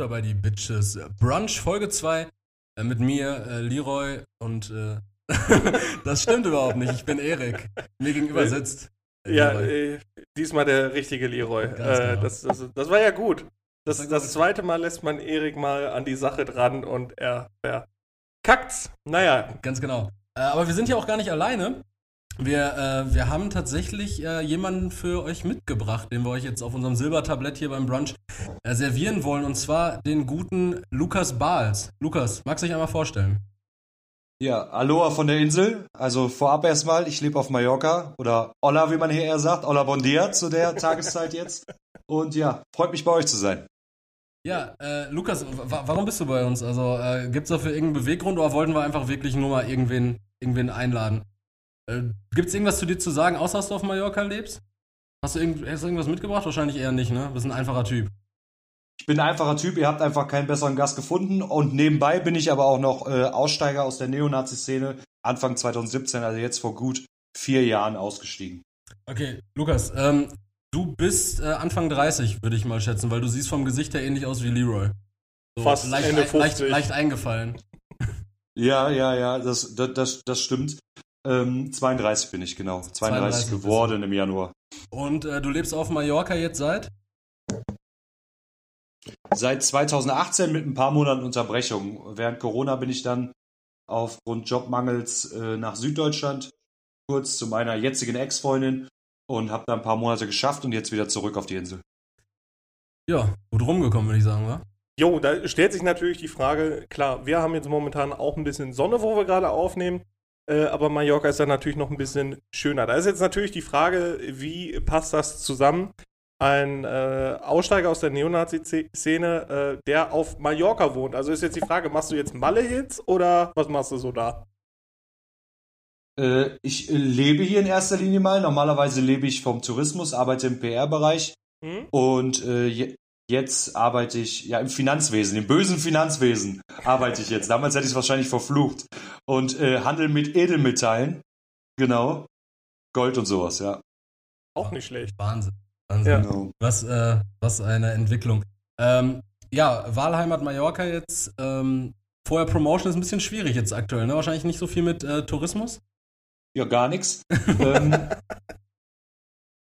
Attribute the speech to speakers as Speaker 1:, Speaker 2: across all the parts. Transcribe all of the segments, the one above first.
Speaker 1: willkommen zu Futter bei die Bitches Brunch Folge 2 äh, mit mir, äh, Leroy und äh, das stimmt überhaupt nicht. Ich bin Erik. Mir gegenüber sitzt.
Speaker 2: Äh, ja, äh, diesmal der richtige Leroy. Äh, genau. das, das, das, war ja gut. Das, das, das zweite Mal lässt man Erik mal an die Sache dran und er verkackt's. Naja.
Speaker 1: Ganz genau. aber wir sind ja auch gar nicht alleine. Wir, äh, wir haben tatsächlich äh, jemanden für euch mitgebracht, den wir euch jetzt auf unserem Silbertablett hier beim Brunch äh, servieren wollen, und zwar den guten Lukas Bahls. Lukas, magst du dich einmal vorstellen?
Speaker 3: Ja, Aloha von der Insel. Also vorab erstmal, ich lebe auf Mallorca oder Olla, wie man hier eher sagt. Olla Bon dia zu der Tageszeit jetzt. Und ja, freut mich bei euch zu sein.
Speaker 1: Ja, äh, Lukas, warum bist du bei uns? Also äh, gibt es dafür irgendeinen Beweggrund oder wollten wir einfach wirklich nur mal irgendwen, irgendwen einladen? Äh, Gibt es irgendwas zu dir zu sagen, außer dass du auf Mallorca lebst? Hast du, irgend, hast du irgendwas mitgebracht? Wahrscheinlich eher nicht, ne? Du bist ein einfacher Typ.
Speaker 3: Ich bin ein einfacher Typ, ihr habt einfach keinen besseren Gast gefunden. Und nebenbei bin ich aber auch noch äh, Aussteiger aus der Neonazi-Szene, Anfang 2017, also jetzt vor gut vier Jahren ausgestiegen.
Speaker 1: Okay, Lukas, ähm, du bist äh, Anfang 30, würde ich mal schätzen, weil du siehst vom Gesicht her ähnlich aus wie Leroy.
Speaker 2: So, Fast
Speaker 1: leicht,
Speaker 2: Ende 50.
Speaker 1: Leicht, leicht eingefallen.
Speaker 3: Ja, ja, ja, das, das, das, das stimmt. Ähm, 32 bin ich, genau. 32, 32 geworden im Januar.
Speaker 1: Und äh, du lebst auf Mallorca jetzt seit?
Speaker 3: Seit 2018 mit ein paar Monaten Unterbrechung. Während Corona bin ich dann aufgrund Jobmangels äh, nach Süddeutschland, kurz zu meiner jetzigen Ex-Freundin und habe da ein paar Monate geschafft und jetzt wieder zurück auf die Insel.
Speaker 1: Ja, gut rumgekommen, würde ich sagen, wa?
Speaker 2: Jo, da stellt sich natürlich die Frage, klar, wir haben jetzt momentan auch ein bisschen Sonne, wo wir gerade aufnehmen. Äh, aber Mallorca ist dann natürlich noch ein bisschen schöner. Da ist jetzt natürlich die Frage, wie passt das zusammen? Ein äh, Aussteiger aus der Neonazi-Szene, äh, der auf Mallorca wohnt. Also ist jetzt die Frage, machst du jetzt Malle-Hits oder was machst du so da?
Speaker 3: Äh, ich lebe hier in erster Linie mal. Normalerweise lebe ich vom Tourismus, arbeite im PR-Bereich. Hm? Und äh, Jetzt arbeite ich ja im Finanzwesen, im bösen Finanzwesen arbeite ich jetzt. Damals hätte ich es wahrscheinlich verflucht. Und äh, handel mit Edelmetallen. Genau. Gold und sowas, ja.
Speaker 2: Auch nicht schlecht.
Speaker 1: Wahnsinn. Wahnsinn. Ja. Genau. Was, äh, was eine Entwicklung. Ähm, ja, Wahlheimat Mallorca jetzt. Ähm, vorher Promotion ist ein bisschen schwierig jetzt aktuell, ne? Wahrscheinlich nicht so viel mit äh, Tourismus.
Speaker 3: Ja, gar nichts. ähm,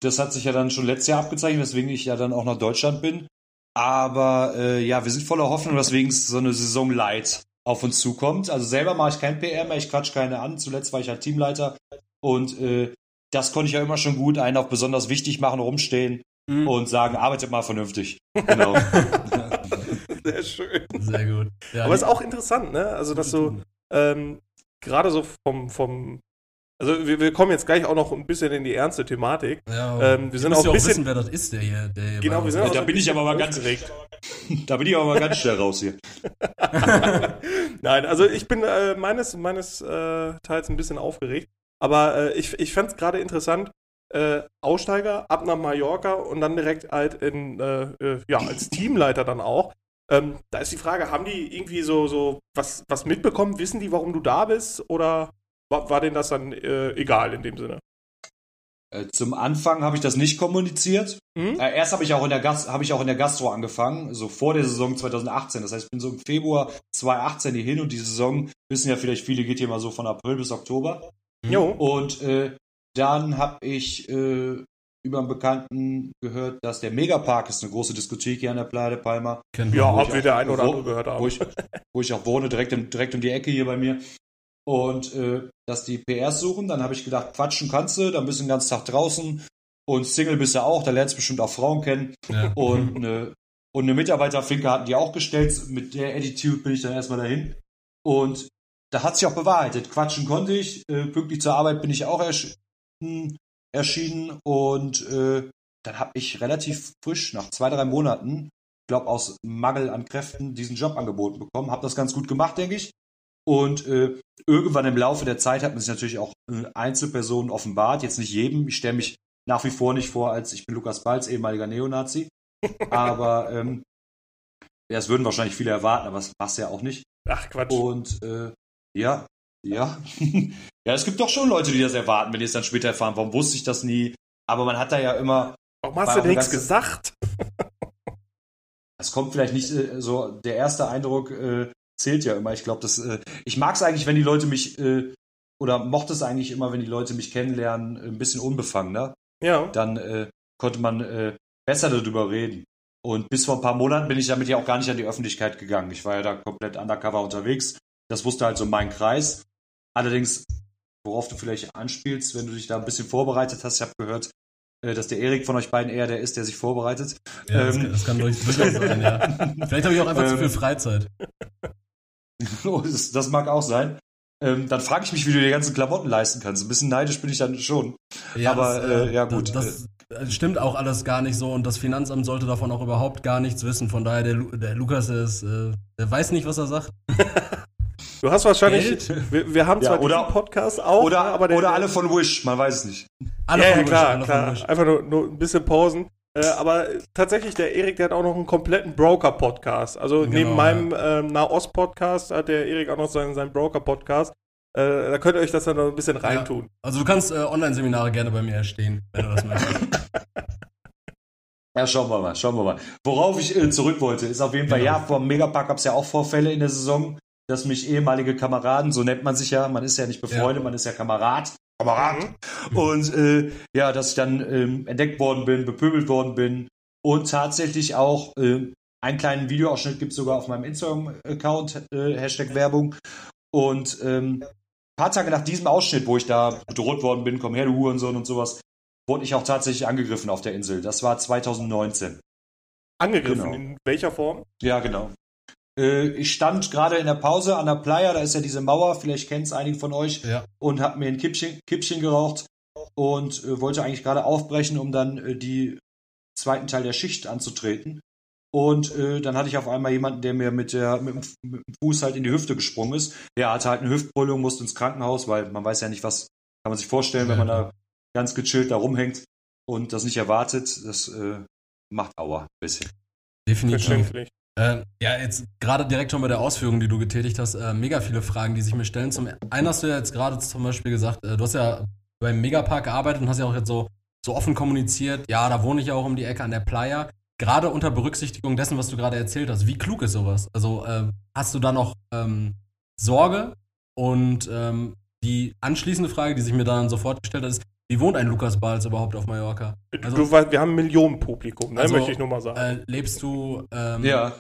Speaker 3: das hat sich ja dann schon letztes Jahr abgezeichnet, weswegen ich ja dann auch nach Deutschland bin. Aber äh, ja, wir sind voller Hoffnung, dass wenigstens so eine Saison Light auf uns zukommt. Also selber mache ich kein PR mehr, ich quatsch keine an. Zuletzt war ich halt Teamleiter und äh, das konnte ich ja immer schon gut, einen auch besonders wichtig machen, rumstehen mhm. und sagen, arbeitet mal vernünftig. Genau.
Speaker 2: Sehr schön.
Speaker 1: Sehr gut.
Speaker 2: Ja, Aber es ist auch interessant, ne? Also, dass du ähm, gerade so vom, vom also wir, wir, kommen jetzt gleich auch noch ein bisschen in die ernste Thematik.
Speaker 1: Ja, ähm, wir sind auch ein bisschen, wissen, wer das ist, der hier. Der hier
Speaker 3: genau, wir sind da bin ich aber mal ganz direkt. da bin ich aber mal ganz schnell raus hier.
Speaker 2: Nein, also ich bin äh, meines meines äh, Teils ein bisschen aufgeregt, aber äh, ich ich fand es gerade interessant. Äh, Aussteiger ab nach Mallorca und dann direkt halt in äh, äh, ja als Teamleiter dann auch. Ähm, da ist die Frage, haben die irgendwie so so was was mitbekommen? Wissen die, warum du da bist oder war, war denen das dann äh, egal in dem Sinne?
Speaker 3: Äh, zum Anfang habe ich das nicht kommuniziert. Mhm. Erst habe ich auch in der habe ich auch in der Gastro angefangen, so vor der Saison 2018. Das heißt, ich bin so im Februar 2018 hier hin und die Saison wissen ja vielleicht viele geht hier mal so von April bis Oktober. Mhm. Jo. Und äh, dann habe ich äh, über einen Bekannten gehört, dass der Megapark ist eine große Diskothek hier an der Playa de Palma.
Speaker 2: Kennen ja, haben wir der ein oder andere gehört haben.
Speaker 3: Wo ich, wo ich auch wohne, direkt, im, direkt um die Ecke hier bei mir und äh, dass die PRs suchen. Dann habe ich gedacht, quatschen kannst du, dann bist du den ganzen Tag draußen und Single bist du auch, da lernst du bestimmt auch Frauen kennen. Ja. Und, eine, und eine Mitarbeiterfinke hatten die auch gestellt. Mit der Attitude bin ich dann erstmal dahin. Und da hat sich auch bewahrheitet. Quatschen konnte ich, äh, pünktlich zur Arbeit bin ich auch ersch hm, erschienen und äh, dann habe ich relativ frisch, nach zwei, drei Monaten, glaube aus Mangel an Kräften, diesen Job angeboten bekommen. Habe das ganz gut gemacht, denke ich. Und äh, irgendwann im Laufe der Zeit hat man sich natürlich auch äh, Einzelpersonen offenbart. Jetzt nicht jedem. Ich stelle mich nach wie vor nicht vor, als ich bin Lukas Balz, ehemaliger Neonazi. Aber ähm, das würden wahrscheinlich viele erwarten, aber das passt ja auch nicht.
Speaker 2: Ach Quatsch.
Speaker 3: Und äh, ja, ja. ja, es gibt doch schon Leute, die das erwarten, wenn die es dann später erfahren. Warum wusste ich das nie? Aber man hat da ja immer.
Speaker 2: Warum hast du nichts gesagt?
Speaker 3: es kommt vielleicht nicht äh, so, der erste Eindruck äh, zählt ja immer. Ich glaube, das, äh, ich mag es eigentlich, wenn die Leute mich, äh, oder mochte es eigentlich immer, wenn die Leute mich kennenlernen, ein bisschen unbefangener.
Speaker 2: Ja.
Speaker 3: Dann äh, konnte man äh, besser darüber reden. Und bis vor ein paar Monaten bin ich damit ja auch gar nicht an die Öffentlichkeit gegangen. Ich war ja da komplett undercover unterwegs. Das wusste halt so mein Kreis. Allerdings, worauf du vielleicht anspielst, wenn du dich da ein bisschen vorbereitet hast, ich habe gehört, äh, dass der Erik von euch beiden eher der ist, der sich vorbereitet.
Speaker 1: Ja, das, kann, das kann durchaus sein, ja. Vielleicht habe ich auch einfach zu
Speaker 3: Ähm,
Speaker 1: viel Freizeit.
Speaker 3: Das, das mag auch sein. Ähm, dann frage ich mich, wie du die ganzen Klamotten leisten kannst. Ein bisschen neidisch bin ich dann schon.
Speaker 1: Ja,
Speaker 3: aber, äh, ja, gut.
Speaker 1: Das, das stimmt auch alles gar nicht so und das Finanzamt sollte davon auch überhaupt gar nichts wissen. Von daher, der, Lu der Lukas ist, äh, der weiß nicht, was er sagt.
Speaker 2: Du hast wahrscheinlich, wir, wir haben
Speaker 3: Ja,
Speaker 2: zwar
Speaker 3: oder-
Speaker 2: diesen Podcast auch,
Speaker 3: Oder,
Speaker 2: aber der,
Speaker 3: oder alle von Wish, man weiß es nicht.
Speaker 1: Alle
Speaker 2: ja,
Speaker 1: von
Speaker 2: ja,
Speaker 1: Wish,
Speaker 2: klar,
Speaker 1: alle von
Speaker 2: klar.
Speaker 1: Wish.
Speaker 2: Einfach nur, nur ein bisschen Pausen. Äh, aber tatsächlich, der Erik, der hat auch noch einen kompletten Broker-Podcast. Also
Speaker 1: Genau,
Speaker 2: neben meinem ähm, Nahost-Podcast hat der Erik auch noch seinen, seinen Broker-Podcast. Äh, da könnt ihr euch das dann noch ein bisschen reintun.
Speaker 1: Also du kannst äh, Online-Seminare gerne bei mir erstehen, wenn du das möchtest.
Speaker 3: Ja, schauen wir mal, schauen wir mal. Worauf ich äh, zurück wollte, ist auf jeden Fall,
Speaker 1: Genau.
Speaker 3: ja, vom Megapark gab es ja auch Vorfälle in der Saison, dass mich ehemalige Kameraden, so nennt man sich ja, man ist ja nicht befreundet,
Speaker 1: Ja.
Speaker 3: man ist ja Kamerad. Kamerad.
Speaker 2: Mhm.
Speaker 3: Und äh, ja, dass ich dann ähm, entdeckt worden bin, bepöbelt worden bin und tatsächlich auch äh, einen kleinen Videoausschnitt gibt es sogar auf meinem Instagram-Account, äh, Hashtag Werbung. Und ähm, ein paar Tage nach diesem Ausschnitt, wo ich da bedroht worden bin, komm her, du Hurensohn und sowas, wurde ich auch tatsächlich angegriffen auf der Insel. Das war 2019.
Speaker 2: Angegriffen,
Speaker 3: Genau.
Speaker 2: in welcher Form?
Speaker 3: Ja, genau. Äh, ich stand gerade in der Pause an der Playa, da ist ja diese Mauer, vielleicht kennt es einige von euch,
Speaker 1: Ja.
Speaker 3: und habe mir ein Kippchen, Kippchen geraucht und äh, wollte eigentlich gerade aufbrechen, um dann äh, die zweiten Teil der Schicht anzutreten. Und äh, dann hatte ich auf einmal jemanden, der mir mit, der, mit, dem, mit dem Fuß halt in die Hüfte gesprungen ist. Der hatte halt eine Hüftbrüllung, musste ins Krankenhaus, weil man weiß ja nicht, was kann man sich vorstellen, wenn
Speaker 1: Ja.
Speaker 3: man da ganz gechillt da rumhängt und das nicht erwartet. Das äh, macht Aua ein bisschen.
Speaker 1: Definitiv.
Speaker 2: Verständlich.
Speaker 1: Äh, ja, jetzt gerade direkt schon bei der Ausführung, die du getätigt hast, äh, mega viele Fragen, die sich mir stellen. Zum einen hast du ja jetzt gerade zum Beispiel gesagt, äh, du hast ja beim Megapark gearbeitet und hast ja auch jetzt so, so offen kommuniziert, ja, da wohne ich ja auch um die Ecke an der Playa. Gerade unter Berücksichtigung dessen, was du gerade erzählt hast, wie klug ist sowas? Also äh, hast du da noch ähm, Sorge? Und ähm, die anschließende Frage, die sich mir dann sofort gestellt hat, ist, wie wohnt ein Lukas Balz überhaupt auf Mallorca? Also-
Speaker 2: du weißt, wir haben ein Millionenpublikum, ne,
Speaker 1: Also,
Speaker 2: möchte ich nur mal sagen.
Speaker 1: Äh, lebst du ähm,
Speaker 3: Ja.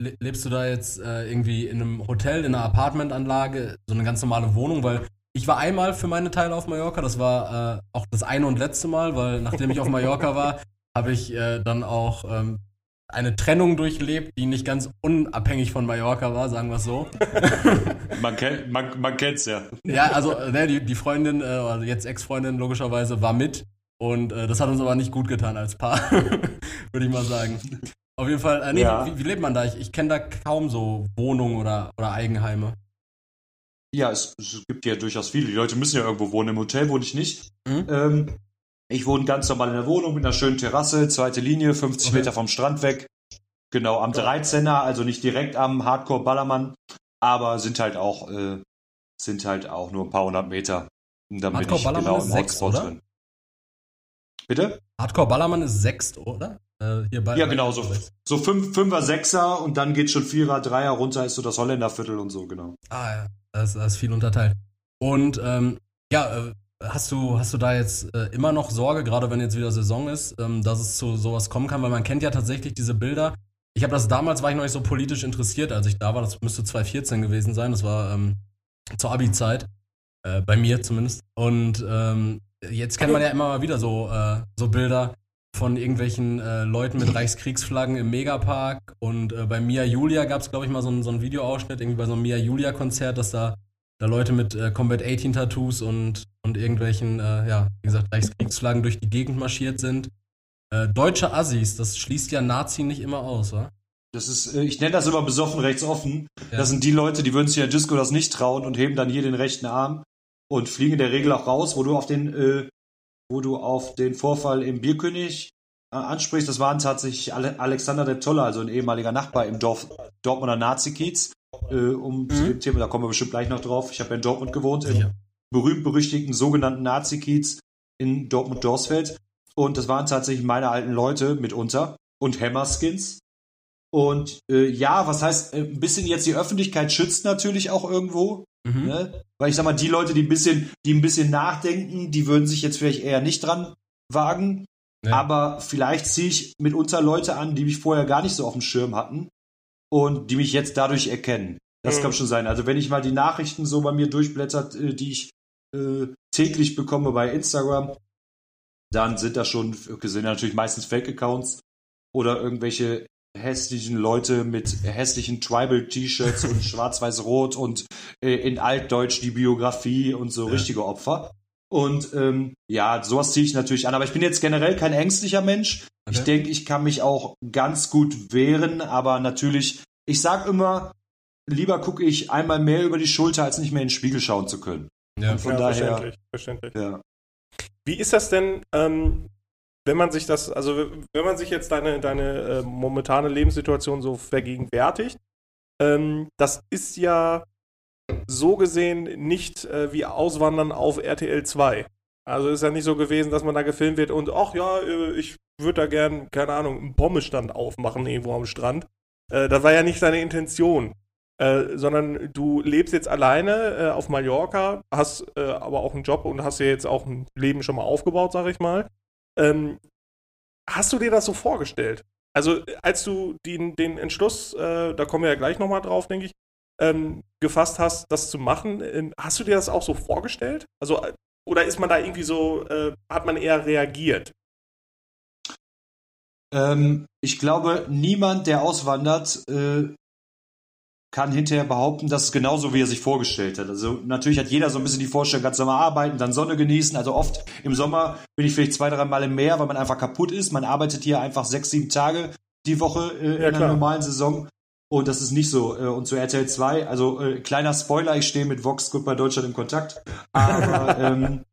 Speaker 1: Le lebst du da jetzt äh, irgendwie in einem Hotel, in einer Apartmentanlage, so eine ganz normale Wohnung? Weil ich war einmal für meine Teile auf Mallorca, das war äh, auch das eine und letzte Mal, weil nachdem ich auf Mallorca war, habe ich äh, dann auch ähm, eine Trennung durchlebt, die nicht ganz unabhängig von Mallorca war, sagen wir es so.
Speaker 3: Man, kennt, man, man kennt's ja.
Speaker 1: Ja, also ne, die, die Freundin, äh, also jetzt Ex-Freundin logischerweise, war mit und äh, das hat uns aber nicht gut getan als Paar, würde ich mal sagen. Auf jeden Fall, äh, nee,
Speaker 3: Ja.
Speaker 1: wie, wie lebt man da? Ich, ich kenne da kaum so Wohnungen oder, oder Eigenheime.
Speaker 3: Ja, es, es gibt ja durchaus viele. Die Leute müssen ja irgendwo wohnen. Im Hotel wohne ich nicht.
Speaker 1: Mhm.
Speaker 3: Ähm, ich wohne ganz normal in der Wohnung mit einer schönen Terrasse, zweite Linie, 50
Speaker 1: Okay.
Speaker 3: Meter vom Strand weg. Genau, am 13er, also nicht direkt am Hardcore Ballermann, aber sind halt auch, äh, sind halt auch nur ein paar hundert Meter. Und dann bin
Speaker 1: Hardcore
Speaker 3: ich
Speaker 1: Ballermann
Speaker 3: genau
Speaker 1: ist
Speaker 3: im
Speaker 1: sechs,
Speaker 3: Hotspot
Speaker 1: oder?
Speaker 3: drin. Bitte?
Speaker 1: Hardcore Ballermann ist sechst, oder? Äh, hier bei,
Speaker 3: Ja, genau, so, so fünf, Fünfer, Sechser und dann geht schon Vierer, Dreier runter, ist so das Holländerviertel und so, genau.
Speaker 1: Ah ja, das, das ist viel unterteilt. Und ähm, ja, äh, hast du, hast du da jetzt äh, immer noch Sorge, gerade wenn jetzt wieder Saison ist, ähm, dass es zu sowas kommen kann? Weil man kennt ja tatsächlich diese Bilder. Ich habe das damals, war ich noch nicht so politisch interessiert, als ich da war. Das müsste 2014 gewesen sein. Das war ähm, zur Abi-Zeit. Äh, bei mir zumindest. Und ähm, jetzt kennt man ja immer mal wieder so, äh, so Bilder von irgendwelchen äh, Leuten mit Reichskriegsflaggen im Megapark. Und äh, bei Mia Julia gab es, glaube ich, mal so so einen Videoausschnitt, irgendwie bei so einem Mia Julia-Konzert, dass da, da Leute mit äh, Combat 18 Tattoos und, und irgendwelchen, äh, ja, wie gesagt, Reichskriegsflaggen durch die Gegend marschiert sind. Äh, deutsche Assis, das schließt ja Nazi nicht immer aus, wa?
Speaker 3: Das ist, äh, ich nenne das immer besoffen rechts offen.
Speaker 1: Ja.
Speaker 3: Das sind die Leute, die würden sich in der Disco das nicht trauen und heben dann hier den rechten Arm und fliegen in der Regel auch raus, wo du auf den, äh, wo du auf den Vorfall im Bierkönig äh, ansprichst. Das waren tatsächlich Ale Alexander der Tolle, also ein ehemaliger Nachbar im Dorf Dortmunder Nazi-Kiez. Äh, um zu dem Thema, da kommen wir bestimmt gleich noch drauf. Ich habe ja in Dortmund gewohnt, im
Speaker 1: Sicher.
Speaker 3: berühmt-berüchtigten sogenannten Nazi-Kiez in Dortmund-Dorsfeld. Und das waren tatsächlich meine alten Leute mitunter und Hammerskins. Und äh, ja, was heißt, äh, ein bisschen jetzt die Öffentlichkeit schützt natürlich auch irgendwo.
Speaker 1: Mhm.
Speaker 3: Ne? Weil ich sag mal, die Leute, die ein bisschen, die ein bisschen nachdenken, die würden sich jetzt vielleicht eher nicht dran wagen.
Speaker 1: Ja.
Speaker 3: Aber vielleicht ziehe ich mitunter Leute an, die mich vorher gar nicht so auf dem Schirm hatten und die mich jetzt dadurch erkennen. Das
Speaker 2: Mhm.
Speaker 3: kann schon sein. Also wenn ich mal die Nachrichten so bei mir durchblättert, äh, die ich äh, täglich bekomme bei Instagram, dann sind das schon, sind natürlich meistens Fake-Accounts oder irgendwelche hässlichen Leute mit hässlichen Tribal-T-Shirts und schwarz-weiß-rot und äh, in Altdeutsch die Biografie und so
Speaker 1: Ja.
Speaker 3: richtige Opfer. Und ähm, ja, sowas ziehe ich natürlich an. Aber ich bin jetzt generell kein ängstlicher Mensch. Ich
Speaker 1: Okay.
Speaker 3: denke, ich kann mich auch ganz gut wehren, aber natürlich, ich sag immer, lieber gucke ich einmal mehr über die Schulter, als nicht mehr in den Spiegel schauen zu können.
Speaker 1: Ja.
Speaker 3: Von
Speaker 2: ja,
Speaker 3: daher-
Speaker 2: verständlich, verständlich.
Speaker 3: Ja.
Speaker 2: Wie ist das denn, ähm, wenn man sich das, also wenn man sich jetzt deine, deine äh, momentane Lebenssituation so vergegenwärtigt, ähm, das ist ja so gesehen nicht äh, wie Auswandern auf RTL 2. Also ist ja nicht so gewesen, dass man da gefilmt wird und ach ja, äh, ich würde da gern, keine Ahnung, einen Pommesstand aufmachen irgendwo am Strand. Äh, das war ja nicht deine Intention. Äh, sondern du lebst jetzt alleine äh, auf Mallorca, hast äh, aber auch einen Job und hast dir jetzt auch ein Leben schon mal aufgebaut, sag ich mal. Ähm, hast du dir das so vorgestellt? Also, als du den, den Entschluss, äh, da kommen wir ja gleich nochmal drauf, denke ich, ähm, gefasst hast, das zu machen, ähm, hast du dir das auch so vorgestellt? Also, äh, oder ist man da irgendwie so, äh, hat man eher reagiert?
Speaker 3: Ähm, ich glaube, niemand, der auswandert, äh, kann hinterher behaupten, dass es genauso wie er sich vorgestellt hat. Also natürlich hat jeder so ein bisschen die Vorstellung, ganz normal arbeiten, dann Sonne genießen. Also oft im Sommer bin ich vielleicht zwei, drei Mal im Meer, weil man einfach kaputt ist. Man arbeitet hier einfach sechs, sieben Tage die Woche äh,
Speaker 2: Ja,
Speaker 3: in einer
Speaker 2: klar.
Speaker 3: normalen Saison. Und das ist nicht so. Äh, Und zu RTL 2, also äh, kleiner Spoiler, ich stehe mit Vox Good bei Deutschland im Kontakt. Aber ähm,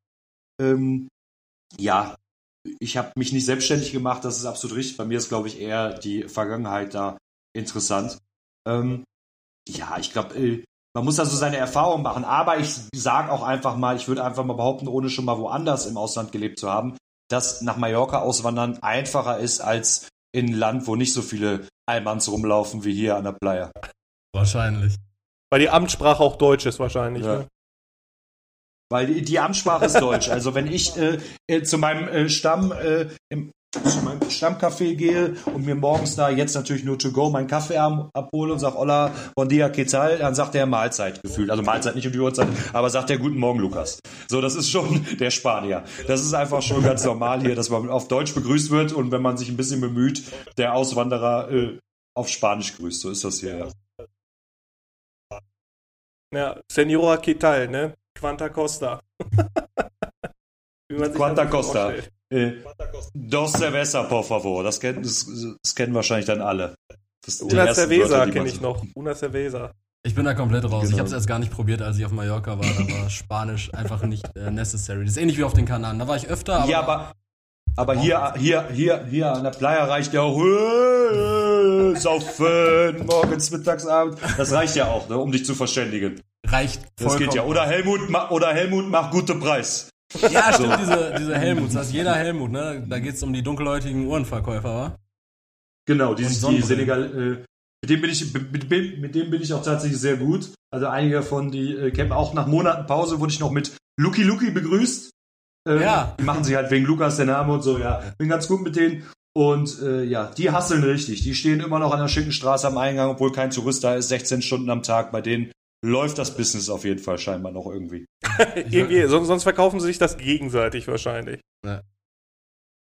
Speaker 3: ähm, ja, ich habe mich nicht selbstständig gemacht, das ist absolut richtig. Bei mir ist, glaube ich, eher die Vergangenheit da interessant. Ähm, ja, ich glaube, äh, man muss da so seine Erfahrungen machen. Aber ich sage auch einfach mal, ich würde einfach mal behaupten, ohne schon mal woanders im Ausland gelebt zu haben, dass nach Mallorca auswandern einfacher ist als in ein Land, wo nicht so viele Almans rumlaufen wie hier an der Playa.
Speaker 1: Wahrscheinlich.
Speaker 2: Weil die Amtssprache auch Deutsch ist wahrscheinlich.
Speaker 3: Ja.
Speaker 2: Ne?
Speaker 3: Weil die, die Amtssprache ist Deutsch. Also wenn ich äh, äh, zu meinem äh, Stamm äh, im, zu meinem Stammcafé gehe und mir morgens da jetzt natürlich nur to go meinen Kaffee abhole und sage Hola, bon dia, ¿qué tal? Dann sagt er Mahlzeit gefühlt. Also Mahlzeit nicht um die Uhrzeit, aber sagt er Guten Morgen, Lukas. So, das ist schon der Spanier. Das ist einfach schon ganz normal hier, dass man auf Deutsch begrüßt wird und wenn man sich ein bisschen bemüht, der Auswanderer äh, auf Spanisch grüßt. So ist das hier. Ja.
Speaker 2: Ja, Senora ¿qué tal, ne? Quanta Costa. Wie man sich
Speaker 3: Quanta Costa. Äh, dos cerveza, por favor. Das kennen, das, das kennen wahrscheinlich dann alle.
Speaker 2: Una Cerveza kenne ich noch. Una Cerveza.
Speaker 1: Ich bin da komplett raus. Ich
Speaker 3: Genau.
Speaker 1: habe es erst gar nicht probiert, als ich auf Mallorca war. Da war Spanisch einfach nicht äh, necessary. Das ist ähnlich wie auf den Kanaren. Da war ich öfter, aber
Speaker 3: ja, aber, aber hier, hier, hier, hier an der Playa reicht ja auch saufen, morgens, mittags, abends. Das reicht ja auch, ne, um dich zu verständigen.
Speaker 1: reicht
Speaker 3: Das
Speaker 1: vollkommen.
Speaker 3: geht ja. Oder Helmut, oder Helmut macht gute Preis.
Speaker 1: Ja, stimmt, diese, diese Helmuts. Das ist jeder Helmut, ne? Da geht es um die dunkelhäutigen Uhrenverkäufer, wa?
Speaker 3: Genau, die, die. Senegal, äh, mit dem bin ich, mit, mit, dem bin ich auch tatsächlich sehr gut. Also einige von die äh, kennen auch nach Monaten Pause wurde ich noch mit Lucky Lucky begrüßt. Ähm,
Speaker 1: Ja.
Speaker 3: Die machen sie halt wegen Lukas der Name und so, ja. Bin ganz gut mit denen. Und äh, ja, die hasseln richtig. Die stehen immer noch an der schicken Straße am Eingang, obwohl kein Tourist da ist, 16 Stunden am Tag. Bei denen läuft das Business auf jeden Fall scheinbar noch irgendwie.
Speaker 2: Irgendwie, sonst, sonst verkaufen sie sich das gegenseitig wahrscheinlich.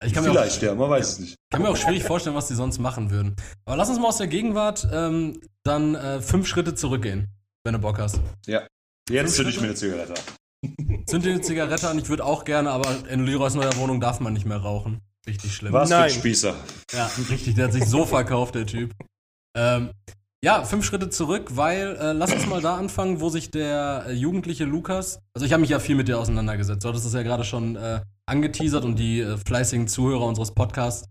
Speaker 1: Ich kann mir, auch,
Speaker 3: Vielleicht, ja, man weiß es nicht.
Speaker 1: kann mir auch schwierig vorstellen, was die sonst machen würden. Aber lass uns mal aus der Gegenwart ähm, dann äh, fünf Schritte zurückgehen, wenn du Bock hast.
Speaker 3: Jetzt zünde ich mir eine Zigarette ab.
Speaker 1: Zünd dir eine Zigarette an, ich würde auch gerne, aber in Leroys neuer Wohnung darf man nicht mehr rauchen. Richtig schlimm.
Speaker 3: Was für
Speaker 2: Nein.
Speaker 3: ein Spießer.
Speaker 1: Ja, richtig, der hat sich so verkauft, der Typ. Ähm, ja, fünf Schritte zurück, weil äh, lass uns mal da anfangen, wo sich der äh, jugendliche Lukas, also ich habe mich ja viel mit dir auseinandergesetzt, du hattest das ja gerade schon äh, angeteasert und die äh, fleißigen Zuhörer unseres Podcasts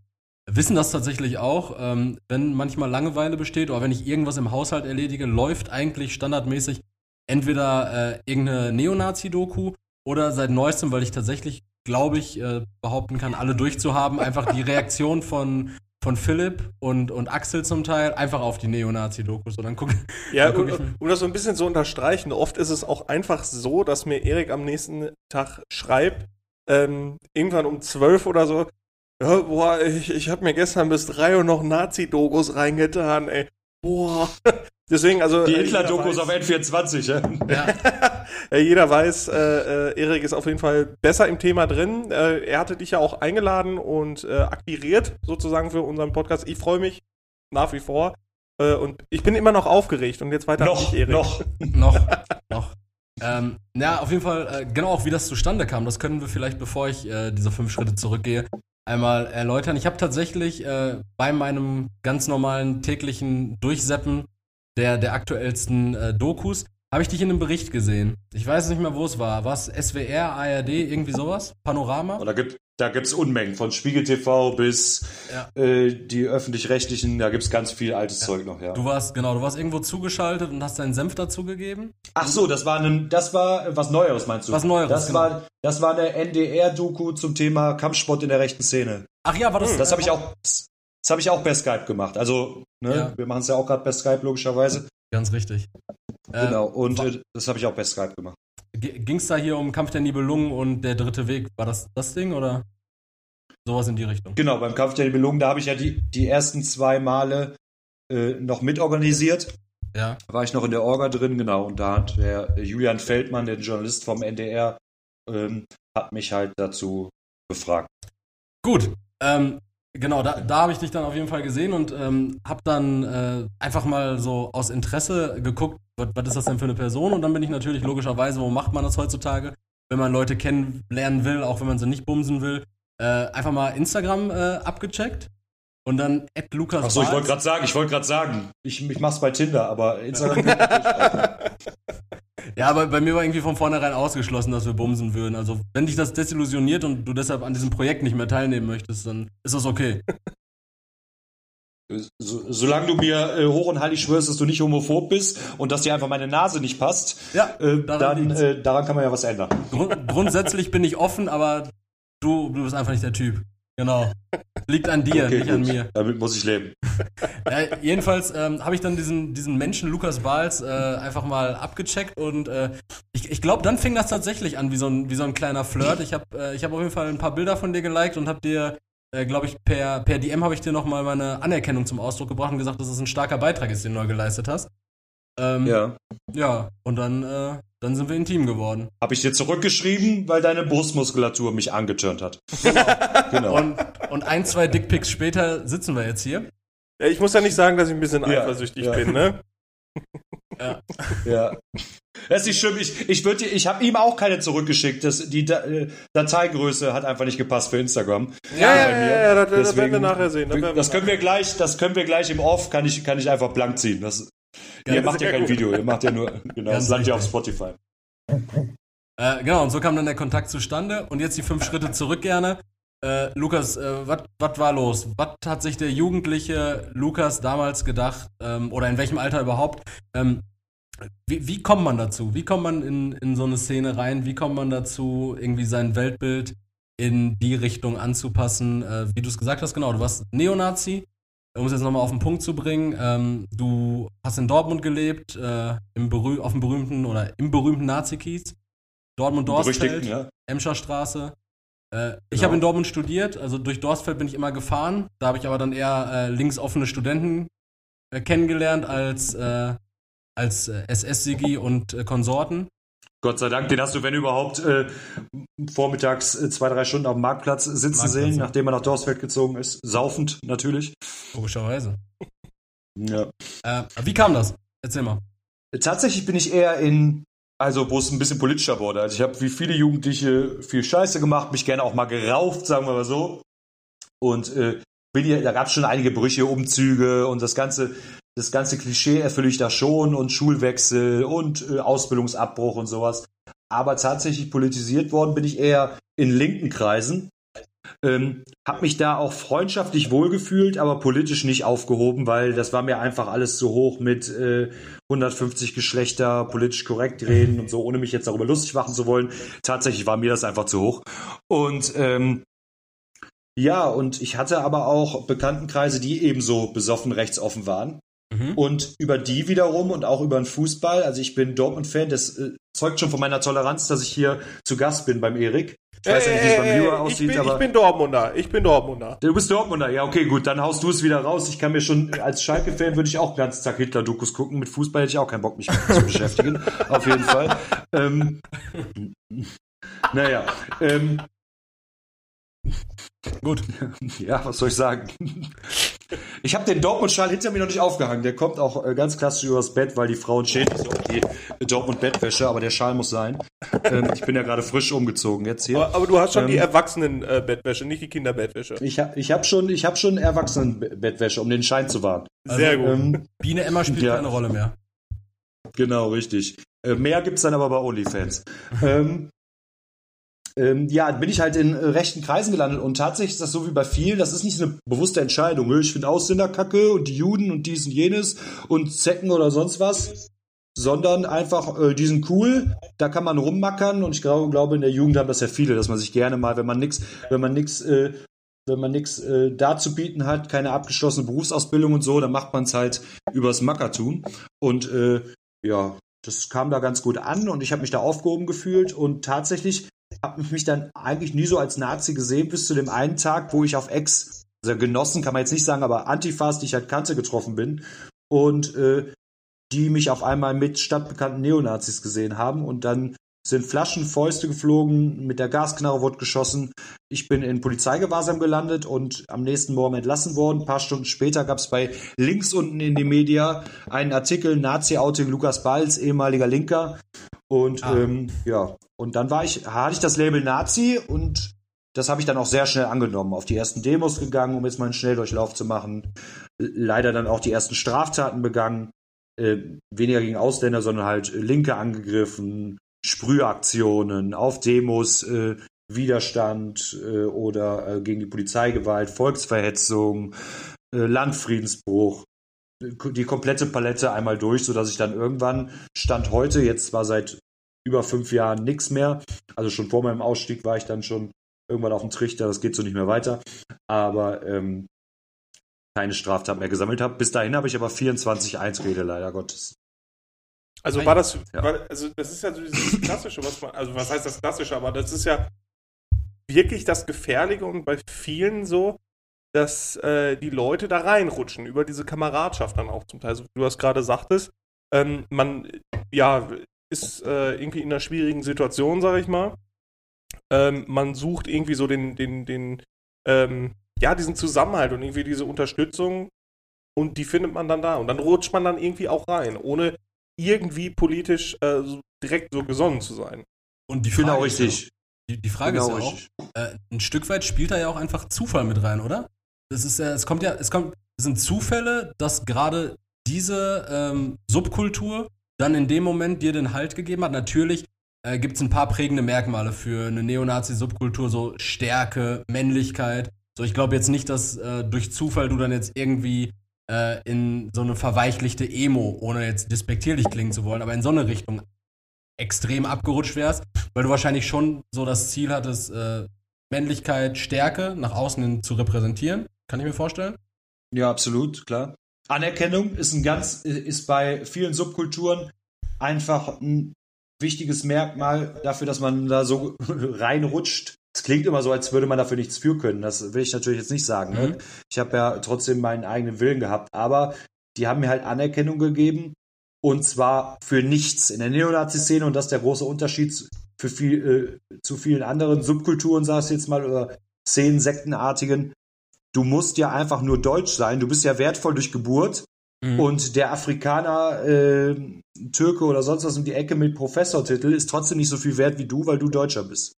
Speaker 1: wissen das tatsächlich auch. Ähm, wenn manchmal Langeweile besteht oder wenn ich irgendwas im Haushalt erledige, läuft eigentlich standardmäßig entweder äh, irgendeine Neonazi-Doku oder seit neuestem, weil ich tatsächlich, glaube ich, äh, behaupten kann, alle durchzuhaben, einfach die Reaktion von, von Philipp und, und Axel zum Teil einfach auf die Neonazi-Dokus. Und dann guck,
Speaker 2: Ja,
Speaker 1: dann guck ich mir.
Speaker 2: um das so ein bisschen zu unterstreichen, oft ist es auch einfach so, dass mir Erik am nächsten Tag schreibt, ähm, irgendwann um 12 oder so, ja, boah, ich, ich habe mir gestern bis 3 Uhr noch Nazi-Dokus reingetan, ey. Boah. Deswegen, also.
Speaker 3: Die
Speaker 2: äh,
Speaker 3: Hitler-Dokus
Speaker 2: jeder
Speaker 3: auf
Speaker 2: weiß-
Speaker 3: N24, ja.
Speaker 1: Ja,
Speaker 2: äh, jeder weiß, äh, äh, Erik ist auf jeden Fall besser im Thema drin. Äh, er hatte dich ja auch eingeladen und äh, akquiriert sozusagen für unseren Podcast. Ich freue mich nach wie vor. Äh, und ich bin immer noch aufgeregt. Und jetzt weiter
Speaker 3: noch,
Speaker 2: dich, Erik.
Speaker 3: noch.
Speaker 1: noch. noch. Ähm, ja, auf jeden Fall, äh, genau auch wie das zustande kam, das können wir vielleicht, bevor ich äh, diese fünf Schritte zurückgehe, einmal erläutern. Ich habe tatsächlich äh, bei meinem ganz normalen täglichen Durchseppen der, der aktuellsten äh, Dokus, habe ich dich in einem Bericht gesehen. Ich weiß nicht mehr, wo es war. War es SWR, ARD, irgendwie sowas? Panorama?
Speaker 3: Da gibt da gibt's Unmengen, von Spiegel TV bis
Speaker 1: Ja.
Speaker 3: äh, die öffentlich-rechtlichen, da gibt's ganz viel altes Zeug noch, ja.
Speaker 1: Du warst, genau, du warst irgendwo zugeschaltet und hast deinen Senf dazugegeben.
Speaker 3: Ach so, das war ein, das war äh, was Neueres, meinst du?
Speaker 1: Was Neueres,
Speaker 3: Das
Speaker 1: genau.
Speaker 3: war, das war eine NDR-Doku zum Thema Kampfsport in der rechten Szene.
Speaker 1: Ach ja, war das.
Speaker 3: Das habe ich auch, das habe ich auch per Skype gemacht. Also, ne,
Speaker 1: Ja.
Speaker 3: wir machen es ja auch gerade per Skype logischerweise.
Speaker 1: Ganz richtig. Äh,
Speaker 3: genau. Und äh, das habe ich auch per Skype gemacht.
Speaker 1: Ging es da hier um Kampf der Nibelungen und der dritte Weg? War das das Ding oder sowas in die Richtung?
Speaker 3: Genau, beim Kampf der Nibelungen, da habe ich ja die, die ersten zwei Male äh, noch mitorganisiert.
Speaker 1: Ja.
Speaker 3: Da war ich noch in der Orga drin, genau. Und da hat der Julian Feldmann, der Journalist vom NDR, ähm, hat mich halt dazu befragt.
Speaker 1: Gut. Ähm, genau, da, da habe ich dich dann auf jeden Fall gesehen und ähm, habe dann äh, einfach mal so aus Interesse geguckt, was, was ist das denn für eine Person? Und dann bin ich natürlich logischerweise, wo macht man das heutzutage, wenn man Leute kennenlernen will, auch wenn man sie nicht bumsen will, äh, einfach mal Instagram äh, abgecheckt und dann at Lukas
Speaker 3: Achso, ich wollte gerade sagen, ich wollte gerade sagen, ich, ich mach's bei Tinder, aber Instagram.
Speaker 1: Ja, aber bei mir war irgendwie von vornherein ausgeschlossen, dass wir bumsen würden. Also, wenn dich das desillusioniert und du deshalb an diesem Projekt nicht mehr teilnehmen möchtest, dann ist das okay.
Speaker 3: so, solange du mir äh, hoch und heilig schwörst, dass du nicht homophob bist und dass dir einfach meine Nase nicht passt,
Speaker 1: Ja,
Speaker 3: äh,
Speaker 1: daran
Speaker 3: dann äh, daran kann man ja was ändern.
Speaker 1: Grund, grundsätzlich bin ich offen, aber du, du bist einfach nicht der Typ. Genau. Liegt an dir,
Speaker 3: Okay,
Speaker 1: nicht an
Speaker 3: gut.
Speaker 1: mir.
Speaker 3: Damit muss ich leben.
Speaker 1: Ja, jedenfalls ähm, habe ich dann diesen, diesen Menschen, Lukas Bahls, äh, einfach mal abgecheckt und äh, ich, ich glaube, dann fing das tatsächlich an wie so ein, wie so ein kleiner Flirt. Ich habe äh, ich hab auf jeden Fall ein paar Bilder von dir geliked und habe dir, äh, glaube ich, per, per DM habe ich dir nochmal meine Anerkennung zum Ausdruck gebracht und gesagt, dass es ein starker Beitrag ist, den du neu geleistet hast. Ähm,
Speaker 3: Ja.
Speaker 1: ja, und dann, äh, dann sind wir intim geworden.
Speaker 3: Habe ich dir zurückgeschrieben, weil deine Brustmuskulatur mich angeturnt hat. genau.
Speaker 1: Und, und ein, zwei Dickpics später sitzen wir jetzt hier.
Speaker 2: Ja, ich muss ja nicht sagen, dass ich ein bisschen
Speaker 3: Ja,
Speaker 2: eifersüchtig
Speaker 3: ja.
Speaker 2: bin, ne?
Speaker 3: Ja. Das ist nicht schlimm. Ich, ich, würd ich habe ihm auch keine zurückgeschickt. Das, die Da- äh, Dateigröße hat einfach nicht gepasst für Instagram.
Speaker 2: Ja, ja, ja, ja, das, das werden wir
Speaker 3: Deswegen-
Speaker 2: nachher sehen. Das, werden
Speaker 3: Das
Speaker 2: wir
Speaker 3: können wir gleich, das können wir gleich im Off, kann ich, kann ich einfach blank ziehen. Das, ihr
Speaker 1: Ganz-
Speaker 3: macht ja kein Video, ihr macht ja nur, genau, das landet ja auf. Spotify.
Speaker 1: Äh, genau, und so kam dann der Kontakt zustande. Und jetzt die fünf Schritte zurück gerne. Äh, Lukas, äh, was war los? Was hat sich der jugendliche Lukas damals gedacht? Ähm, oder in welchem Alter überhaupt? Ähm, wie, wie kommt man dazu? Wie kommt man in, in so eine Szene rein? Wie kommt man dazu, irgendwie sein Weltbild in die Richtung anzupassen? Äh, wie du es gesagt hast, genau, du warst Neonazi. Um es jetzt nochmal auf den Punkt zu bringen, ähm, du hast in Dortmund gelebt, äh, im berüh auf dem berühmten oder im berühmten Nazi-Kiez. Dortmund Dorstfeld,
Speaker 3: Berüchtigten, ja.
Speaker 1: Emscher Straße. Äh, Ich
Speaker 3: Genau.
Speaker 1: habe in Dortmund studiert, also durch Dorstfeld bin ich immer gefahren. Da habe ich aber dann eher äh, links offene Studenten äh, kennengelernt als, äh, als äh, SS-Sigi und Konsorten.
Speaker 3: Gott sei Dank, den hast du, wenn überhaupt, äh, vormittags äh, zwei, drei Stunden auf dem Marktplatz sitzen
Speaker 1: Marktplatz,
Speaker 3: sehen, nachdem er nach Dorsfeld gezogen ist. Saufend, natürlich.
Speaker 1: Logischerweise.
Speaker 3: Ja.
Speaker 1: Äh, wie kam das? Erzähl mal.
Speaker 3: Tatsächlich bin ich eher in, also wo es ein bisschen politischer wurde. Also ich habe wie viele Jugendliche viel Scheiße gemacht, mich gerne auch mal gerauft, sagen wir mal so. Und äh, da gab es schon einige Brüche, Umzüge und das ganze, das ganze Klischee erfülle ich da schon und Schulwechsel und äh, Ausbildungsabbruch und sowas. Aber tatsächlich politisiert worden bin ich eher in linken Kreisen. Ähm, hab mich da auch freundschaftlich wohlgefühlt, aber politisch nicht aufgehoben, weil das war mir einfach alles zu hoch mit äh, 150 Geschlechter, politisch korrekt reden und so, ohne mich jetzt darüber lustig machen zu wollen. Tatsächlich war mir das einfach zu hoch. Und ähm, Ja, und ich hatte aber auch Bekanntenkreise, die ebenso besoffen rechtsoffen waren. Mhm. Und über die wiederum und auch über den Fußball, also ich bin Dortmund-Fan, das äh, zeugt schon von meiner Toleranz, dass ich hier zu Gast bin beim Erik.
Speaker 2: Ich weiß ja nicht, wie es beim Viewer aussieht, ich bin, aber. Ich bin Dortmunder. Ich bin Dortmunder.
Speaker 3: Du bist Dortmunder. Ja, okay, gut. Dann haust du es wieder raus. Ich kann mir schon, als Schalke-Fan würde ich auch den ganzen Tag Hitler-Dokus gucken. Mit Fußball hätte ich auch keinen Bock, mich zu beschäftigen. Auf jeden Fall. Ähm, naja. Ähm, Gut. Ja, was soll ich sagen? Ich habe den Dortmund-Schal hinter mir noch nicht aufgehangen. Der kommt auch äh, ganz klassisch übers Bett, weil die Frauen schämen sich auf die Dortmund-Bettwäsche, aber der Schal muss sein. Ähm, ich bin ja gerade frisch umgezogen jetzt hier.
Speaker 2: Aber, aber du hast schon ähm, die Erwachsenen-Bettwäsche, nicht die Kinderbettwäsche.
Speaker 3: Ich habe ich hab schon, ich hab schon Erwachsenen-Bettwäsche, um den Schein zu wahren.
Speaker 1: Sehr also, gut. Ähm, Biene Emma spielt ja. keine Rolle mehr.
Speaker 3: Genau, richtig. Äh, mehr gibt's dann aber bei OnlyFans. ähm, ähm, ja, bin ich halt in äh, rechten Kreisen gelandet und tatsächlich ist das so wie bei vielen, das ist nicht eine bewusste Entscheidung. Ich finde Ausländer kacke und die Juden und dies und jenes und Zecken oder sonst was, sondern einfach, äh, die sind cool, da kann man rummackern und ich glaube, glaube in der Jugend haben das ja viele, dass man sich gerne mal, wenn man nix, wenn man nix, äh, wenn man nichts äh, da zu bieten hat, keine abgeschlossene Berufsausbildung und so, dann macht man es halt übers Mackertun. Und äh, ja, das kam da ganz gut an und ich habe mich da aufgehoben gefühlt und tatsächlich habe mich dann eigentlich nie so als Nazi gesehen, bis zu dem einen Tag, wo ich auf Ex, also Genossen kann man jetzt nicht sagen, aber Antifas, die ich halt kannte, getroffen bin. Und äh, die mich auf einmal mit stadtbekannten Neonazis gesehen haben und dann sind Flaschen, Fäuste geflogen, mit der Gasknarre wurde geschossen. Ich bin in Polizeigewahrsam gelandet und am nächsten Morgen entlassen worden. Ein paar Stunden später gab es bei links unten in den Media einen Artikel Nazi-Outing Lukas Balz, ehemaliger Linker. Und ah. ähm, ja, und dann war ich, hatte ich das Label Nazi und das habe ich dann auch sehr schnell angenommen. Auf die ersten Demos gegangen, um jetzt mal einen Schnelldurchlauf zu machen. Leider dann auch die ersten Straftaten begangen. Äh, weniger gegen Ausländer, sondern halt Linke angegriffen, Sprühaktionen, auf Demos äh, Widerstand äh, oder äh, gegen die Polizeigewalt, Volksverhetzung, äh, Landfriedensbruch, die komplette Palette einmal durch, sodass ich dann irgendwann stand heute, jetzt war seit über fünf Jahren nichts mehr. Also schon vor meinem Ausstieg war ich dann schon irgendwann auf dem Trichter, das geht so nicht mehr weiter. Aber ähm, keine Straftat mehr gesammelt habe. Bis dahin habe ich aber 24 Einträge, leider Gottes.
Speaker 2: Also war das, ja. war, also das ist ja so dieses Klassische, was man, also was heißt das Klassische, aber das ist ja wirklich das Gefährliche und bei vielen so, dass äh, die Leute da reinrutschen, über diese Kameradschaft dann auch zum Teil, so wie du das gerade sagtest. Ähm, man, ja, ist äh, irgendwie in einer schwierigen Situation, sag ich mal. Ähm, man sucht irgendwie so den, den, den, ähm, ja, diesen Zusammenhalt und irgendwie diese Unterstützung und die findet man dann da und dann rutscht man dann irgendwie auch rein, ohne irgendwie politisch äh, direkt so gesonnen zu sein.
Speaker 1: Und die Frage, ist, ja, die, die Frage genau ist ja auch, äh, ein Stück weit spielt da ja auch einfach Zufall mit rein, oder? Das ist ja, es kommt ja, es kommt, es sind Zufälle, dass gerade diese ähm, Subkultur dann in dem Moment dir den Halt gegeben hat. Natürlich äh, gibt es ein paar prägende Merkmale für eine Neonazi-Subkultur, so Stärke, Männlichkeit. So, ich glaube jetzt nicht, dass äh, durch Zufall du dann jetzt irgendwie äh, in so eine verweichlichte Emo, ohne jetzt despektierlich klingen zu wollen, aber in so eine Richtung extrem abgerutscht wärst, weil du wahrscheinlich schon so das Ziel hattest, äh, Männlichkeit, Stärke nach außen hin zu repräsentieren. Kann ich mir vorstellen?
Speaker 3: Ja, absolut, klar. Anerkennung ist ein ganz, ist bei vielen Subkulturen einfach ein wichtiges Merkmal dafür, dass man da so reinrutscht. Es klingt immer so, als würde man dafür nichts für können. Das will ich natürlich jetzt nicht sagen. Ne? Mhm. Ne? Ich habe ja trotzdem meinen eigenen Willen gehabt, aber die haben mir halt Anerkennung gegeben und zwar für nichts in der Neonazi-Szene und das ist der große Unterschied für viel, äh, zu vielen anderen Subkulturen, sag ich jetzt mal, oder Szenen, Sektenartigen du musst ja einfach nur deutsch sein. Du bist ja wertvoll durch Geburt. Mhm. Und der Afrikaner, äh, Türke oder sonst was um die Ecke mit Professortitel ist trotzdem nicht so viel wert wie du, weil du Deutscher bist.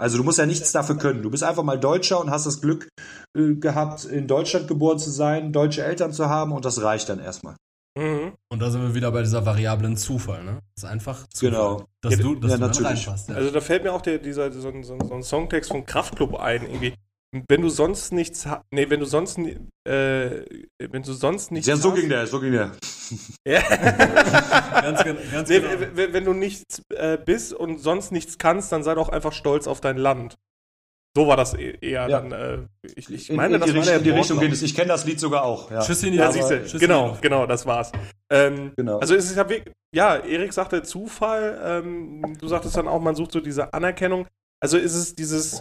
Speaker 3: Also du musst ja nichts dafür können. Du bist einfach mal Deutscher und hast das Glück äh, gehabt, in Deutschland geboren zu sein, deutsche Eltern zu haben und das reicht dann erstmal.
Speaker 1: Mhm. Und da sind wir wieder bei dieser variablen Zufall, ne? Das ist einfach Zufall,
Speaker 3: genau.
Speaker 1: dass ja, du, dass ja, du natürlich. reinpasst.
Speaker 2: Ja. Also da fällt mir auch der, dieser, so, so, so ein Songtext von Kraftklub ein, irgendwie wenn du sonst nichts hast, nee, wenn du sonst, äh, wenn du sonst nichts
Speaker 3: Ja, so hast, ging der, so ging der.
Speaker 2: ja. ganz, ganz nee, genau. Wenn, du nichts äh, bist und sonst nichts kannst, dann sei doch einfach stolz auf dein Land. So war das e-, eher
Speaker 3: Ja.
Speaker 2: dann. Äh, ich, ich
Speaker 3: In,
Speaker 2: meine,
Speaker 3: in
Speaker 2: das
Speaker 3: die,
Speaker 2: war
Speaker 3: Richtung,
Speaker 2: der
Speaker 3: in die Richtung geht es. Ich kenne das Lied sogar auch. Ja,
Speaker 1: Tschüss in die
Speaker 2: Ja,
Speaker 1: Luft.
Speaker 2: siehste,
Speaker 1: die
Speaker 2: genau, genau, das war's. Ähm,
Speaker 3: genau.
Speaker 2: also es ist ja wirklich, ja, Erik sagte Zufall, ähm, du sagtest dann auch, man sucht so diese Anerkennung. Also ist es dieses,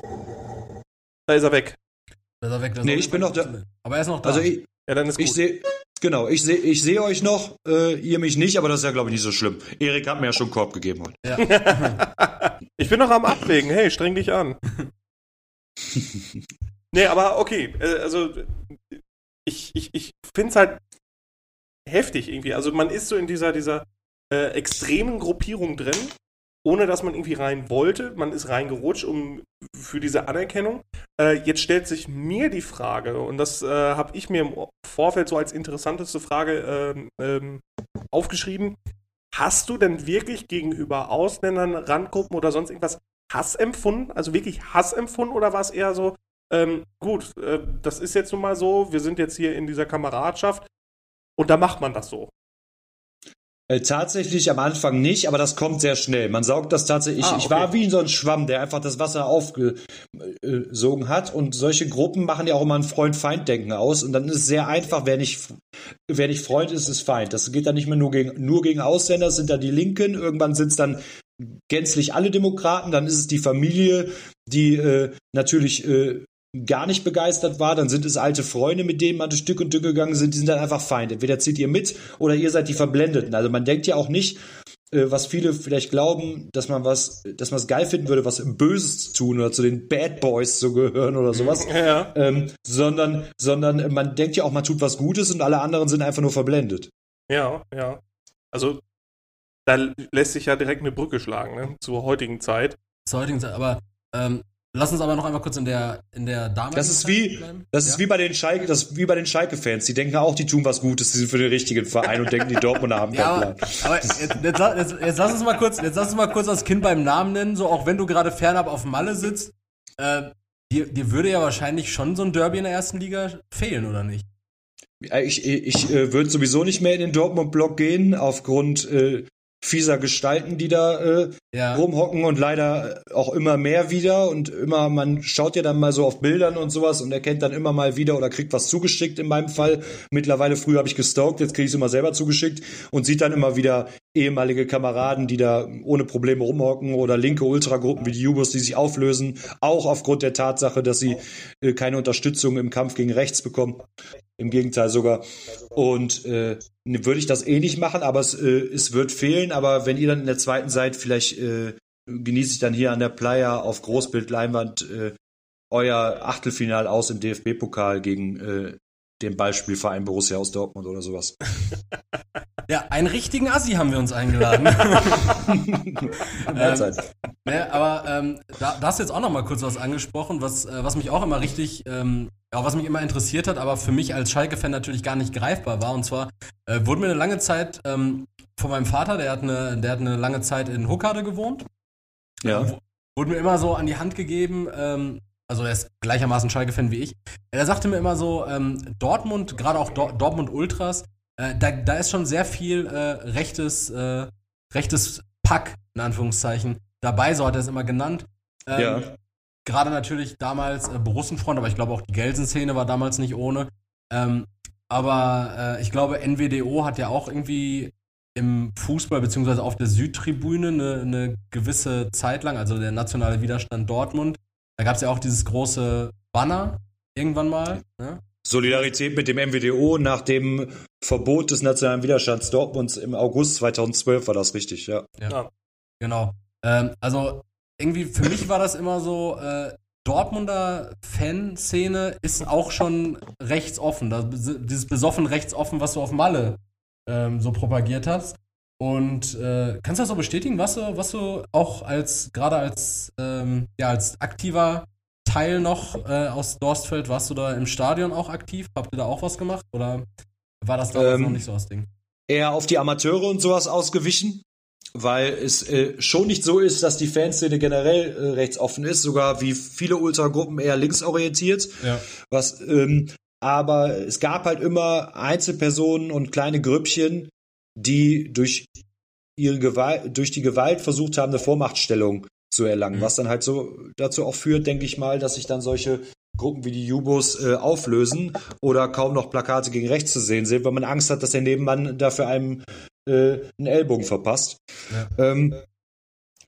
Speaker 2: da ist er weg.
Speaker 1: Da ist er weg, da ist
Speaker 3: Nee,
Speaker 1: er
Speaker 3: ich bin noch da.
Speaker 1: Aber er ist noch da.
Speaker 3: also ich,
Speaker 2: Ja, dann ist gut.
Speaker 3: ich sehe, genau, ich sehe, ich sehe euch noch, äh, ihr mich nicht, aber das ist ja glaube ich nicht so schlimm. Erik hat mir ja schon einen Korb gegeben heute.
Speaker 1: ja.
Speaker 2: ich bin noch am Abwägen, hey, streng dich an. nee, aber okay, äh, also ich, ich, ich finde es halt heftig irgendwie. Also man ist so in dieser, dieser äh, extremen Gruppierung drin, ohne dass man irgendwie rein wollte. Man ist reingerutscht um, für diese Anerkennung. Äh, jetzt stellt sich mir die Frage, und das äh, habe ich mir im Vorfeld so als interessanteste Frage ähm, ähm, aufgeschrieben. Hast du denn wirklich gegenüber Ausländern, Randgruppen oder sonst irgendwas Hass empfunden? Also wirklich Hass empfunden oder war es eher so, ähm, gut, äh, das ist jetzt nun mal so, wir sind jetzt hier in dieser Kameradschaft und da macht man das so.
Speaker 3: Äh, tatsächlich am Anfang nicht, aber das kommt sehr schnell. Man saugt das tatsächlich.
Speaker 2: Ah,
Speaker 3: Ich
Speaker 2: okay.
Speaker 3: war wie so ein Schwamm, der einfach das Wasser aufgesogen hat. Und solche Gruppen machen ja auch immer ein Freund-Feind-Denken aus. Und dann ist es sehr einfach, wer nicht, wer nicht Freund ist, ist Feind. Das geht dann nicht mehr nur gegen, nur gegen Ausländer, das sind da die Linken. Irgendwann sind es dann gänzlich alle Demokraten. Dann ist es die Familie, die äh, natürlich äh, gar nicht begeistert war, dann sind es alte Freunde, mit denen man durch Stück und Stück gegangen sind, die sind dann einfach Feind. Entweder zieht ihr mit oder ihr seid die Verblendeten. Also man denkt ja auch nicht, äh, was viele vielleicht glauben, dass man was, dass man es geil finden würde, was Böses zu tun oder zu den Bad Boys zu gehören oder sowas.
Speaker 2: Ja.
Speaker 3: Ähm, sondern, sondern man denkt ja auch, man tut was Gutes und alle anderen sind einfach nur verblendet.
Speaker 2: Ja, ja. Also da lässt sich ja direkt eine Brücke schlagen, ne? Zur heutigen Zeit.
Speaker 1: Zur heutigen Zeit. Aber ähm, lass uns aber noch einmal kurz in der, in der damaligen
Speaker 3: Das ist
Speaker 1: Zeit
Speaker 3: wie,
Speaker 1: bleiben.
Speaker 3: das ist
Speaker 1: Ja?
Speaker 3: wie bei den Schalke, das wie bei den Schalke-Fans. Die denken auch, die tun was Gutes, die sind für den richtigen Verein und denken, die Dortmunder haben
Speaker 1: Ja,
Speaker 3: keinen
Speaker 1: aber,
Speaker 3: Plan.
Speaker 1: aber jetzt, jetzt, jetzt, jetzt lass uns mal kurz, jetzt lass uns mal kurz das Kind beim Namen nennen, so auch wenn du gerade fernab auf Malle sitzt, äh, dir, dir würde ja wahrscheinlich schon so ein Derby in der ersten Liga fehlen, oder nicht?
Speaker 3: Ich, ich, ich äh, würde sowieso nicht mehr in den Dortmund-Block gehen, aufgrund äh, fieser Gestalten, die da äh,
Speaker 1: Ja.
Speaker 3: rumhocken und leider auch immer mehr wieder und immer, man schaut ja dann mal so auf Bildern und sowas und erkennt dann immer mal wieder oder kriegt was zugeschickt in meinem Fall. Mittlerweile früher habe ich gestalkt, jetzt kriege ich es immer selber zugeschickt und sieht dann immer wieder ehemalige Kameraden, die da ohne Probleme rumhocken oder linke Ultragruppen wie die Jubos, die sich auflösen, auch aufgrund der Tatsache, dass sie äh, keine Unterstützung im Kampf gegen rechts bekommen. Im Gegenteil sogar. Und äh, würde ich das eh nicht machen, aber es, äh, es wird fehlen. Aber wenn ihr dann in der zweiten seid, vielleicht äh, genieße ich dann hier an der Playa auf Großbildleinwand äh, euer Achtelfinal aus im DFB-Pokal gegen äh, den Ballspielverein Borussia aus Dortmund oder sowas.
Speaker 1: Ja, einen richtigen Assi haben wir uns eingeladen.
Speaker 3: Mahlzeit.
Speaker 1: Ne, aber ähm, da, da hast du jetzt auch noch mal kurz was angesprochen, was, äh, was mich auch immer richtig, ähm, ja, was mich immer interessiert hat, aber für mich als Schalke-Fan natürlich gar nicht greifbar war. Und zwar äh, wurde mir eine lange Zeit ähm, von meinem Vater, der hat eine, der hat eine lange Zeit in Huckade gewohnt,
Speaker 3: ja.
Speaker 1: wurde mir immer so an die Hand gegeben, ähm, also er ist gleichermaßen Schalke-Fan wie ich. Er sagte mir immer so, ähm, Dortmund, gerade auch Dor Dortmund Ultras, äh, da, da ist schon sehr viel äh, rechtes, äh, rechtes Pack, in Anführungszeichen, dabei, so hat er es immer genannt. Ähm,
Speaker 3: Ja.
Speaker 1: Gerade natürlich damals äh, Borussenfreund, aber ich glaube auch die Gelsen-Szene war damals nicht ohne. Ähm, aber äh, ich glaube, NWDO hat ja auch irgendwie im Fußball beziehungsweise auf der Südtribüne eine, eine gewisse Zeit lang, also der nationale Widerstand Dortmund, da gab es ja auch dieses große Banner irgendwann mal. Ne?
Speaker 3: Solidarität mit dem MWDO nach dem Verbot des nationalen Widerstands Dortmunds im August 2012 war das richtig, ja.
Speaker 1: Genau. Ähm, also irgendwie für mich war das immer so, äh, Dortmunder Fanszene ist auch schon rechtsoffen. Das, dieses besoffen rechtsoffen, was du auf Malle ähm, so propagiert hast. Und äh, kannst du das so bestätigen, was du, was du auch als, gerade als, ähm, ja, als aktiver Teil noch äh, aus Dorstfeld, warst du da im Stadion auch aktiv? Habt ihr da auch was gemacht? Oder war das damals
Speaker 3: Ähm,
Speaker 1: noch nicht so das Ding?
Speaker 3: Eher auf die Amateure und sowas ausgewichen, weil es äh, schon nicht so ist, dass die Fanszene generell äh, rechtsoffen ist, sogar wie viele Ultragruppen eher linksorientiert.
Speaker 1: Ja.
Speaker 3: Was, ähm, aber es gab halt immer Einzelpersonen und kleine Grüppchen, die durch ihre Gewalt, durch die Gewalt versucht haben, eine Vormachtstellung zu erlangen,
Speaker 1: Mhm.
Speaker 3: was dann halt so dazu auch führt, denke ich mal, dass sich dann solche Gruppen wie die Jubos äh, auflösen oder kaum noch Plakate gegen rechts zu sehen sind, weil man Angst hat, dass der Nebenmann dafür einem äh, einen Ellbogen verpasst.
Speaker 1: Ja.
Speaker 3: Ähm,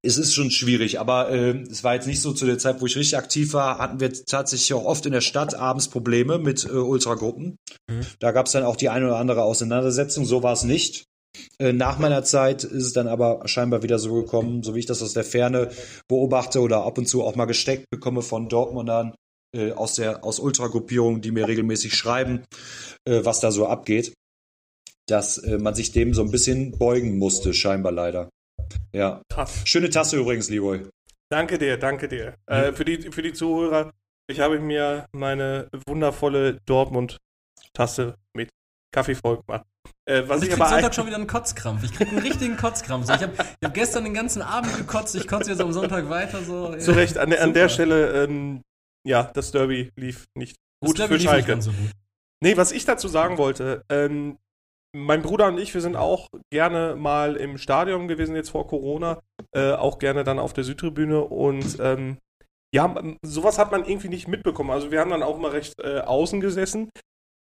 Speaker 3: es ist schon schwierig, aber äh, es war jetzt nicht so zu der Zeit, wo ich richtig aktiv war, hatten wir tatsächlich auch oft in der Stadt abends Probleme mit äh, Ultragruppen.
Speaker 1: Mhm.
Speaker 3: Da gab es dann auch die eine oder andere Auseinandersetzung, so war es nicht. Äh, nach meiner Zeit ist es dann aber scheinbar wieder so gekommen, so wie ich das aus der Ferne beobachte oder ab und zu auch mal gesteckt bekomme von Dortmundern äh, aus der aus Ultragruppierungen, die mir regelmäßig schreiben, äh, was da so abgeht, dass äh, man sich dem so ein bisschen beugen musste, scheinbar leider. Ja.
Speaker 2: Krass.
Speaker 3: Schöne Tasse übrigens, Leroy.
Speaker 2: Danke dir, danke dir. Äh, für, die, für die Zuhörer, ich habe mir meine wundervolle Dortmund-Tasse mit Kaffee voll gemacht. Äh, was
Speaker 1: Und ich
Speaker 2: ich
Speaker 1: krieg
Speaker 2: aber
Speaker 1: Sonntag schon wieder einen Kotzkrampf. Ich krieg einen richtigen Kotzkrampf. So, ich habe hab gestern den ganzen Abend gekotzt, ich kotze jetzt am Sonntag weiter. So.
Speaker 2: zu Recht, an, der- an der Stelle, ähm, ja, das Derby lief nicht
Speaker 1: Das
Speaker 2: gut
Speaker 1: Derby
Speaker 2: für
Speaker 1: lief nicht
Speaker 2: Schalke.
Speaker 1: ganz so gut.
Speaker 2: Nee, was ich dazu sagen wollte, ähm, mein Bruder und ich, wir sind auch gerne mal im Stadion gewesen, jetzt vor Corona, äh, auch gerne dann auf der Südtribüne und ähm, ja, sowas hat man irgendwie nicht mitbekommen. Also wir haben dann auch mal recht äh, außen gesessen,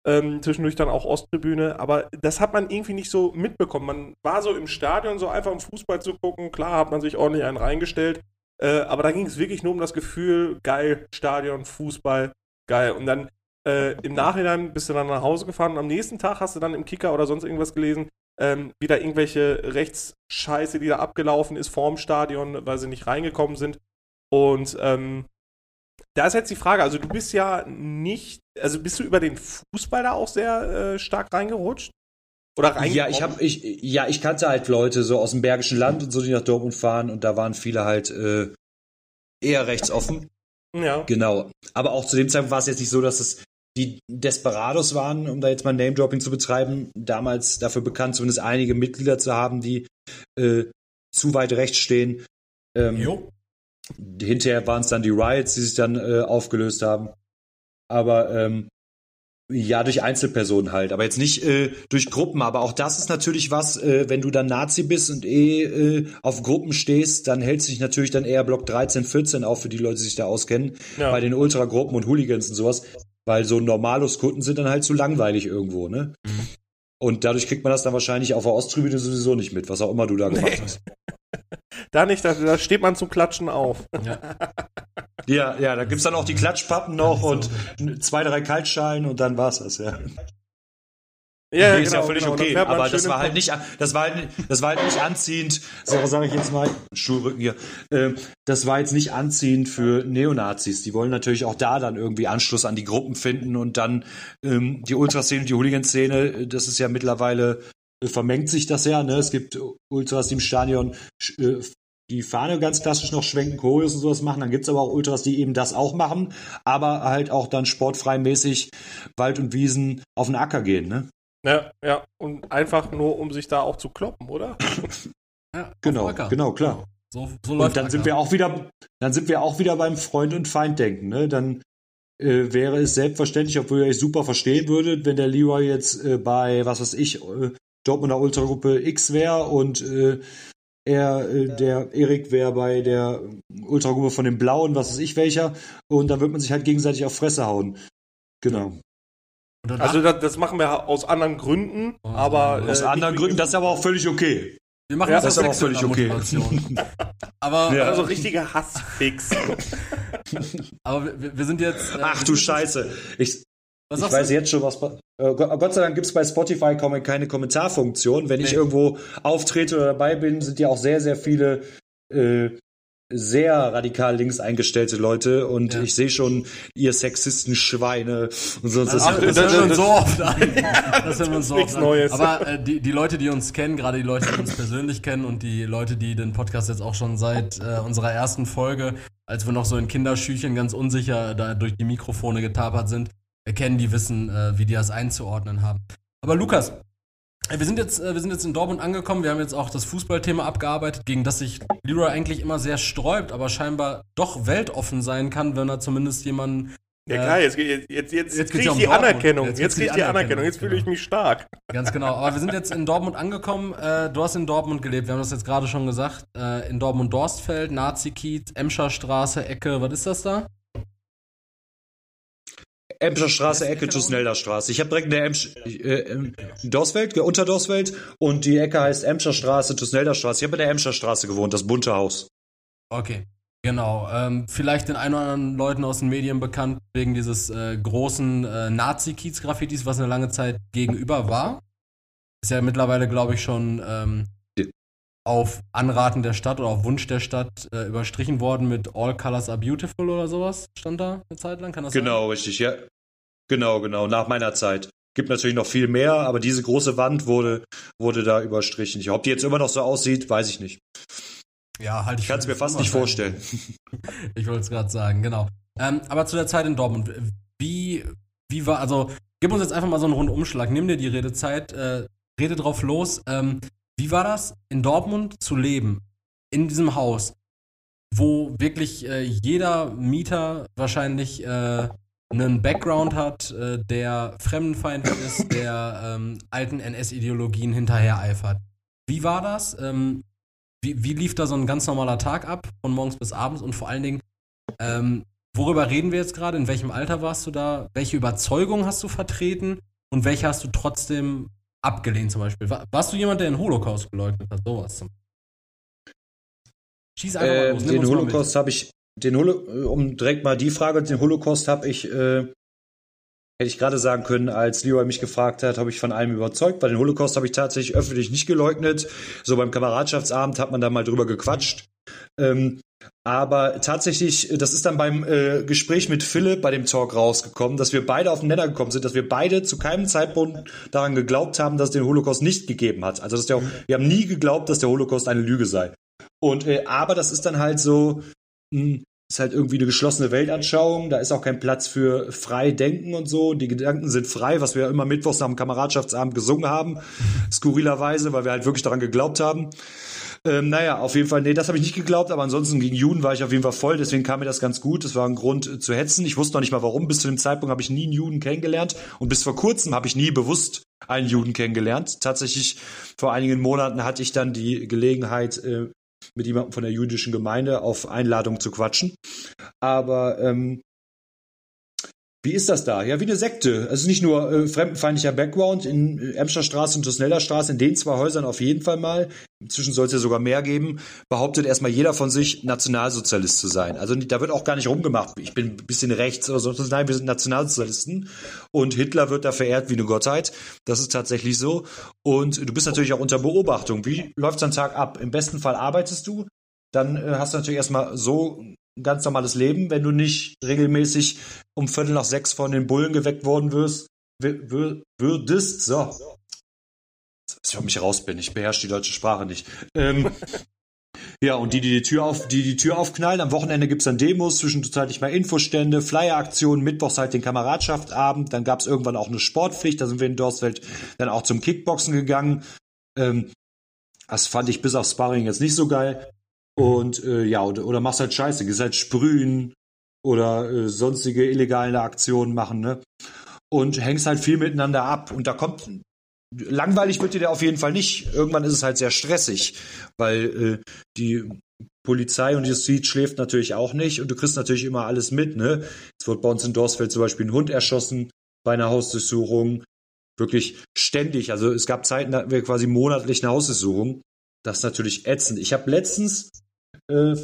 Speaker 2: ähm, zwischendurch dann auch Osttribüne, aber das hat man irgendwie nicht so mitbekommen. Man war so im Stadion, so einfach im Fußball zu gucken, klar hat man sich ordentlich einen reingestellt, äh, aber da ging es wirklich nur um das Gefühl, geil, Stadion, Fußball, geil. Und dann äh, im Nachhinein bist du dann nach Hause gefahren und am nächsten Tag hast du dann im Kicker oder sonst irgendwas gelesen, ähm, wieder irgendwelche Rechtsscheiße, die da abgelaufen ist vorm Stadion, weil sie nicht reingekommen sind. Und ähm, da ist jetzt die Frage, also du bist ja nicht, also bist du über den Fußball da auch sehr äh, stark reingerutscht? Oder reingekommen?
Speaker 3: Ja, ich habe ich ja, ich kannte halt Leute so aus dem Bergischen Land und so, die nach Dortmund fahren und da waren viele halt äh, eher rechtsoffen.
Speaker 2: Ja.
Speaker 3: Genau. Aber auch zu dem Zeitpunkt war es jetzt nicht so, dass es die Desperados waren, um da jetzt mal Name-Dropping zu betreiben, damals dafür bekannt, zumindest einige Mitglieder zu haben, die äh, zu weit rechts stehen. Ähm,
Speaker 1: Jo.
Speaker 3: hinterher waren es dann die Riots, die sich dann äh, aufgelöst haben. Aber ähm, ja, durch Einzelpersonen halt, aber jetzt nicht äh, durch Gruppen. Aber auch das ist natürlich was, äh, wenn du dann Nazi bist und eh äh, auf Gruppen stehst, dann hält sich natürlich dann eher Block 13, 14 auf für die Leute, die sich da auskennen.
Speaker 2: Ja.
Speaker 3: Bei den Ultragruppen und Hooligans und sowas. Weil so Normalos-Kunden sind dann halt zu langweilig irgendwo, ne?
Speaker 1: Mhm.
Speaker 3: Und dadurch kriegt man das dann wahrscheinlich auf der Osttribüne sowieso nicht mit, was auch immer du da gemacht hast.
Speaker 2: Da nicht, da, da steht man zum Klatschen auf.
Speaker 1: Ja.
Speaker 3: Ja, ja, da gibt's dann auch die Klatschpappen noch und zwei, drei Kaltschalen und dann war's das, ja.
Speaker 2: Ja,
Speaker 3: Nee, ist ja völlig
Speaker 2: genau.
Speaker 3: Okay, aber
Speaker 2: schön
Speaker 3: das war halt nicht, das war halt, das war halt nicht anziehend, so sage ich jetzt mal, Schulrücken hier, ähm, das war jetzt nicht anziehend für Neonazis. Die wollen natürlich auch da dann irgendwie Anschluss an die Gruppen finden und dann ähm, die Ultraszene und die Hooligan-Szene, das ist ja mittlerweile, äh, vermengt sich das ja, ne? Es gibt Ultras, die im Stadion äh, die Fahne ganz klassisch noch schwenken, Choreos und sowas machen. Dann gibt's aber auch Ultras, die eben das auch machen, aber halt auch dann sportfreimäßig Wald und Wiesen auf den Acker gehen, ne?
Speaker 2: Ja, ja. Und einfach nur, um sich da auch zu kloppen, oder?
Speaker 1: Ja,
Speaker 3: Genau, genau, klar.
Speaker 1: So, so läuft
Speaker 3: Und dann sind
Speaker 1: Acker.
Speaker 3: wir auch wieder, dann sind wir auch wieder beim Freund und Feind denken. Ne? Dann äh, wäre es selbstverständlich, obwohl ihr euch super verstehen würdet, wenn der Leroy jetzt äh, bei, was weiß ich, äh, Dortmunder Ultragruppe X wäre und äh, er, äh, der Erik wäre bei der Ultragruppe von den Blauen, was weiß ich welcher, und dann wird man sich halt gegenseitig auf Fresse hauen. Genau.
Speaker 2: Also das, das machen wir aus anderen Gründen,
Speaker 1: Aus
Speaker 2: aber
Speaker 3: Aus
Speaker 2: äh,
Speaker 3: anderen Gründen, das ist aber auch völlig okay.
Speaker 1: wir machen
Speaker 2: ja,
Speaker 1: das,
Speaker 3: das ist auch völlig okay.
Speaker 1: Aber
Speaker 3: Ja.
Speaker 2: also richtige Hassfix.
Speaker 1: aber wir, wir sind jetzt. äh,
Speaker 3: Ach du Scheiße. Ich,
Speaker 1: Was
Speaker 3: ich weiß
Speaker 1: du?
Speaker 3: jetzt schon, was. Äh, Gott Gott sei Dank gibt's bei Spotify keine Kommentarfunktion. Wenn ich
Speaker 1: Nee.
Speaker 3: irgendwo auftrete oder dabei bin, sind ja auch sehr, sehr viele äh, sehr radikal links eingestellte Leute und
Speaker 1: Ja.
Speaker 3: ich sehe schon, ihr Sexisten-Schweine und sonst
Speaker 1: Das,
Speaker 3: ist
Speaker 1: ach,
Speaker 2: das-
Speaker 1: das,
Speaker 2: das-
Speaker 1: hören wir uns
Speaker 2: das-
Speaker 1: so oft an. Das hören wir uns so
Speaker 2: nichts
Speaker 1: oft an.
Speaker 2: Neues.
Speaker 1: Aber äh, die, die Leute, die uns kennen, gerade die Leute, die uns persönlich kennen und die Leute, die den Podcast jetzt auch schon seit äh, unserer ersten Folge, als wir noch so in Kinderschüchen ganz unsicher da durch die Mikrofone getapert sind, erkennen, die wissen, äh, wie die das einzuordnen haben. Aber Lukas, wir sind, jetzt, äh, wir sind jetzt in Dortmund angekommen. Wir haben jetzt auch das Fußballthema abgearbeitet, gegen das sich Leroy eigentlich immer sehr sträubt, aber scheinbar doch weltoffen sein kann, wenn er zumindest jemanden
Speaker 2: Ja klar, jetzt, jetzt, jetzt, jetzt,
Speaker 1: jetzt
Speaker 2: kriege ich
Speaker 1: um
Speaker 2: die
Speaker 1: Dortmund.
Speaker 2: Anerkennung.
Speaker 1: Jetzt
Speaker 2: Jetzt, kriege ich die Anerkennung. Jetzt fühle ich mich stark.
Speaker 1: Ganz genau. Aber wir sind jetzt in Dortmund angekommen. Äh, du hast in Dortmund gelebt. Wir haben das jetzt gerade schon gesagt. Äh, in Dortmund-Dorstfeld, Nazi-Kiez, Emscher Straße, Ecke. Was ist das da?
Speaker 3: Emscher Straße, Ecke Tusnelder Straße. Ich habe direkt in der Emsch, äh, ähm, Dorsfeld, äh, unter Dorsfeld und die Ecke heißt Emscher Straße, Tusnelder Straße. Ich habe in der Emscher Straße gewohnt, das bunte Haus.
Speaker 1: Okay. Genau. Ähm, vielleicht den ein oder anderen Leuten aus den Medien bekannt wegen dieses äh, großen äh, Nazi-Kiez-Graffitis, was eine lange Zeit gegenüber war. Ist ja mittlerweile, glaube ich, schon ähm. Auf Anraten der Stadt oder auf Wunsch der Stadt äh, überstrichen worden mit All Colors are Beautiful oder sowas. Stand da eine Zeit lang? Kann das
Speaker 3: Genau, richtig, ja. Genau, genau, nach meiner Zeit. Gibt natürlich noch viel mehr, aber diese große Wand wurde, wurde da überstrichen. Ob die jetzt immer noch so aussieht, weiß ich nicht.
Speaker 1: sein? Ja, halt
Speaker 3: Ich kann es mir fast nicht vorstellen.
Speaker 1: Ich wollte es gerade sagen, genau. Ähm, aber zu der Zeit in Dortmund, wie, wie war, also gib uns jetzt einfach mal so einen Rundumschlag, nimm dir die Redezeit, äh, rede drauf los. Ähm, wie war das, in Dortmund zu leben, in diesem Haus, wo wirklich äh, jeder Mieter wahrscheinlich äh, einen Background hat, äh, der fremdenfeindlich ist, der ähm, alten NS-Ideologien hinterhereifert. Wie war das? Ähm, wie, wie lief da so ein ganz normaler Tag ab, von morgens bis abends und vor allen Dingen, ähm, worüber reden wir jetzt gerade? In welchem Alter warst du da? Welche Überzeugung hast du vertreten und welche hast du trotzdem abgelehnt zum Beispiel? War, warst du jemand, der den Holocaust geleugnet hat? Sowas zum Schieß einfach mal
Speaker 3: Äh,
Speaker 1: los, nimm
Speaker 3: den
Speaker 1: mal
Speaker 3: Holocaust habe ich, den Holo, um direkt mal die Frage, den Holocaust habe ich, äh, hätte ich gerade sagen können, als Leroy mich gefragt hat, habe ich von allem überzeugt. Bei den Holocaust habe ich tatsächlich öffentlich nicht geleugnet. So beim Kameradschaftsabend hat man da mal drüber gequatscht. Ähm, aber tatsächlich, das ist dann beim äh, Gespräch mit Philipp bei dem Talk rausgekommen, dass wir beide auf den Nenner gekommen sind, dass wir beide zu keinem Zeitpunkt daran geglaubt haben, dass es den Holocaust nicht gegeben hat. Also dass der, wir haben nie geglaubt, dass der Holocaust eine Lüge sei. Und äh, aber das ist dann halt so, mh, ist halt irgendwie eine geschlossene Weltanschauung. Da ist auch kein Platz für frei denken und so. Die Gedanken sind frei, was wir immer mittwochs nach dem Kameradschaftsabend gesungen haben, skurrilerweise, weil wir halt wirklich daran geglaubt haben. Ähm, naja, auf jeden Fall, nee, das habe ich nicht geglaubt, aber ansonsten gegen Juden war ich auf jeden Fall voll, deswegen kam mir das ganz gut. Das war ein Grund äh, zu hetzen. Ich wusste noch nicht mal warum. Bis zu dem Zeitpunkt habe ich nie einen Juden kennengelernt und bis vor kurzem habe ich nie bewusst einen Juden kennengelernt. Tatsächlich vor einigen Monaten hatte ich dann die Gelegenheit, äh, mit jemandem von der jüdischen Gemeinde auf Einladung zu quatschen. Aber ähm, wie ist das da? Ja, wie eine Sekte. Es ist nicht nur äh, fremdenfeindlicher Background in äh, Emscher Straße und Tusneller Straße, in den zwei Häusern auf jeden Fall mal. Inzwischen soll es ja sogar mehr geben. Behauptet erstmal jeder von sich, Nationalsozialist zu sein. Also da wird auch gar nicht rumgemacht. Ich bin ein bisschen rechts oder so. Nein, wir sind Nationalsozialisten. Und Hitler wird da verehrt wie eine Gottheit. Das ist tatsächlich so. Und du bist natürlich auch unter Beobachtung. Wie läuft dein Tag ab? Im besten Fall arbeitest du. Dann äh, hast du natürlich erstmal so ein ganz normales Leben, wenn du nicht regelmäßig um Viertel nach sechs von den Bullen geweckt worden wirst, wür- würdest. So. Dass ich auf mich raus bin. Ich beherrsche die deutsche Sprache nicht. Ähm, ja, und die, die die Tür auf, die die Tür aufknallen. Am Wochenende gibt's dann Demos, zwischenzeitlich mal Infostände, Flyer-Aktionen, mittwochs halt den Kameradschaftabend. Dann gab's irgendwann auch eine Sportpflicht. Da sind wir in Dorsfeld dann auch zum Kickboxen gegangen. Ähm, das fand ich bis auf Sparring jetzt nicht so geil. Und äh, ja, oder, oder machst halt Scheiße, gehst halt sprühen oder äh, sonstige illegale Aktionen machen, ne? Und hängst halt viel miteinander ab. Und da kommt. Langweilig wird dir der auf jeden Fall nicht. Irgendwann ist es halt sehr stressig, weil äh, die Polizei und Justiz schläft natürlich auch nicht und du kriegst natürlich immer alles mit, ne? Es wird bei uns in Dorsfeld zum Beispiel ein Hund erschossen bei einer Hausdurchsuchung. Wirklich ständig. Also es gab Zeiten, da hatten wir quasi monatlich eine Hausdurchsuchung. Das ist natürlich ätzend. Ich habe letztens äh,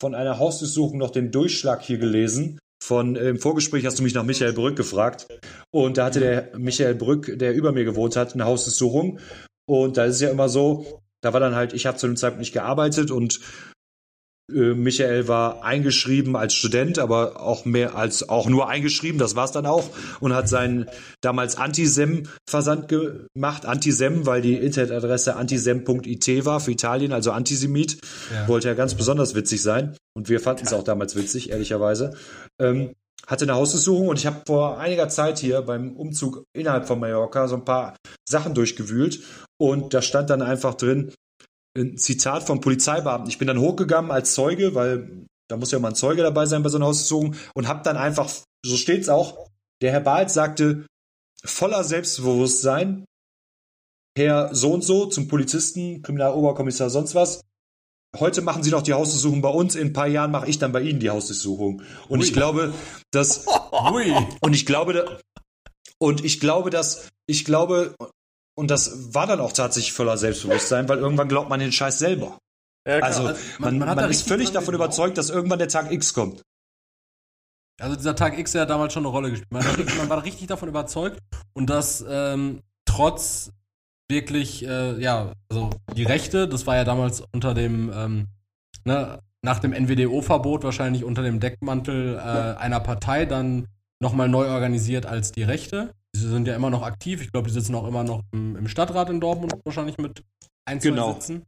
Speaker 3: von einer Hausdurchsuchung noch den Durchschlag hier gelesen. Von äh, im Vorgespräch hast du mich nach Michael Brück gefragt. Und da hatte der Michael Brück, der über mir gewohnt hat, eine Hausdurchsuchung. Und da ist es ja immer so, da war dann halt, ich habe zu dem Zeitpunkt nicht gearbeitet und Michael war eingeschrieben als Student, aber auch mehr als auch nur eingeschrieben, das war's dann auch und hat seinen damals Antisem-Versand gemacht, Antisem, weil die Internetadresse antisem.it war für Italien, also Antisemit.
Speaker 1: Ja.
Speaker 3: Wollte ja ganz besonders witzig sein und wir fanden es auch damals witzig, ehrlicherweise. Ähm, hatte eine Hausdurchsuchung und ich habe vor einiger Zeit hier beim Umzug innerhalb von Mallorca so ein paar Sachen durchgewühlt und da stand dann einfach drin, ein Zitat vom Polizeibeamten. Ich bin dann hochgegangen als Zeuge, weil da muss ja mal ein Zeuge dabei sein bei so einer Hausdurchsuchung und habe dann einfach, so steht's auch, der Herr Barth sagte, voller Selbstbewusstsein, Herr so und so zum Polizisten, Kriminaloberkommissar, sonst was. Heute machen Sie doch die Hausdurchsuchung bei uns, in ein paar Jahren mache ich dann bei Ihnen die Hausdurchsuchung. Und
Speaker 1: Ui.
Speaker 3: ich glaube, dass
Speaker 1: Ui.
Speaker 3: und ich glaube, und ich glaube, dass, ich glaube, und das war dann auch tatsächlich voller Selbstbewusstsein, weil irgendwann glaubt man den Scheiß selber.
Speaker 2: Ja, klar.
Speaker 3: Also
Speaker 1: man-
Speaker 3: man,
Speaker 1: man
Speaker 3: man, ist völlig davon überzeugt, dass irgendwann der Tag X kommt.
Speaker 1: Also dieser Tag X hat damals schon eine Rolle gespielt. Man, man war richtig davon überzeugt und dass ähm, trotz wirklich, äh, ja, also die Rechte, das war ja damals unter dem, ähm, ne, nach dem NWDO-Verbot wahrscheinlich unter dem Deckmantel äh, einer Partei dann nochmal neu organisiert als die Rechte. Sie sind ja immer noch aktiv. Ich glaube, die sitzen auch immer noch im, im Stadtrat in Dortmund wahrscheinlich mit ein, zwei
Speaker 3: Genau.
Speaker 1: Sitzen.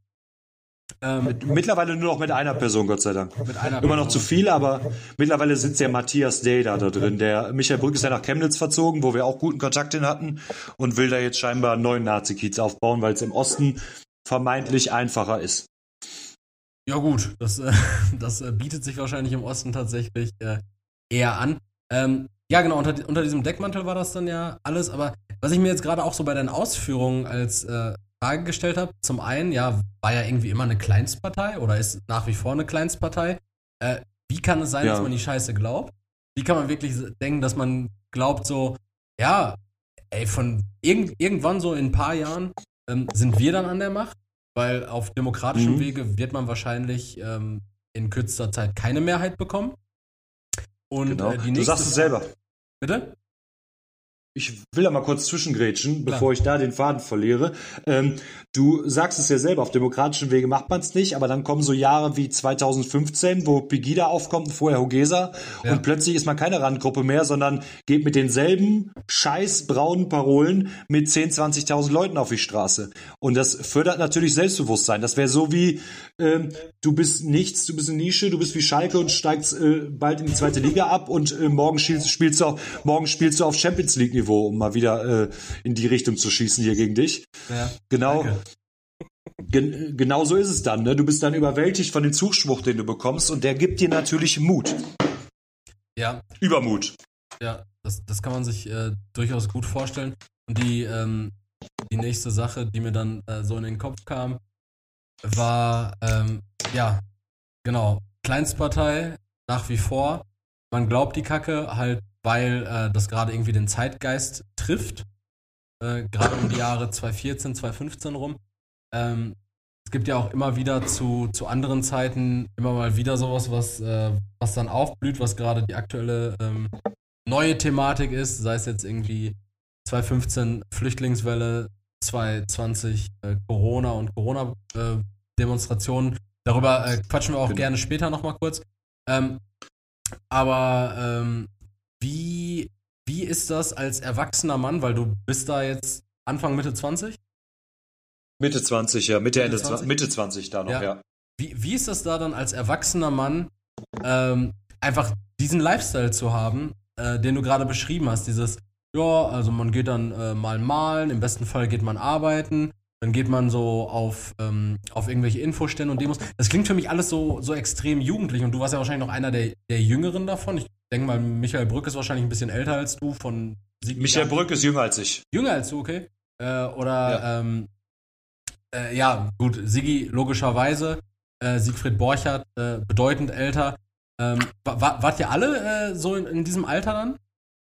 Speaker 1: Ähm, mit,
Speaker 3: Mittlerweile nur noch mit einer Person, Gott sei Dank.
Speaker 1: mit einer
Speaker 3: Immer noch zu viel, aber mittlerweile sitzt ja Matthias Deda da drin. Der Michael Brück ist ja nach Chemnitz verzogen, wo wir auch guten Kontakt hin hatten und will da jetzt scheinbar einen neuen Nazi-Kiez aufbauen, weil es im Osten vermeintlich einfacher ist.
Speaker 1: Ja gut, das, äh, das äh, bietet sich wahrscheinlich im Osten tatsächlich äh, eher an. Ähm, ja genau, unter, unter diesem Deckmantel war das dann ja alles, aber was ich mir jetzt gerade auch so bei deinen Ausführungen als äh, Frage gestellt habe, zum einen, ja, war ja irgendwie immer eine Kleinstpartei oder ist nach wie vor eine Kleinstpartei. Äh, wie kann es sein,
Speaker 3: Ja.
Speaker 1: dass man die Scheiße glaubt? Wie kann man wirklich denken, dass man glaubt so, ja, ey, von irgend, irgendwann so in ein paar Jahren ähm, sind wir dann an der Macht? Weil auf demokratischem
Speaker 3: Mhm.
Speaker 1: Wege wird man wahrscheinlich ähm, in kürzester Zeit keine Mehrheit bekommen. Und
Speaker 3: Genau.
Speaker 1: äh, die
Speaker 3: Du
Speaker 1: nächste
Speaker 3: sagst es selber.
Speaker 1: Bitte?
Speaker 3: Ich will da mal kurz zwischengrätschen, bevor ich da den Faden verliere. Ähm, du sagst es ja selber, auf demokratischen Wege macht man es nicht, aber dann kommen so Jahre wie 2015, wo Pegida aufkommt, vorher Hogesa,
Speaker 1: Ja.
Speaker 3: und plötzlich ist man keine Randgruppe mehr, sondern geht mit denselben scheiß braunen Parolen mit 10, 20.000 Leuten auf die Straße. Und das fördert natürlich Selbstbewusstsein. Das wäre so wie, ähm, du bist nichts, du bist eine Nische, du bist wie Schalke und steigst äh, bald in die zweite Liga ab und äh, morgen spielst, spielst du auf, morgen spielst du auf Champions League Niveau, um mal wieder äh, in die Richtung zu schießen hier gegen dich.
Speaker 1: Ja.
Speaker 3: Genau.
Speaker 1: Danke.
Speaker 3: Gen genau so ist es dann. Ne? Du bist dann überwältigt von dem Zuspruch, den du bekommst, und der gibt dir natürlich Mut.
Speaker 1: Ja,
Speaker 3: Übermut.
Speaker 1: Ja, das, das kann man sich äh, durchaus gut vorstellen. Und die, ähm, die nächste Sache, die mir dann äh, so in den Kopf kam, war, ähm, ja, genau, Kleinstpartei nach wie vor. Man glaubt die Kacke halt, weil äh, das gerade irgendwie den Zeitgeist trifft. Äh, gerade um die Jahre 2014, 2015 rum. Ähm, es gibt ja auch immer wieder zu, zu anderen Zeiten immer mal wieder sowas, was, äh, was dann aufblüht, was gerade die aktuelle ähm, neue Thematik ist, sei es jetzt irgendwie 2015 Flüchtlingswelle, 2020 äh, Corona und Corona-Demonstrationen. Darüber äh, quatschen wir auch
Speaker 3: Genau.
Speaker 1: gerne später nochmal kurz. Ähm, aber ähm, wie, wie ist das als erwachsener Mann, weil du bist da jetzt Anfang, Mitte 20?
Speaker 3: Mitte 20, ja. Mitte,
Speaker 1: Mitte
Speaker 3: Ende
Speaker 1: 20?
Speaker 3: 20, Mitte 20 da noch,
Speaker 1: Ja.
Speaker 3: ja.
Speaker 1: Wie, wie ist das da dann als erwachsener Mann, ähm, einfach diesen Lifestyle zu haben, äh, den du gerade beschrieben hast? Dieses, ja, also man geht dann äh, mal malen, im besten Fall geht man arbeiten, dann geht man so auf, ähm, auf irgendwelche Infostände und Demos. Das klingt für mich alles so, so extrem jugendlich und du warst ja wahrscheinlich noch einer der, der Jüngeren davon. Ich denke mal, Michael Brück ist wahrscheinlich ein bisschen älter als du von Sieg
Speaker 3: Michael Brück ist jünger als ich.
Speaker 1: Jünger als du, okay? Äh, oder, ähm, äh, ja, gut, Sigi logischerweise, äh, Siegfried Borchardt, äh, bedeutend älter. Ähm, wa wa wart ihr alle äh, so in, in diesem Alter dann?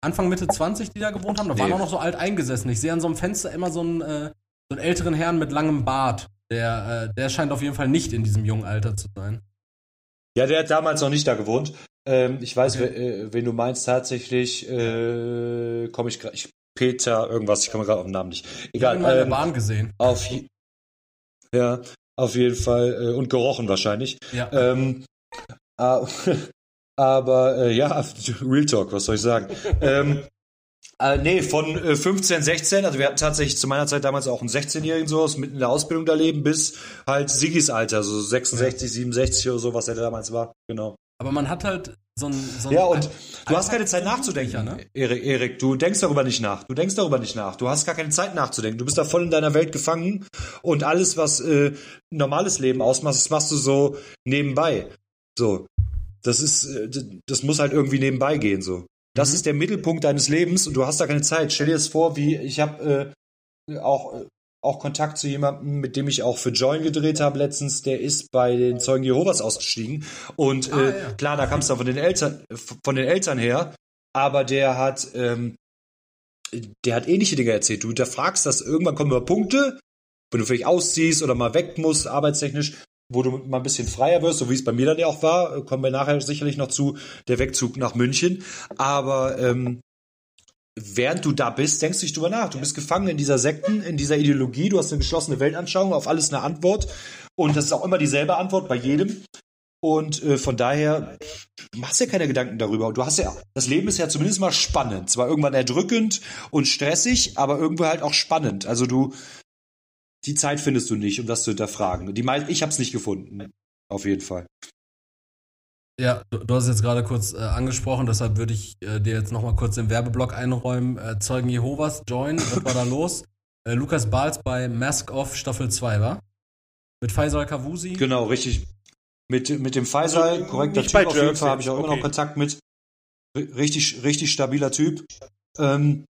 Speaker 1: Anfang, Mitte 20, die da gewohnt haben? Da waren
Speaker 3: Nee.
Speaker 1: auch noch so alt eingesessen. Ich sehe an so einem Fenster immer so einen, äh, so einen älteren Herrn mit langem Bart. Der, äh, der scheint auf jeden Fall nicht in diesem jungen Alter zu sein.
Speaker 3: Ja, der hat damals noch nicht da gewohnt. Ähm, ich weiß,
Speaker 1: Okay.
Speaker 3: we- äh, wen du meinst tatsächlich. Äh, komme ich gerade. Peter, irgendwas, ich komme gerade auf den Namen nicht.
Speaker 1: Ich habe
Speaker 3: Egal.
Speaker 1: ihn mal in der
Speaker 3: Ähm,
Speaker 1: Bahn gesehen.
Speaker 3: auf, ja, auf jeden Fall. Äh, und gerochen wahrscheinlich.
Speaker 1: Ja.
Speaker 3: Ähm, aber äh, ja, Real Talk, was soll ich sagen? ähm, äh, nee, von äh, 15, 16, also wir hatten tatsächlich zu meiner Zeit damals auch einen 16-Jährigen so aus mitten in der Ausbildung da leben, bis halt Sigis Alter, so 66, 67 oder so, was er damals war. Genau.
Speaker 1: Aber man hat halt so ein. So ein
Speaker 3: Ja, und
Speaker 1: Al-
Speaker 3: du hast keine Zeit nachzudenken,
Speaker 1: ne?
Speaker 3: Erik, Erik. Du denkst darüber nicht nach. Du denkst darüber nicht nach. Du hast gar keine Zeit nachzudenken. Du bist da voll in deiner Welt gefangen und alles, was äh, normales Leben ausmacht, das machst du so nebenbei. So. Das ist, äh, das muss halt irgendwie nebenbei gehen so. Das mhm. ist der Mittelpunkt deines Lebens und du hast da keine Zeit. Stell dir das vor, wie ich habe äh, auch äh, auch Kontakt zu jemandem, mit dem ich auch für Join gedreht habe letztens, der ist bei den Zeugen Jehovas ausgestiegen. Und ah, äh, ja. klar, da kam es dann von den Eltern, von den Eltern her, aber der hat, ähm, der hat ähnliche Dinge erzählt. Du hinterfragst das, irgendwann kommen immer Punkte, wenn du vielleicht ausziehst oder mal weg musst, arbeitstechnisch, wo du mal ein bisschen freier wirst, so wie es bei mir dann ja auch war, kommen wir nachher sicherlich noch zu, der Wegzug nach München. Aber ähm, während du da bist, denkst du nicht drüber nach. Du bist gefangen in dieser Sekten, in dieser Ideologie, du hast eine geschlossene Weltanschauung, auf alles eine Antwort. Und das ist auch immer dieselbe Antwort bei jedem. Und äh, von daher du machst ja keine Gedanken darüber. Und du hast ja, das Leben ist ja zumindest mal spannend. Zwar irgendwann erdrückend und stressig, aber irgendwo halt auch spannend. Also du, die Zeit findest du nicht, um das zu hinterfragen. Die, ich habe es nicht gefunden. Auf jeden Fall.
Speaker 1: Ja, du, du hast es jetzt gerade kurz äh, angesprochen, deshalb würde ich äh, dir jetzt nochmal kurz den Werbeblock einräumen. Äh, Zeugen Jehovas, Join, was war da los? Äh, Lukas Bahls bei Mask Off Staffel 2, war? Mit Faisal Kavusi.
Speaker 3: Genau, richtig. Mit, mit dem Faisal, also, korrekter Typ auf jeden Fall, habe ich auch okay. immer noch Kontakt mit. Richtig, richtig stabiler Typ. Ähm,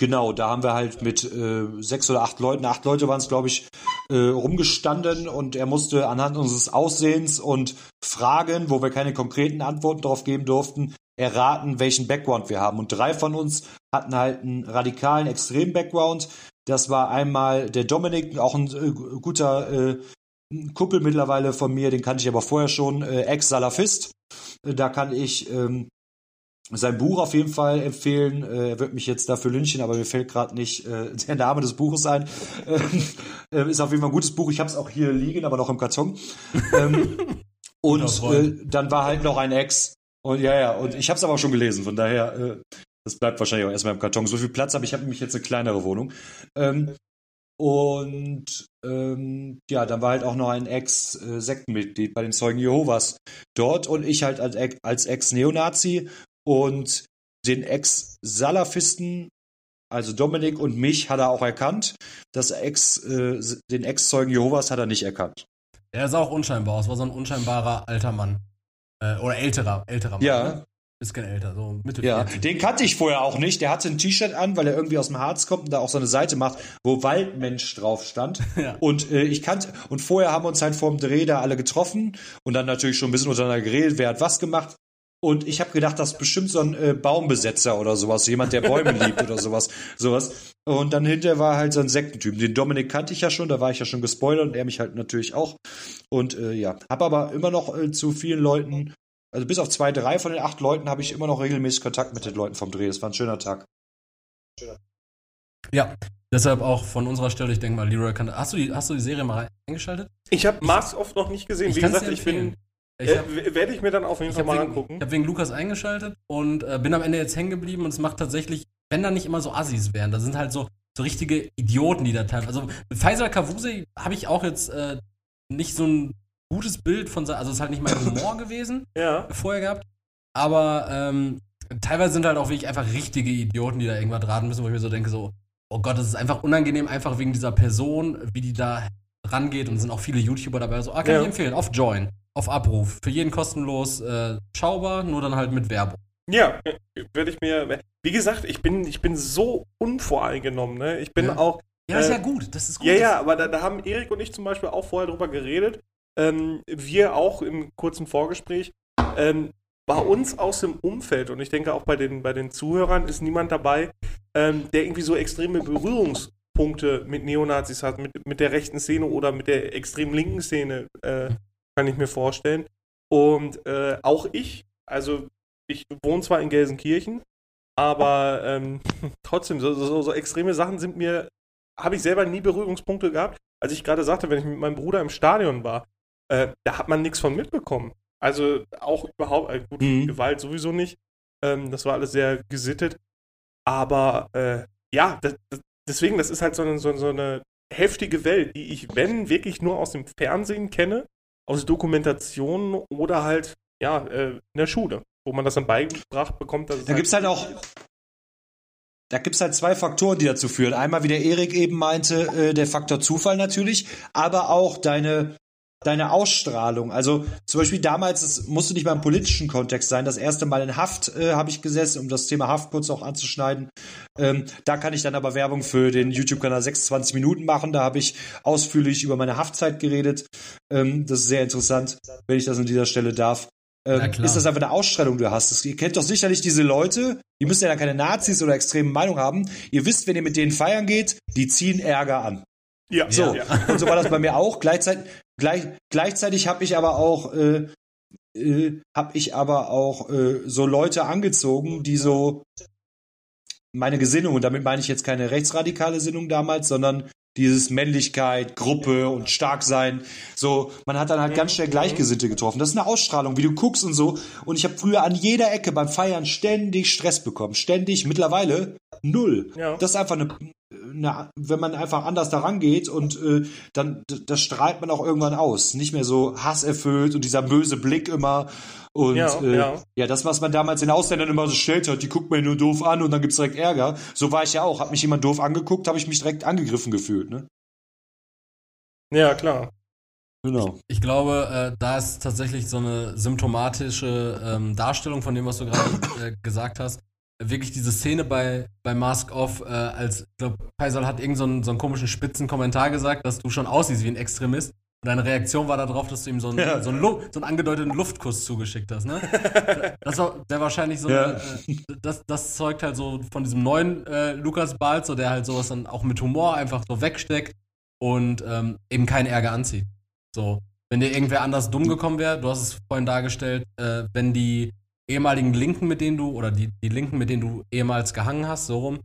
Speaker 3: Genau, da haben wir halt mit äh, sechs oder acht Leuten, acht Leute waren es, glaube ich, äh, rumgestanden und er musste anhand unseres Aussehens und Fragen, wo wir keine konkreten Antworten darauf geben durften, erraten, welchen Background wir haben. Und drei von uns hatten halt einen radikalen, extremen Background. Das war einmal der Dominik, auch ein äh, guter äh, Kumpel mittlerweile von mir, den kannte ich aber vorher schon, äh, Ex-Salafist. Äh, da kann ich ähm, sein Buch auf jeden Fall empfehlen. Äh, er wird mich jetzt dafür lynchen, aber mir fällt gerade nicht äh, der Name des Buches ein. Ähm, äh, ist auf jeden Fall ein gutes Buch. Ich habe es auch hier liegen, aber noch im Karton. Ähm, und äh, dann war halt noch ein Ex. Und ja, ja, und ich habe es aber auch schon gelesen. Von daher, äh, das bleibt wahrscheinlich auch erstmal im Karton. So viel Platz habe ich, habe nämlich jetzt eine kleinere Wohnung. Ähm, und ähm, ja, dann war halt auch noch ein Ex-Sektenmitglied bei den Zeugen Jehovas dort und ich halt als Ex-Neonazi und den Ex-Salafisten, also Dominik und mich, hat er auch erkannt. Das Ex, äh, den Ex-Zeugen Jehovas hat er nicht erkannt.
Speaker 1: Er sah auch unscheinbar aus, war so ein unscheinbarer alter Mann. Äh, oder älterer, älterer Mann.
Speaker 3: Ja. Ne?
Speaker 1: Bisschen älter, so
Speaker 3: Mitte Ja, 40. den kannte ich vorher auch nicht. Der hatte ein T-Shirt an, weil er irgendwie aus dem Harz kommt und da auch so eine Seite macht, wo Waldmensch drauf stand. Ja. Und äh, ich kannte, und vorher haben wir uns halt vorm Dreh da alle getroffen und dann natürlich schon ein bisschen untereinander geredet, wer hat was gemacht. Und ich habe gedacht, das ist bestimmt so ein äh, Baumbesetzer oder sowas, jemand, der Bäume liebt oder sowas, sowas. Und dann hinterher war halt so ein Sektentyp. Den Dominik kannte ich ja schon, da war ich ja schon gespoilert und er mich halt natürlich auch. Und äh, ja, habe aber immer noch äh, zu vielen Leuten, also bis auf zwei, drei von den acht Leuten habe ich immer noch regelmäßig Kontakt mit den Leuten vom Dreh. Es war ein schöner Tag.
Speaker 1: Ja, deshalb auch von unserer Stelle, ich denke mal, Leroy kann. Hast du die, hast du die Serie mal eingeschaltet?
Speaker 2: Ich habe Mars oft noch nicht gesehen. Wie gesagt, ich bin äh, Werde ich mir dann auf jeden Fall mal
Speaker 1: wegen,
Speaker 2: angucken.
Speaker 1: Ich habe wegen Lukas eingeschaltet und äh, bin am Ende jetzt hängen geblieben und es macht tatsächlich, wenn da nicht immer so Assis wären, da sind halt so, so richtige Idioten, die da teilweise. Also mit Faisal Kavuse habe ich auch jetzt äh, nicht so ein gutes Bild von, also es ist halt nicht mein Humor gewesen,
Speaker 2: ja.
Speaker 1: vorher gehabt. Aber ähm, teilweise sind halt auch wirklich einfach richtige Idioten, die da irgendwas raten müssen, wo ich mir so denke, so, oh Gott, das ist einfach unangenehm, einfach wegen dieser Person, wie die da rangeht und es sind auch viele YouTuber dabei, so, ah, kann ja. ich empfehlen, auf Join auf Abruf. Für jeden kostenlos äh, schaubar, nur dann halt mit Werbung.
Speaker 2: Ja, werde ich mir. Wie gesagt, ich bin, ich bin so unvoreingenommen, ne? Ich bin ja. auch.
Speaker 1: Ja, ist äh, ja gut. Das ist gut.
Speaker 2: Ja, ja, aber da, da, haben Erik und ich zum Beispiel auch vorher drüber geredet. Ähm, wir auch im kurzen Vorgespräch. Ähm, bei uns aus dem Umfeld und ich denke auch bei den, bei den Zuhörern ist niemand dabei, ähm, der irgendwie so extreme Berührungspunkte mit Neonazis hat, mit, mit der rechten Szene oder mit der extrem linken Szene. Äh, kann ich mir vorstellen. Und äh, auch ich, also ich wohne zwar in Gelsenkirchen, aber ähm, trotzdem, so, so, so, extreme Sachen sind mir, habe ich selber nie Berührungspunkte gehabt. Als ich gerade sagte, wenn ich mit meinem Bruder im Stadion war, äh, da hat man nichts von mitbekommen. Also auch überhaupt, äh, gut, mhm. Gewalt sowieso nicht. Ähm, das war alles sehr gesittet. Aber äh, ja, das, das, deswegen, das ist halt so eine, so, so eine heftige Welt, die ich, wenn, wirklich nur aus dem Fernsehen kenne aus Dokumentationen oder halt, ja, äh, in der Schule, wo man das dann beigebracht bekommt. Dass
Speaker 3: da halt gibt es halt auch. Da gibt es halt zwei Faktoren, die dazu führen. Einmal, wie der Erik eben meinte, äh, der Faktor Zufall natürlich, aber auch deine deine Ausstrahlung. Also zum Beispiel damals, es musste nicht mal im politischen Kontext sein. Das erste Mal in Haft äh, habe ich gesessen, um das Thema Haft kurz auch anzuschneiden. Ähm, da kann ich dann aber Werbung für den YouTube-Kanal 26 Minuten machen. Da habe ich ausführlich über meine Haftzeit geredet. Ähm, das ist sehr interessant, wenn ich das an dieser Stelle darf. Ähm, ist das einfach eine Ausstrahlung, die du hast? Das, ihr kennt doch sicherlich diese Leute, die müssen ja keine Nazis oder extreme Meinung haben. Ihr wisst, wenn ihr mit denen feiern geht, die ziehen Ärger an. Ja, so. Ja. Und so war das bei mir auch. Gleichzeitig, gleich, gleichzeitig habe ich aber auch, äh, äh, habe ich aber auch äh, so Leute angezogen, die so meine Gesinnung, und damit meine ich jetzt keine rechtsradikale Sinnung damals, sondern dieses Männlichkeit, Gruppe und stark sein. So, man hat dann halt ganz schnell Gleichgesinnte getroffen. Das ist eine Ausstrahlung, wie du guckst und so. Und ich habe früher an jeder Ecke beim Feiern ständig Stress bekommen. Ständig. Mittlerweile null. Ja. Das ist einfach eine, eine, wenn man einfach anders daran geht und äh, dann das strahlt man auch irgendwann aus. Nicht mehr so hasserfüllt und dieser böse Blick immer. Und ja, äh, ja. ja, das, was man damals den Ausländern immer so stellt hat, die guckt mir nur doof an und dann gibt's direkt Ärger. So war ich ja auch. Hat mich jemand doof angeguckt, habe ich mich direkt angegriffen gefühlt, ne?
Speaker 2: Ja, klar.
Speaker 1: Genau. Ich, ich glaube, äh, da ist tatsächlich so eine symptomatische ähm, Darstellung von dem, was du gerade äh, gesagt hast. Wirklich diese Szene bei, bei Mask Off, äh, als, ich glaube, Faisal hat irgendeinen so, so einen komischen spitzen Kommentar gesagt, dass du schon aussiehst wie ein Extremist. Und deine Reaktion war darauf, dass du ihm so einen, ja. so einen, so einen angedeuteten Luftkuss zugeschickt hast, ne? Das war der wahrscheinlich so, ja. äh, das, das zeugt halt so von diesem neuen äh, Lukas Balz, so der halt sowas dann auch mit Humor einfach so wegsteckt und ähm, eben keinen Ärger anzieht. So, wenn dir irgendwer anders dumm gekommen wäre, du hast es vorhin dargestellt, äh, wenn die ehemaligen Linken, mit denen du, oder die, die Linken, mit denen du ehemals gehangen hast, so rum,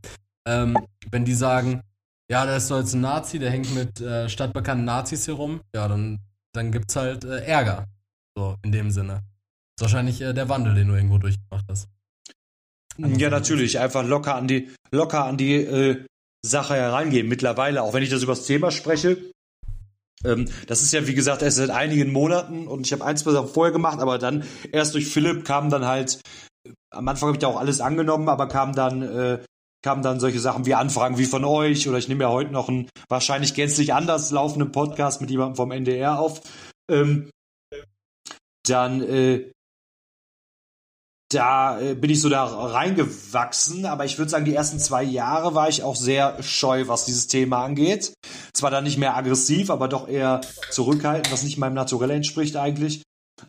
Speaker 1: ähm, wenn die sagen, ja, der ist so jetzt ein Nazi, der hängt mit äh, stadtbekannten Nazis hier rum, ja, dann, dann gibt's halt äh, Ärger. So, in dem Sinne. Das ist wahrscheinlich äh, der Wandel, den du irgendwo durchgemacht hast.
Speaker 3: Also, ja, natürlich. Einfach locker an die, locker an die äh, Sache herangehen. Mittlerweile, auch wenn ich das über das Thema spreche, ähm, das ist ja, wie gesagt, erst seit einigen Monaten und ich habe ein, zwei Sachen vorher gemacht, aber dann erst durch Philipp kam dann halt, am Anfang habe ich da auch alles angenommen, aber kam dann äh, kamen dann solche Sachen wie Anfragen wie von euch oder ich nehme ja heute noch einen wahrscheinlich gänzlich anders laufenden Podcast mit jemandem vom NDR auf. Ähm, dann äh, da äh, bin ich so da reingewachsen, aber ich würde sagen, die ersten zwei Jahre war ich auch sehr scheu, was dieses Thema angeht. Zwar dann nicht mehr aggressiv, aber doch eher zurückhaltend, was nicht meinem Naturell entspricht eigentlich.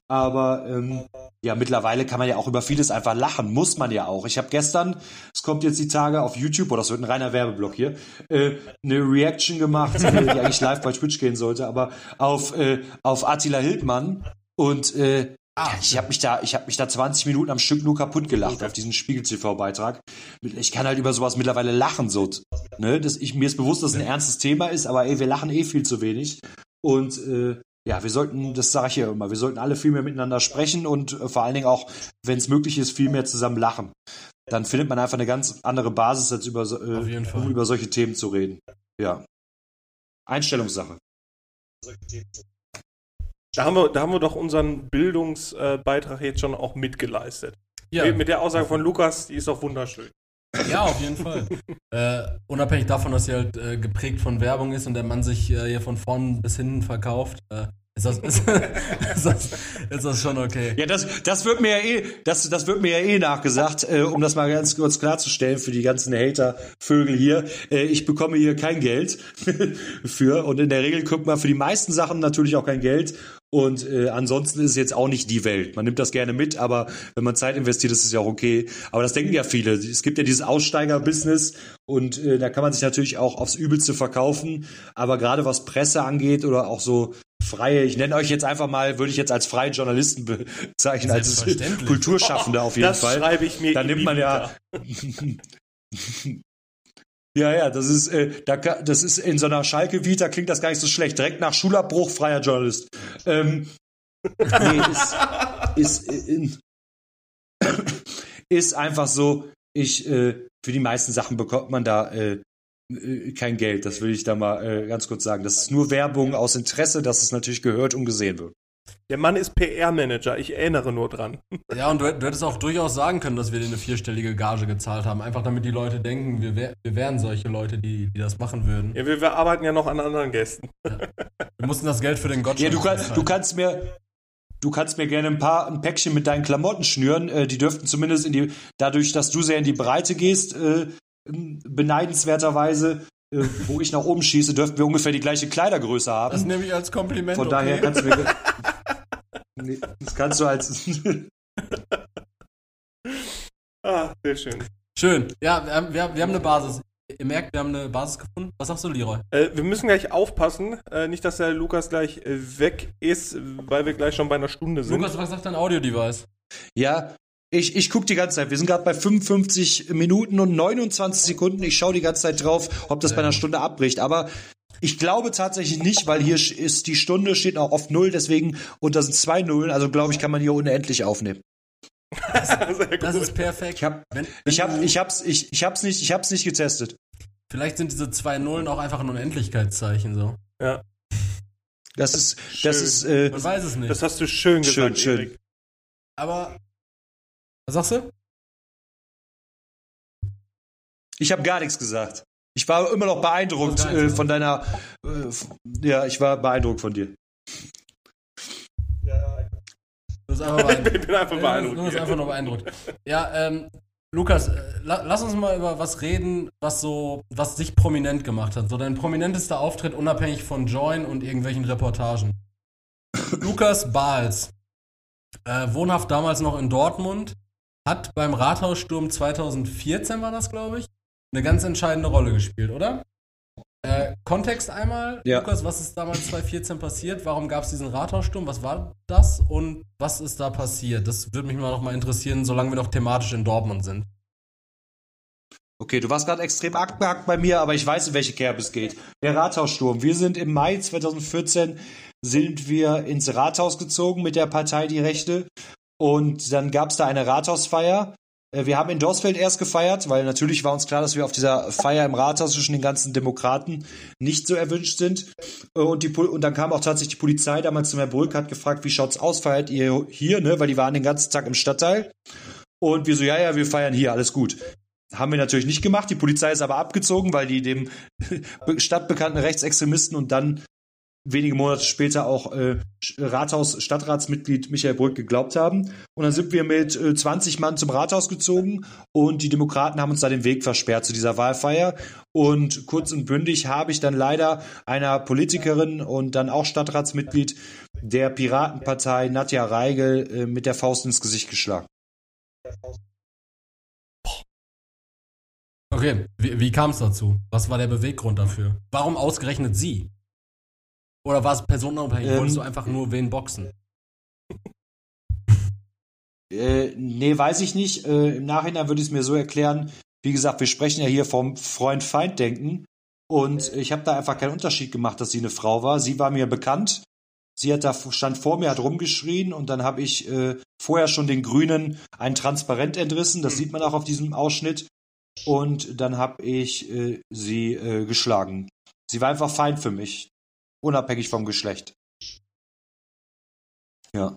Speaker 3: Aber ähm, ja, mittlerweile kann man ja auch über vieles einfach lachen, muss man ja auch. Ich habe gestern, es kommt jetzt die Tage auf YouTube, oder das wird ein reiner Werbeblock hier, äh, eine Reaction gemacht, äh, die eigentlich live bei Twitch gehen sollte, aber auf, äh, auf Attila Hildmann. Und äh, Ah, ich habe mich da, ich habe mich da 20 Minuten am Stück nur kaputt gelacht okay. auf diesen Spiegel TV Beitrag. Ich kann halt über sowas mittlerweile lachen so, ne? Das, ich, mir ist bewusst, dass es ein ernstes Thema ist, aber ey, wir lachen eh viel zu wenig. Und äh, ja, wir sollten, das sage ich ja immer, wir sollten alle viel mehr miteinander sprechen und äh, vor allen Dingen auch, wenn es möglich ist, viel mehr zusammen lachen. Dann findet man einfach eine ganz andere Basis, als über, äh, um über solche Themen zu reden. Ja. Einstellungssache.
Speaker 2: Da haben wir, da haben wir doch unseren Bildungsbeitrag jetzt schon auch mitgeleistet. Ja. Mit der Aussage von Lukas, die ist doch wunderschön.
Speaker 1: Ja, auf jeden Fall. äh, unabhängig davon, dass sie halt äh, geprägt von Werbung ist und der Mann sich äh, hier von vorn bis hinten verkauft, äh, ist das, ist, ist, das, ist das schon okay?
Speaker 3: Ja, das, das wird mir ja eh, das, das wird mir ja eh nachgesagt, äh, um das mal ganz kurz klarzustellen für die ganzen Hater-Vögel hier. Äh, ich bekomme hier kein Geld für und in der Regel guckt man für die meisten Sachen natürlich auch kein Geld und äh, ansonsten ist es jetzt auch nicht die Welt. Man nimmt das gerne mit, aber wenn man Zeit investiert, ist es ja auch okay. Aber das denken ja viele. Es gibt ja dieses Aussteiger-Business und äh, da kann man sich natürlich auch aufs Übelste verkaufen. Aber gerade was Presse angeht oder auch so freie, ich nenne euch jetzt einfach mal, würde ich jetzt als freie Journalisten bezeichnen, als Kulturschaffende auf jeden
Speaker 2: das
Speaker 3: Fall.
Speaker 2: Das schreibe ich mir.
Speaker 3: Da nimmt man ja. Ja, ja, das ist, äh, da, das ist in so einer Schalke-Vita klingt das gar nicht so schlecht. Direkt nach Schulabbruch freier Journalist. Ähm, nee, ist, ist, in, ist einfach so, ich, äh, für die meisten Sachen bekommt man da äh, äh, kein Geld. Das will ich da mal äh, ganz kurz sagen. Das ist nur Werbung aus Interesse, dass es natürlich gehört und gesehen wird.
Speaker 2: Der Mann ist PR-Manager, ich erinnere nur dran.
Speaker 1: Ja, und du, du, hättest auch durchaus sagen können, dass wir dir eine vierstellige Gage gezahlt haben. Einfach damit die Leute denken, wir, wär, wir wären solche Leute, die, die das machen würden.
Speaker 2: Ja, wir, wir, arbeiten ja noch an anderen Gästen. Ja.
Speaker 1: Wir mussten das Geld für den Gott
Speaker 3: Ja, du, kann, du kannst mir, du kannst mir gerne ein paar ein Päckchen mit deinen Klamotten schnüren. Äh, die dürften zumindest in die, dadurch, dass du sehr in die Breite gehst, äh, beneidenswerterweise, äh, wo ich nach oben schieße, dürften wir ungefähr die gleiche Kleidergröße haben.
Speaker 1: Das nehme ich als Kompliment.
Speaker 3: Von
Speaker 1: okay.
Speaker 3: daher kannst du mir. Nee, das kannst du als.
Speaker 2: Ah, sehr schön.
Speaker 1: Schön. Ja, wir haben, wir, haben, wir haben eine Basis. Ihr merkt, wir haben eine Basis gefunden. Was sagst du, Leroy?
Speaker 2: Äh, wir müssen gleich aufpassen, äh, nicht, dass der Lukas gleich äh, weg ist, weil wir gleich schon bei einer Stunde sind.
Speaker 1: Lukas, was sagt dein Audio-Device?
Speaker 3: ja, ich, ich gucke die ganze Zeit. Wir sind gerade bei 55 Minuten und 29 Sekunden. Ich schaue die ganze Zeit drauf, ob das bei einer Stunde abbricht. Aber ich glaube tatsächlich nicht, weil hier ist die Stunde steht auch auf Null, deswegen, und da sind zwei Nullen, also glaube ich, kann man hier unendlich aufnehmen.
Speaker 2: Gut.
Speaker 1: Das ist perfekt.
Speaker 3: Ich hab,
Speaker 1: Wenn-
Speaker 3: ich hab, ich hab's, ich, ich hab's nicht, ich hab's nicht getestet.
Speaker 1: Vielleicht sind diese zwei Nullen auch einfach ein Unendlichkeitszeichen so.
Speaker 2: ja,
Speaker 3: Das ist,
Speaker 2: Schön.
Speaker 3: das ist, äh,
Speaker 1: Man weiß es nicht.
Speaker 2: das hast du schön gesagt,
Speaker 3: Schön, schön.
Speaker 2: Erik.
Speaker 1: Aber. Was sagst du?
Speaker 3: ich habe gar nichts gesagt. Ich war immer noch beeindruckt äh, von deiner, äh, ja, ich war beeindruckt von dir.
Speaker 1: Beeindruckt.
Speaker 2: Ich bin einfach beeindruckt.
Speaker 1: Du bist einfach nur beeindruckt. Ja, ähm, Lukas, äh, la lass uns mal über was reden, was so, was dich prominent gemacht hat. So dein prominentester Auftritt unabhängig von Join und irgendwelchen Reportagen. Lukas Bahls, äh, wohnhaft damals noch in Dortmund, hat beim Rathaussturm 2014 war das, glaube ich, eine ganz entscheidende Rolle gespielt, oder? Äh, Kontext einmal,
Speaker 3: Ja.
Speaker 1: Lukas, was ist damals 2014 passiert? Warum gab es diesen Rathaussturm? Was war das und was ist da passiert? Das würde mich mal noch mal interessieren, solange wir noch thematisch in Dortmund sind.
Speaker 3: Okay, du warst gerade extrem abgehackt bei mir, aber ich weiß, in welche Kerbe es geht. Der Rathaussturm. Wir sind im Mai 2014 sind wir ins Rathaus gezogen mit der Partei Die Rechte und dann gab es da eine Rathausfeier. Äh, Wir haben in Dorsfeld erst gefeiert, weil natürlich war uns klar, dass wir auf dieser Feier im Rathaus zwischen den ganzen Demokraten nicht so erwünscht sind. Äh, Und, die, und dann kam auch tatsächlich die Polizei damals zu Herrn Brück, hat gefragt, wie schaut's aus, feiert ihr hier, ne? Weil die waren den ganzen Tag im Stadtteil. Und wir so, ja, ja, wir feiern hier, alles gut. Haben wir natürlich nicht gemacht. Die Polizei ist aber abgezogen, weil die dem stadtbekannten Rechtsextremisten und dann wenige Monate später auch äh, Rathaus Stadtratsmitglied Michael Brück geglaubt haben. Und dann sind wir mit äh, 20 Mann zum Rathaus gezogen und die Demokraten haben uns da den Weg versperrt zu dieser Wahlfeier. Und kurz und bündig habe ich dann leider einer Politikerin und dann auch Stadtratsmitglied der Piratenpartei Nadja Reigel äh, mit der Faust ins Gesicht geschlagen.
Speaker 1: Okay, wie, wie kam es dazu? Was war der Beweggrund dafür? Warum ausgerechnet sie? Oder war es personenabhängig?
Speaker 3: Ähm,
Speaker 1: Wolltest du einfach nur wen boxen?
Speaker 3: Äh, nee, weiß ich nicht. Äh, Im Nachhinein würde ich es mir so erklären. Wie gesagt, wir sprechen ja hier vom Freund-Feind-Denken. Und ich habe da einfach keinen Unterschied gemacht, dass sie eine Frau war. Sie war mir bekannt. Sie hat da stand vor mir, hat rumgeschrien und dann habe ich äh, vorher schon den Grünen ein Transparent entrissen. Das sieht man auch auf diesem Ausschnitt. Und dann habe ich äh, sie äh, geschlagen. Sie war einfach Feind für mich, unabhängig vom Geschlecht. Ja.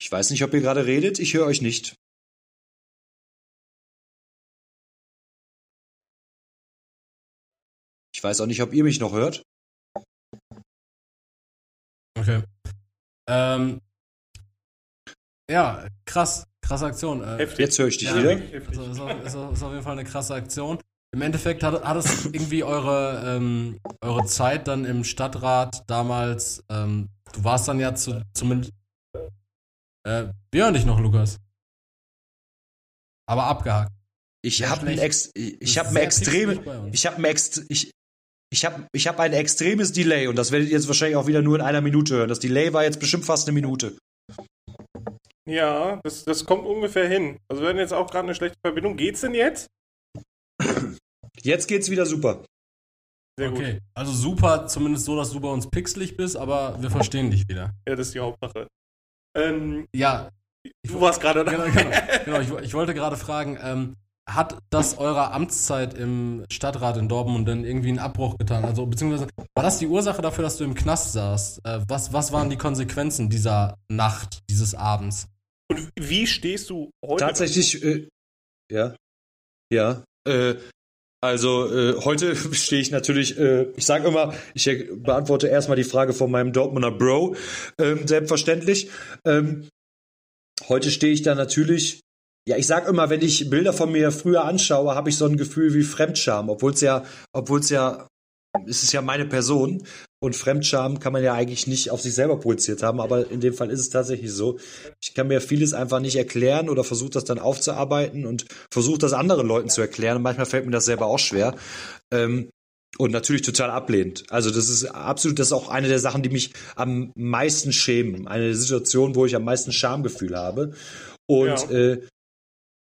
Speaker 3: Ich weiß nicht, ob ihr gerade redet. Ich höre euch nicht. Ich weiß auch nicht, ob ihr mich noch hört.
Speaker 1: Okay. Ähm, ja, krass. Krasse Aktion. Äh,
Speaker 2: Heftig.
Speaker 3: Jetzt höre ich dich
Speaker 1: Ja.
Speaker 3: wieder.
Speaker 1: Also ist, ist, ist auf jeden Fall eine krasse Aktion. Im Endeffekt hat, hat es irgendwie eure, ähm, eure Zeit dann im Stadtrat damals, ähm, du warst dann ja zu, zumindest, äh, wir hören dich noch, Lukas. Aber abgehakt.
Speaker 3: Ich habe ein, ex ich hab ein
Speaker 1: uns.
Speaker 3: ich habe ein ext ich ich habe ich hab ein extremes Delay und das werdet ihr jetzt wahrscheinlich auch wieder nur in einer Minute hören. Das Delay war jetzt bestimmt fast eine Minute.
Speaker 2: Ja, das, das kommt ungefähr hin. Also wir hatten jetzt auch gerade eine schlechte Verbindung. Geht's denn jetzt?
Speaker 3: Jetzt geht's wieder super.
Speaker 2: Sehr gut.
Speaker 1: Okay, also super, zumindest so, dass du bei uns pixelig bist, aber wir verstehen dich wieder.
Speaker 2: Ja, das ist die Hauptsache. Ähm,
Speaker 1: Ja,
Speaker 2: du warst gerade da.
Speaker 1: genau, genau, genau ich, ich wollte gerade fragen, ähm, hat das eurer Amtszeit im Stadtrat in Dortmund denn irgendwie einen Abbruch getan? Also, beziehungsweise, war das die Ursache dafür, dass du im Knast saßt? Äh, was, was waren die Konsequenzen dieser Nacht, dieses Abends?
Speaker 2: Und wie stehst du heute?
Speaker 3: Tatsächlich, äh, ja, ja. Äh, Also äh, heute stehe ich natürlich, äh, ich sage immer, ich beantworte erstmal die Frage von meinem Dortmunder Bro, ähm, selbstverständlich. Ähm, heute stehe ich da natürlich, ja, ich sage immer, wenn ich Bilder von mir früher anschaue, habe ich so ein Gefühl wie Fremdscham, obwohl es ja, obwohl es ja, es ist ja meine Person und Fremdscham kann man ja eigentlich nicht auf sich selber projiziert haben, aber in dem Fall ist es tatsächlich so. Ich kann mir vieles einfach nicht erklären oder versuche das dann aufzuarbeiten und versuche das anderen Leuten zu erklären. Und manchmal fällt mir das selber auch schwer. Ähm, und natürlich total ablehnend. Also das ist absolut, das ist auch eine der Sachen, die mich am meisten schämen. Eine Situation, wo ich am meisten Schamgefühl habe. Und ja. äh,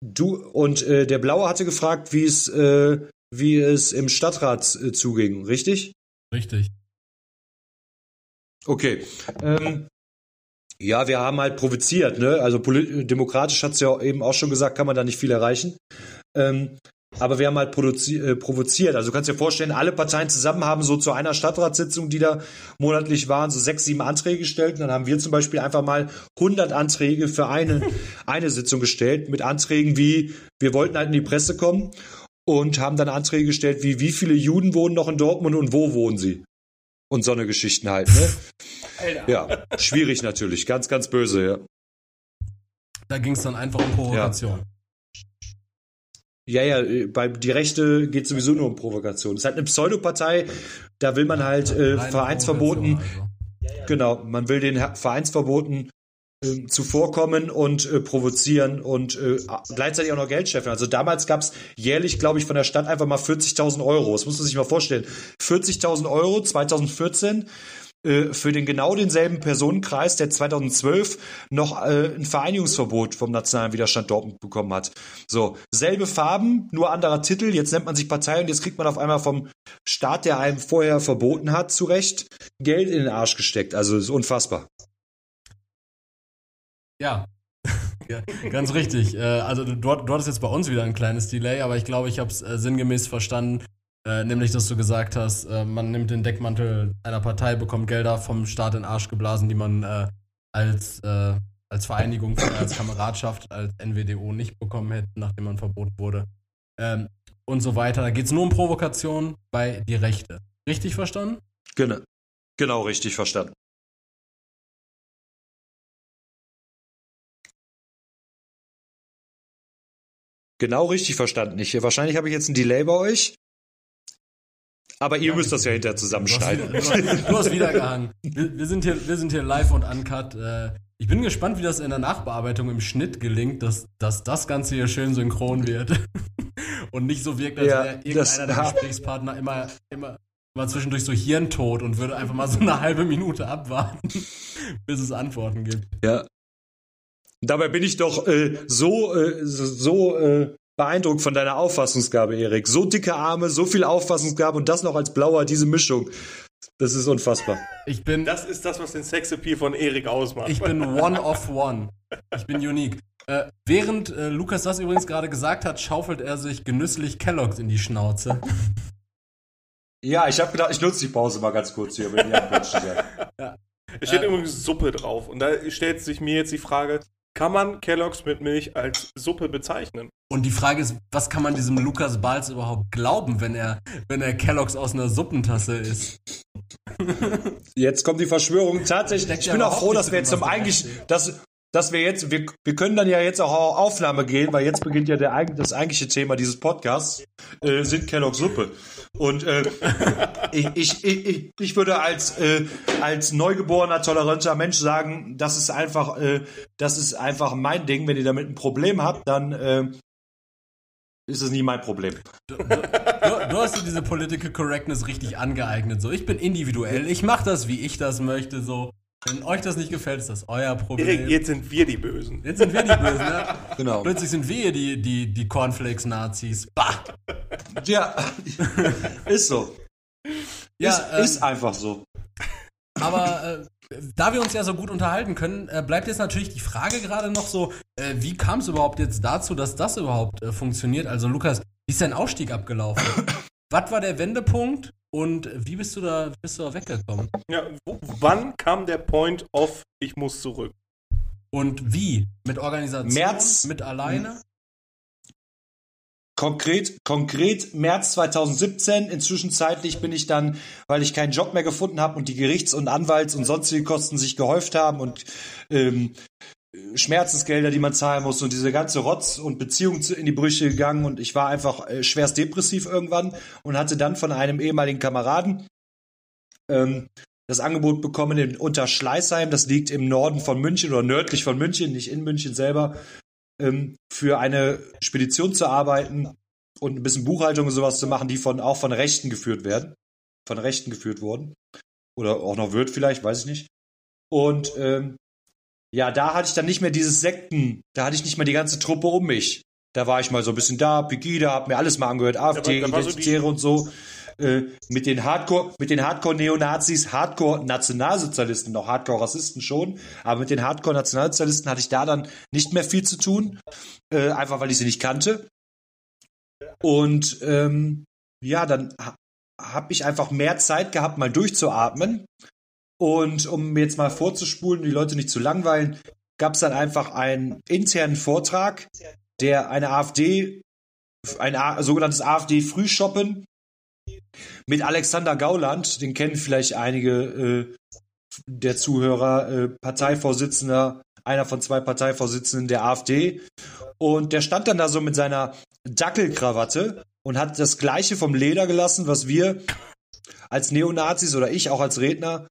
Speaker 3: du und äh, der Blaue hatte gefragt, wie es äh, wie es im Stadtrat äh, zuging, richtig?
Speaker 1: Richtig.
Speaker 3: Okay. Ähm, ja, wir haben halt provoziert, ne? Also demokratisch hat es ja eben auch schon gesagt, kann man da nicht viel erreichen. Ähm, aber wir haben halt äh, provoziert. Also du kannst dir vorstellen, alle Parteien zusammen haben so zu einer Stadtratssitzung, die da monatlich waren, so sechs, sieben Anträge gestellt. Und dann haben wir zum Beispiel einfach mal 100 Anträge für eine, eine Sitzung gestellt mit Anträgen wie, wir wollten halt in die Presse kommen und haben dann Anträge gestellt wie, wie viele Juden wohnen noch in Dortmund und wo wohnen sie? und so eine Geschichten halt, ne? Alter. Ja, schwierig natürlich, ganz, ganz böse, ja.
Speaker 1: Da ging es dann einfach um Provokation.
Speaker 3: Ja. Ja, ja, bei die Rechte geht sowieso nur um Provokation. Es ist halt eine Pseudopartei, da will man halt äh, Vereinsverboten, also. genau, man will den Vereinsverboten äh, zuvorkommen und äh, provozieren und äh, gleichzeitig auch noch Geld scheffeln. Also damals gab es jährlich, glaube ich, von der Stadt einfach mal 40.000 Euro. Das muss man sich mal vorstellen. 40.000 Euro 2014 äh, für den genau denselben Personenkreis, der 2012 noch äh, ein Vereinigungsverbot vom Nationalen Widerstand Dortmund bekommen hat. So, selbe Farben, nur anderer Titel. Jetzt nennt man sich Partei und jetzt kriegt man auf einmal vom Staat, der einem vorher verboten hat, zurecht Geld in den Arsch gesteckt. Also ist unfassbar.
Speaker 1: Ja. ja ganz richtig. Äh, also du, du hattest jetzt bei uns wieder ein kleines Delay, aber ich glaube, ich habe es äh, sinngemäß verstanden. Äh, nämlich, dass du gesagt hast, man nimmt den Deckmantel einer Partei, bekommt Gelder vom Staat in den Arsch geblasen, die man als, als Vereinigung, als Kameradschaft, als NWDO nicht bekommen hätte, nachdem man verboten wurde. Ähm, und so weiter. Da geht es nur um Provokation bei die Rechte. Richtig verstanden?
Speaker 3: Genau. Genau richtig verstanden. Genau richtig verstanden. Ich, wahrscheinlich habe ich jetzt ein Delay bei euch. Aber ihr ja, müsst das ja hinterher zusammenschneiden.
Speaker 1: Du hast, wieder, du hast wieder gehangen. Wir, wir, sind hier, wir sind hier live und uncut. Äh, ich bin gespannt, wie das in der Nachbearbeitung im Schnitt gelingt, dass, dass das Ganze hier schön synchron wird. und nicht so wirkt, als ja, wäre irgendeiner der Gesprächspartner immer, immer, immer zwischendurch so hirntot und würde einfach mal so eine halbe Minute abwarten, bis es Antworten gibt.
Speaker 3: Ja, Dabei bin ich doch äh, so, äh, so äh, beeindruckt von deiner Auffassungsgabe, Erik. So dicke Arme, so viel Auffassungsgabe und das noch als Blauer, diese Mischung. Das ist unfassbar.
Speaker 2: Ich bin. Das ist das, was den Sexappeal von Erik ausmacht.
Speaker 1: Ich bin one of one. Ich bin unique. Äh, während äh, Lukas das übrigens gerade gesagt hat, schaufelt er sich genüsslich Kelloggs in die Schnauze.
Speaker 3: Ja, ich habe gedacht, ich nutze die Pause mal ganz kurz hier, wenn ihr
Speaker 2: ja. Es steht äh, übrigens Suppe drauf. Und da stellt sich mir jetzt die Frage, kann man Kelloggs mit Milch als Suppe bezeichnen?
Speaker 1: Und die Frage ist, was kann man diesem Lukas Balz überhaupt glauben, wenn er, wenn er Kelloggs aus einer Suppentasse isst?
Speaker 3: Jetzt kommt die Verschwörung. Tatsächlich, ich bin auch froh, dass wir jetzt zum eigentlich, dass, dass wir jetzt, wir, wir können dann ja jetzt auch auf Aufnahme gehen, weil jetzt beginnt ja der, das eigentliche Thema dieses Podcasts, äh, sind Kellogg Suppe. Und äh, ich, ich, ich, ich würde als, äh, als neugeborener, toleranter Mensch sagen, das ist einfach, äh, das ist einfach mein Ding. Wenn ihr damit ein Problem habt, dann äh, ist es nie mein Problem.
Speaker 1: Du, du, du, hast dir diese Political Correctness richtig angeeignet. So, ich bin individuell, ich mache das, wie ich das möchte. So, wenn euch das nicht gefällt, ist das euer Problem.
Speaker 2: Erik, jetzt sind wir die Bösen.
Speaker 1: Jetzt sind wir die Bösen, ne? Genau. Plötzlich sind wir die, die, die Cornflakes-Nazis. Bah!
Speaker 3: Ja, ist so. Ja, ist, ähm, ist einfach so.
Speaker 1: Aber äh, da wir uns ja so gut unterhalten können, äh, bleibt jetzt natürlich die Frage gerade noch so, äh, wie kam es überhaupt jetzt dazu, dass das überhaupt äh, funktioniert? Also Lukas, wie ist dein Aufstieg abgelaufen? Was war der Wendepunkt und wie bist du da, bist du da weggekommen?
Speaker 2: Ja, wo, wann kam der Point of ich muss zurück?
Speaker 1: Und wie? Mit Organisation?
Speaker 3: März?
Speaker 1: Mit alleine?
Speaker 3: Konkret, konkret März 2017. Inzwischen zeitlich bin ich dann, weil ich keinen Job mehr gefunden habe und die Gerichts- und Anwalts- und sonstige Kosten sich gehäuft haben und ähm, Schmerzensgelder, die man zahlen muss und diese ganze Rotz und Beziehung in die Brüche gegangen und ich war einfach äh, schwerst depressiv irgendwann und hatte dann von einem ehemaligen Kameraden ähm, das Angebot bekommen in Unterschleißheim, das liegt im Norden von München oder nördlich von München, nicht in München selber, ähm, für eine Spedition zu arbeiten und ein bisschen Buchhaltung und sowas zu machen, die von auch von Rechten geführt werden, von Rechten geführt wurden oder auch noch wird vielleicht, weiß ich nicht. Und ähm, ja, da hatte ich dann nicht mehr dieses Sekten, da hatte ich nicht mehr die ganze Truppe um mich. Da war ich mal so ein bisschen da, Pegida, hab mir alles mal angehört, AfD,
Speaker 2: so
Speaker 3: Identitäre
Speaker 2: die-
Speaker 3: und so. Äh, mit den Hardcore, mit den Hardcore-Neonazis, Hardcore-Nationalsozialisten, noch Hardcore-Rassisten schon, aber mit den Hardcore-Nationalsozialisten hatte ich da dann nicht mehr viel zu tun, äh, einfach weil ich sie nicht kannte. Und ähm, ja, dann ha habe ich einfach mehr Zeit gehabt, mal durchzuatmen. Und um mir jetzt mal vorzuspulen, die Leute nicht zu langweilen, gab es dann einfach einen internen Vortrag, der eine AfD, ein A sogenanntes AfD-Frühshoppen mit Alexander Gauland, den kennen vielleicht einige äh, der Zuhörer, äh, Parteivorsitzender, einer von zwei Parteivorsitzenden der AfD. Und der stand dann da so mit seiner Dackelkrawatte und hat das Gleiche vom Leder gelassen, was wir als Neonazis oder ich auch als Redner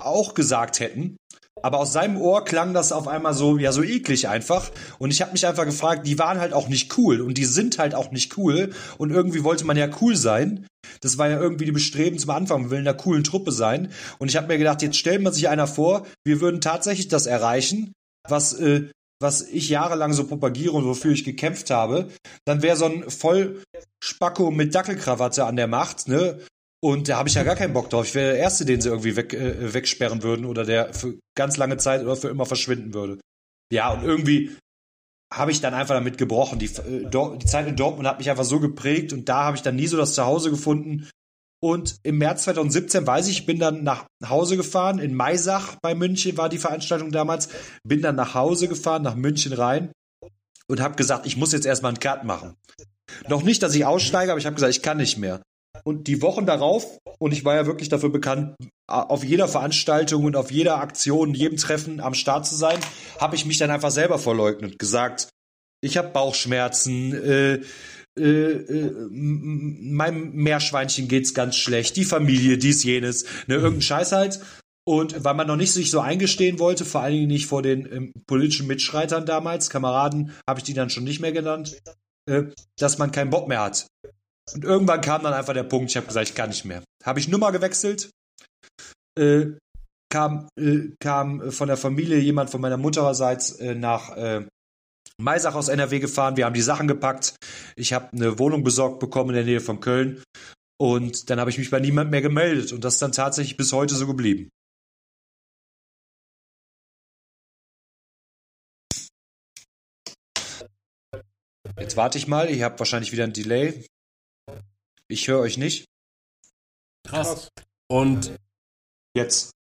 Speaker 3: auch gesagt hätten. Aber aus seinem Ohr klang das auf einmal so, ja, so eklig einfach. Und ich habe mich einfach gefragt, die waren halt auch nicht cool und die sind halt auch nicht cool. Und irgendwie wollte man ja cool sein. Das war ja irgendwie die Bestreben zum Anfang, wir will in einer coolen Truppe sein. Und ich habe mir gedacht, jetzt stellt man sich einer vor, wir würden tatsächlich das erreichen, was, äh, was ich jahrelang so propagiere und wofür ich gekämpft habe. Dann wäre so ein Vollspacko mit Dackelkrawatte an der Macht, ne? Und da habe ich ja gar keinen Bock drauf. Ich wäre der Erste, den sie irgendwie weg, äh, wegsperren würden oder der für ganz lange Zeit oder für immer verschwinden würde. Ja, und irgendwie habe ich dann einfach damit gebrochen. Die, äh, die Zeit in Dortmund hat mich einfach so geprägt und da habe ich dann nie so das Zuhause gefunden. Und im März 2017 weiß ich, ich bin dann nach Hause gefahren. In Maisach bei München war die Veranstaltung damals. Bin dann nach Hause gefahren, nach München rein und habe gesagt, ich muss jetzt erstmal einen Cut machen. Noch nicht, dass ich aussteige, aber ich habe gesagt, ich kann nicht mehr. Und die Wochen darauf, und ich war ja wirklich dafür bekannt, auf jeder Veranstaltung und auf jeder Aktion, jedem Treffen am Start zu sein, habe ich mich dann einfach selber verleugnet, gesagt, ich habe Bauchschmerzen, äh, äh, äh, meinem Meerschweinchen geht's ganz schlecht, die Familie, dies, jenes, ne, irgendein Scheiß halt. Und weil man noch nicht sich so eingestehen wollte, vor allen Dingen nicht vor den ähm, politischen Mitschreitern damals, Kameraden habe ich die dann schon nicht mehr genannt, äh, dass man keinen Bock mehr hat. Und irgendwann kam dann einfach der Punkt, ich habe gesagt, ich kann nicht mehr. Habe ich Nummer gewechselt, äh, kam, äh, kam von der Familie jemand von meiner Muttererseits äh, nach äh, Maisach aus NRW gefahren. Wir haben die Sachen gepackt. Ich habe eine Wohnung besorgt bekommen in der Nähe von Köln. Und dann habe ich mich bei niemand mehr gemeldet. Und das ist dann tatsächlich bis heute so geblieben. Jetzt warte ich mal. Ihr habt wahrscheinlich wieder ein Delay. Ich höre euch nicht.
Speaker 1: Krass.
Speaker 2: Krass.
Speaker 1: Und
Speaker 3: Jetzt.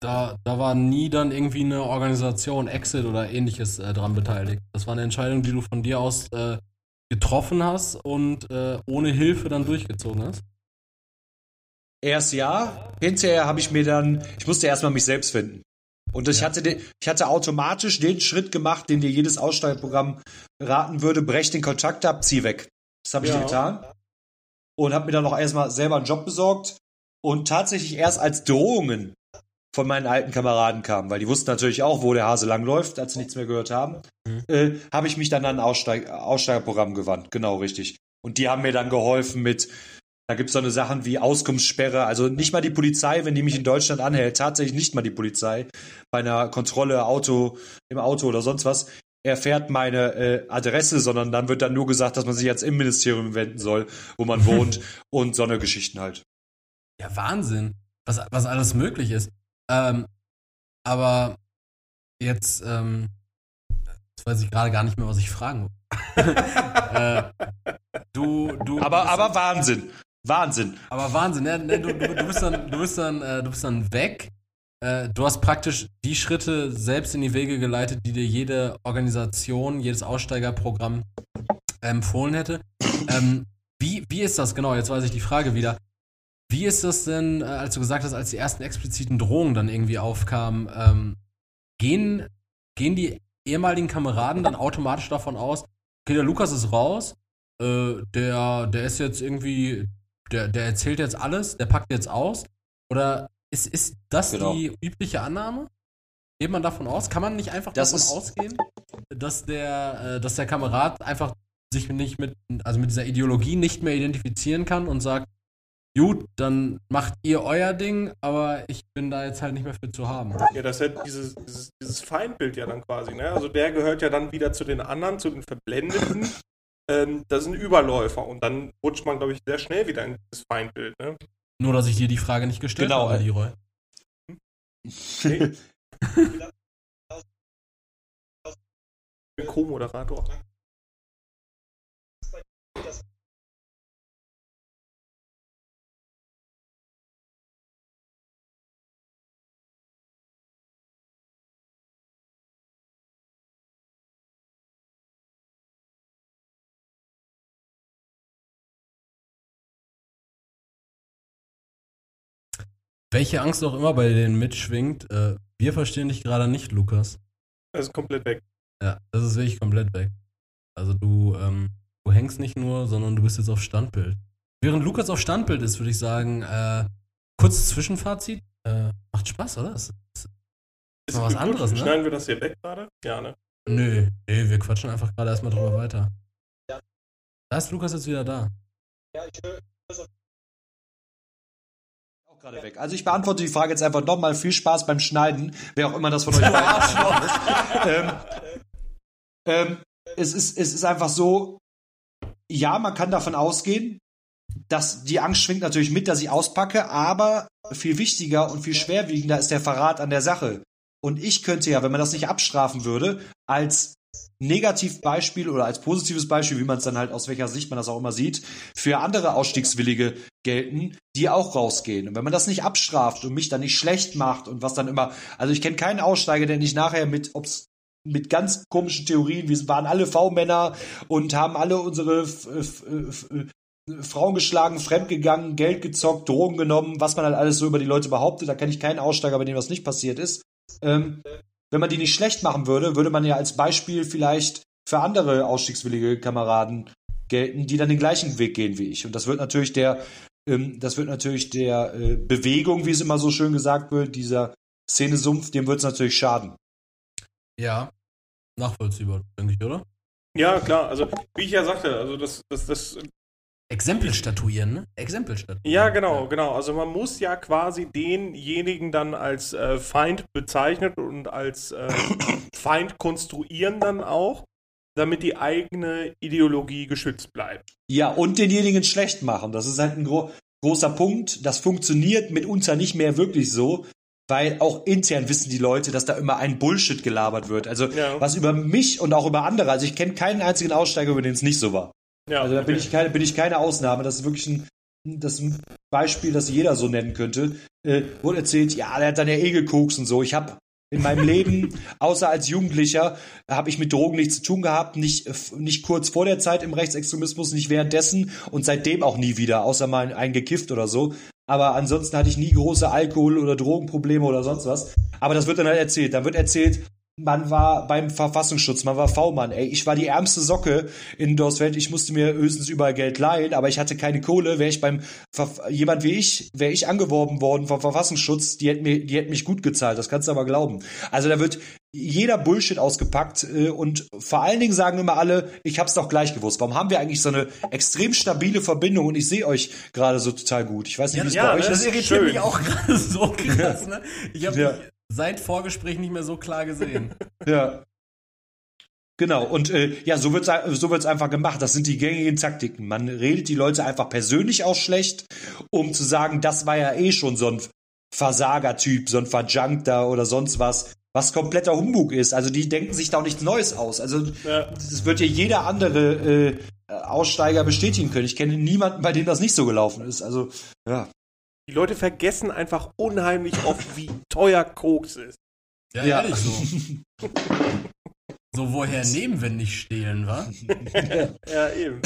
Speaker 1: da, da war nie dann irgendwie eine Organisation, Exit oder ähnliches äh, dran beteiligt. Das war eine Entscheidung, die du von dir aus äh, getroffen hast und äh, ohne Hilfe dann durchgezogen hast.
Speaker 3: Erst ja, hinterher habe ich mir dann, ich musste erstmal mich selbst finden. Und ich, hatte den, ich hatte automatisch den Schritt gemacht, den dir jedes Aussteigerprogramm raten würde, brech den Kontakt ab, zieh weg. Das habe ich
Speaker 2: Ja.
Speaker 3: getan. Und habe mir dann noch erstmal selber einen Job besorgt. Und tatsächlich erst als Drohungen von meinen alten Kameraden kamen, weil die wussten natürlich auch, wo der Hase langläuft, als sie nichts mehr gehört haben, äh, habe ich mich dann an ein Aussteig Aussteigerprogramm gewandt. Genau, richtig. Und die haben mir dann geholfen mit, da gibt's so eine Sachen wie Auskunftssperre, also nicht mal die Polizei, wenn die mich in Deutschland anhält, tatsächlich nicht mal die Polizei bei einer Kontrolle Auto im Auto oder sonst was erfährt meine äh, Adresse, sondern dann wird dann nur gesagt, dass man sich jetzt im Ministerium wenden soll, wo man wohnt und so eine Geschichten halt.
Speaker 1: Ja, Wahnsinn, was, was alles möglich ist. Ähm, aber jetzt, ähm, jetzt weiß ich gerade gar nicht mehr, was ich fragen wollte. äh, du, du,
Speaker 3: Aber aber Wahnsinn, Wahnsinn.
Speaker 1: aber Wahnsinn, ne, ne, du, du, du bist dann, du bist dann, äh, du bist dann weg. äh, du hast praktisch die Schritte selbst in die Wege geleitet, die dir jede Organisation, jedes Aussteigerprogramm empfohlen hätte. Ähm, wie, wie ist das genau? Jetzt weiß ich die Frage wieder. Wie ist das denn, äh, als du gesagt hast, als die ersten expliziten Drohungen dann irgendwie aufkamen, ähm, gehen, gehen die ehemaligen Kameraden dann automatisch davon aus, okay, der Lukas ist raus, äh, der, der ist jetzt irgendwie, der, der erzählt jetzt alles, der packt jetzt aus? Oder ist, ist das
Speaker 3: Genau.
Speaker 1: die übliche Annahme? Geht man davon aus? Kann man nicht einfach
Speaker 3: Das
Speaker 1: davon
Speaker 3: ist-
Speaker 1: ausgehen, dass der, äh, dass der Kamerad einfach sich nicht mit, also mit dieser Ideologie nicht mehr identifizieren kann und sagt, gut, dann macht ihr euer Ding, aber ich bin da jetzt halt nicht mehr für zu haben.
Speaker 2: Ja, das ist ja dieses, dieses, dieses Feindbild ja dann quasi, ne? Also der gehört ja dann wieder zu den anderen, zu den Verblendeten. Ähm, das sind Überläufer und dann rutscht man, glaube ich, sehr schnell wieder in dieses Feindbild, ne?
Speaker 1: Nur, dass ich dir die Frage nicht gestellt
Speaker 3: Genau,
Speaker 1: habe, Leroy.
Speaker 2: Okay. Co-Moderator.
Speaker 1: Welche Angst auch immer bei denen mitschwingt, äh, wir verstehen dich gerade nicht, Lukas.
Speaker 2: Das ist komplett weg.
Speaker 1: Ja, das ist wirklich komplett weg. Also du, ähm, du hängst nicht nur, sondern du bist jetzt auf Standbild. Während Lukas auf Standbild ist, würde ich sagen, äh, kurzes Zwischenfazit. Äh, macht Spaß, oder? Das, das,
Speaker 2: Ist
Speaker 1: Mal was anderes, ne?
Speaker 2: Schneiden wir das hier weg gerade? Ja, ne?
Speaker 1: nö, nee, wir quatschen einfach gerade erstmal drüber weiter. Da ist Lukas jetzt wieder da.
Speaker 3: Auch gerade weg. Also ich beantworte die Frage jetzt einfach nochmal. Viel Spaß beim Schneiden, wer auch immer das von euch beiden ähm, ähm, es, ist, es ist einfach so, ja, man kann davon ausgehen, dass die Angst schwingt natürlich mit, dass ich auspacke, aber viel wichtiger und viel schwerwiegender ist der Verrat an der Sache. Und ich könnte ja, wenn man das nicht abstrafen würde, als Negativbeispiel oder als positives Beispiel, wie man es dann halt aus welcher Sicht man das auch immer sieht, für andere Ausstiegswillige gelten, die auch rausgehen. Und wenn man das nicht abstraft und mich dann nicht schlecht macht und was dann immer, also ich kenne keinen Aussteiger, der nicht nachher mit, ob's mit ganz komischen Theorien, wir waren alle V-Männer und haben alle unsere Frauen geschlagen, fremdgegangen, Geld gezockt, Drogen genommen, was man halt alles so über die Leute behauptet. Da kenne ich keinen Aussteiger, bei dem das nicht passiert ist. Ähm, wenn man die nicht schlecht machen würde, würde man ja als Beispiel vielleicht für andere ausstiegswillige Kameraden gelten, die dann den gleichen Weg gehen wie ich. Und das wird natürlich der, ähm, das wird natürlich der äh, Bewegung, wie es immer so schön gesagt wird, dieser Szenesumpf, dem wird es natürlich schaden.
Speaker 1: Ja, nachvollziehbar, denke ich, oder?
Speaker 2: Ja, klar. Also, wie ich ja sagte, also das, das, das
Speaker 1: Exempel statuieren, ne? Exempel statuieren.
Speaker 2: Ja, genau, genau. Also man muss ja quasi denjenigen dann als äh, Feind bezeichnen und als äh, Feind konstruieren dann auch, damit die eigene Ideologie geschützt bleibt.
Speaker 3: Ja, und denjenigen schlecht machen. Das ist halt ein gro großer Punkt. Das funktioniert mitunter nicht mehr wirklich so, weil auch intern wissen die Leute, dass da immer ein Bullshit gelabert wird. Also
Speaker 2: Ja.
Speaker 3: was über mich und auch über andere. Also ich kenne keinen einzigen Aussteiger, über den es nicht so war.
Speaker 2: Ja,
Speaker 3: Also da bin ich keine, bin ich keine Ausnahme. Das ist wirklich ein, das ein Beispiel, das jeder so nennen könnte. Äh, wurde erzählt, ja, der hat dann ja eh gekokst und so. Ich habe in meinem Leben, außer als Jugendlicher, habe ich mit Drogen nichts zu tun gehabt, nicht, nicht kurz vor der Zeit im Rechtsextremismus, nicht währenddessen und seitdem auch nie wieder, außer mal eingekifft oder so. Aber ansonsten hatte ich nie große Alkohol- oder Drogenprobleme oder sonst was. Aber das wird dann halt erzählt. Dann wird erzählt, man war beim Verfassungsschutz, man war V-Mann, ey. Ich war die ärmste Socke in Dorsfeld. Ich musste mir höchstens überall Geld leihen, aber ich hatte keine Kohle. Wäre ich beim, Verf jemand wie ich, wäre ich angeworben worden vom Verfassungsschutz, die hätten mir, die hätten mich gut gezahlt. Das kannst du aber glauben. Also da wird jeder Bullshit ausgepackt äh, und vor allen Dingen sagen immer alle, ich hab's doch gleich gewusst. Warum haben wir eigentlich so eine extrem stabile Verbindung und ich sehe euch gerade so total gut. Ich weiß nicht, wie es
Speaker 2: ja,
Speaker 3: bei euch
Speaker 2: ne?
Speaker 1: Das
Speaker 3: ist.
Speaker 1: irritiert
Speaker 2: Schön.
Speaker 1: mich auch gerade so krass, ne? Ich habe
Speaker 3: Ja.
Speaker 1: dich seit Vorgespräch nicht mehr so klar gesehen.
Speaker 3: Ja. Genau, und äh, ja, so wird's so wird's einfach gemacht. Das sind die gängigen Taktiken. Man redet die Leute einfach persönlich auch schlecht, um zu sagen, das war ja eh schon so ein Versagertyp, so ein Verjunkter oder sonst was, was kompletter Humbug ist. Also die denken sich da auch nichts Neues aus. Also
Speaker 2: Ja.
Speaker 3: das wird ja jeder andere äh, Aussteiger bestätigen können. Ich kenne niemanden, bei dem das nicht so gelaufen ist. Also ja.
Speaker 2: Die Leute vergessen einfach unheimlich oft, wie teuer Koks ist.
Speaker 1: Ja, ja. ehrlich so. so, woher nehmen, wenn nicht stehlen, wa?
Speaker 2: ja, eben.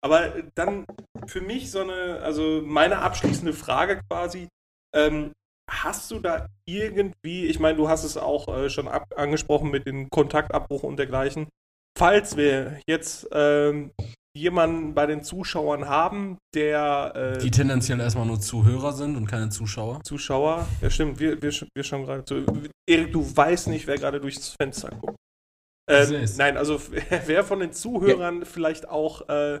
Speaker 2: Aber dann für mich so eine, also meine abschließende Frage quasi, ähm, hast du da irgendwie, ich meine, du hast es auch äh, schon ab, angesprochen mit dem Kontaktabbruch und dergleichen, falls wir jetzt ähm, jemanden bei den Zuschauern haben, der.
Speaker 1: Äh, die tendenziell erstmal nur Zuhörer sind und keine Zuschauer.
Speaker 2: Zuschauer, ja stimmt, wir, wir, wir schauen gerade zu. Erik, du weißt nicht, wer gerade durchs Fenster guckt. Ähm, nein, also wer von den Zuhörern ja. vielleicht auch äh,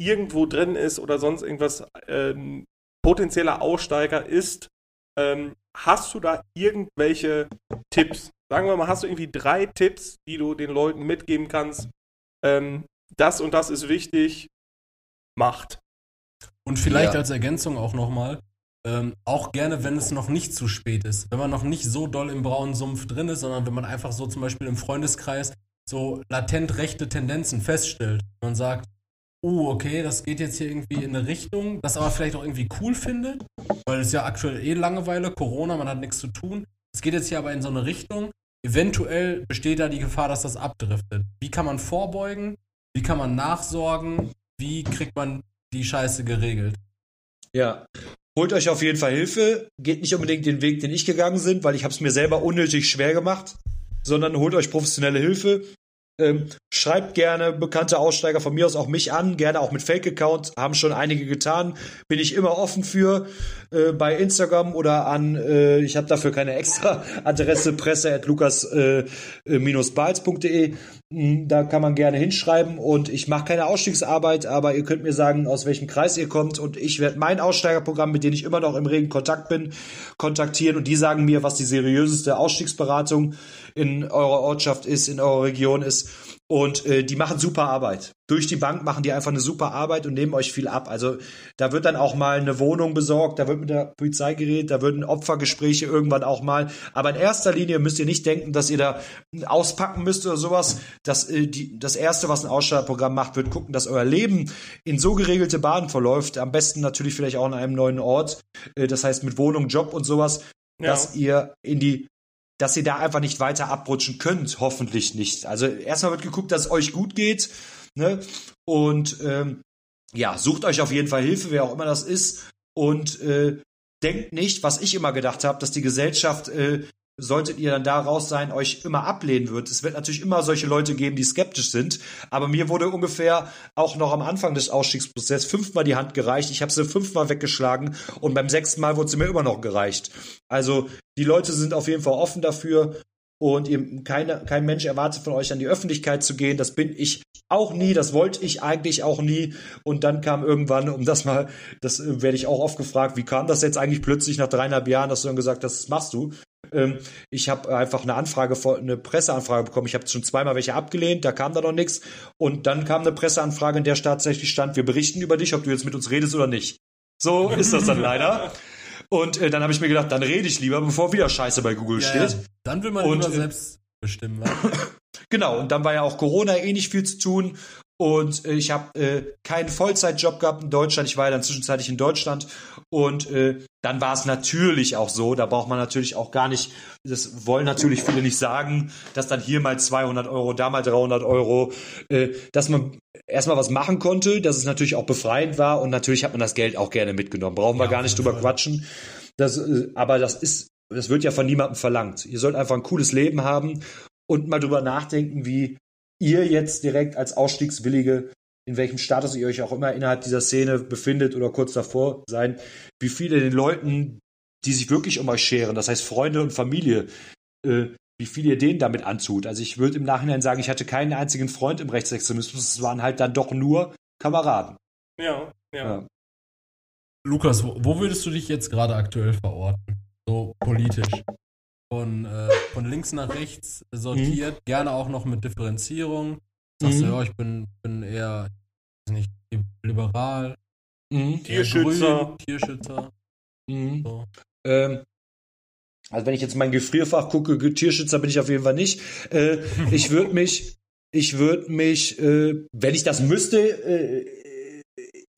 Speaker 2: irgendwo drin ist oder sonst irgendwas ähm, potenzieller Aussteiger ist, ähm, hast du da irgendwelche Tipps? Sagen wir mal, hast du irgendwie drei Tipps, die du den Leuten mitgeben kannst? Ähm, das und das ist wichtig, macht.
Speaker 1: Und vielleicht ja. als Ergänzung auch nochmal, ähm, auch gerne, wenn es noch nicht zu spät ist. Wenn man noch nicht so doll im braunen Sumpf drin ist, sondern wenn man einfach so zum Beispiel im Freundeskreis so latent rechte Tendenzen feststellt. Man sagt, uh, okay, das geht jetzt hier irgendwie in eine Richtung, das aber vielleicht auch irgendwie cool findet, weil es ja aktuell eh Langeweile, Corona, man hat nichts zu tun. Es geht jetzt hier aber in so eine Richtung. Eventuell besteht da die Gefahr, dass das abdriftet. Wie kann man vorbeugen? Wie kann man nachsorgen? Wie kriegt man die Scheiße geregelt?
Speaker 3: Ja. Holt euch auf jeden Fall Hilfe. Geht nicht unbedingt den Weg, den ich gegangen bin, weil ich habe es mir selber unnötig schwer gemacht, sondern holt euch professionelle Hilfe. Ähm, schreibt gerne bekannte Aussteiger von mir aus auch mich an, gerne auch mit Fake-Account, haben schon einige getan. Bin ich immer offen für äh, bei Instagram oder an, äh, ich habe dafür keine extra Adresse, presse at lukas-balz.de. Äh, hm, da kann man gerne hinschreiben und ich mache keine Ausstiegsarbeit, aber ihr könnt mir sagen, aus welchem Kreis ihr kommt und ich werde mein Aussteigerprogramm, mit dem ich immer noch im regen Kontakt bin, kontaktieren und die sagen mir, was die seriöseste Ausstiegsberatung in eurer Ortschaft ist, in eurer Region ist. Und äh, die machen super Arbeit. Durch die Bank machen die einfach eine super Arbeit und nehmen euch viel ab. Also da wird dann auch mal eine Wohnung besorgt, da wird mit der Polizei geredet, da würden Opfergespräche irgendwann auch mal. Aber in erster Linie müsst ihr nicht denken, dass ihr da auspacken müsst oder sowas. Das, äh, die, das Erste, was ein Aussteigerprogramm macht, wird gucken, dass euer Leben in so geregelte Bahnen verläuft. Am besten natürlich vielleicht auch an einem neuen Ort. Äh, das heißt mit Wohnung, Job und sowas, ja. dass ihr in die dass ihr da einfach nicht weiter abrutschen könnt. Hoffentlich nicht. Also erstmal wird geguckt, dass es euch gut geht. Ne? Und ähm, ja, sucht euch auf jeden Fall Hilfe, wer auch immer das ist. Und äh, denkt nicht, was ich immer gedacht habe, dass die Gesellschaft äh, solltet ihr dann da raus sein, euch immer ablehnen wird. Es wird natürlich immer solche Leute geben, die skeptisch sind. Aber mir wurde ungefähr auch noch am Anfang des Ausstiegsprozesses fünfmal die Hand gereicht. Ich habe sie fünfmal weggeschlagen und beim sechsten Mal wurde sie mir immer noch gereicht. Also die Leute sind auf jeden Fall offen dafür und ihr, keine, kein Mensch erwartet von euch an die Öffentlichkeit zu gehen. Das bin ich auch nie, das wollte ich eigentlich auch nie. Und dann kam irgendwann, um das mal, das äh, werde ich auch oft gefragt, wie kam das jetzt eigentlich plötzlich nach dreieinhalb Jahren, dass du dann gesagt hast, das machst du? Ähm, ich habe einfach eine Anfrage, eine Presseanfrage bekommen. Ich habe schon zweimal welche abgelehnt, da kam da noch nichts. Und dann kam eine Presseanfrage, in der tatsächlich stand, wir berichten über dich, ob du jetzt mit uns redest oder nicht. So ist das dann leider. Und äh, dann habe ich mir gedacht, dann rede ich lieber, bevor wieder Scheiße bei Google ja, steht. Ja.
Speaker 1: Dann will man und, lieber äh, selbst bestimmen.
Speaker 3: genau, und dann war ja auch Corona eh nicht viel zu tun. Und äh, ich habe äh, keinen Vollzeitjob gehabt in Deutschland. Ich war ja dann zwischenzeitlich in Deutschland. Und äh, dann war es natürlich auch so, da braucht man natürlich auch gar nicht, das wollen natürlich viele nicht sagen, dass dann hier mal 200 Euro, da mal 300 Euro, äh, dass man erstmal was machen konnte, dass es natürlich auch befreiend war. Und natürlich hat man das Geld auch gerne mitgenommen. Brauchen wir ja, gar nicht drüber Fall. quatschen. Das, äh, aber das ist, das wird ja von niemandem verlangt. Ihr sollt einfach ein cooles Leben haben und mal drüber nachdenken, wie ihr jetzt direkt als Ausstiegswillige, in welchem Status ihr euch auch immer innerhalb dieser Szene befindet oder kurz davor sein, wie viele den Leuten, die sich wirklich um euch scheren, das heißt Freunde und Familie, äh, wie viel ihr denen damit antut. Also ich würde im Nachhinein sagen, ich hatte keinen einzigen Freund im Rechtsextremismus, es waren halt dann doch nur Kameraden.
Speaker 2: Ja, ja. ja.
Speaker 1: Lukas, wo würdest du dich jetzt gerade aktuell verorten? So politisch von, äh, von links nach rechts sortiert, mhm. gerne auch noch mit Differenzierung. Sagst mhm. du, ja, ich bin, bin eher nicht liberal,
Speaker 2: mhm. Tierschützer.
Speaker 1: Grün, Tierschützer.
Speaker 3: Mhm. So. Ähm, also wenn ich jetzt mein Gefrierfach gucke, Tierschützer bin ich auf jeden Fall nicht. Äh, ich würde mich, ich würde mich, äh, wenn ich das müsste, äh,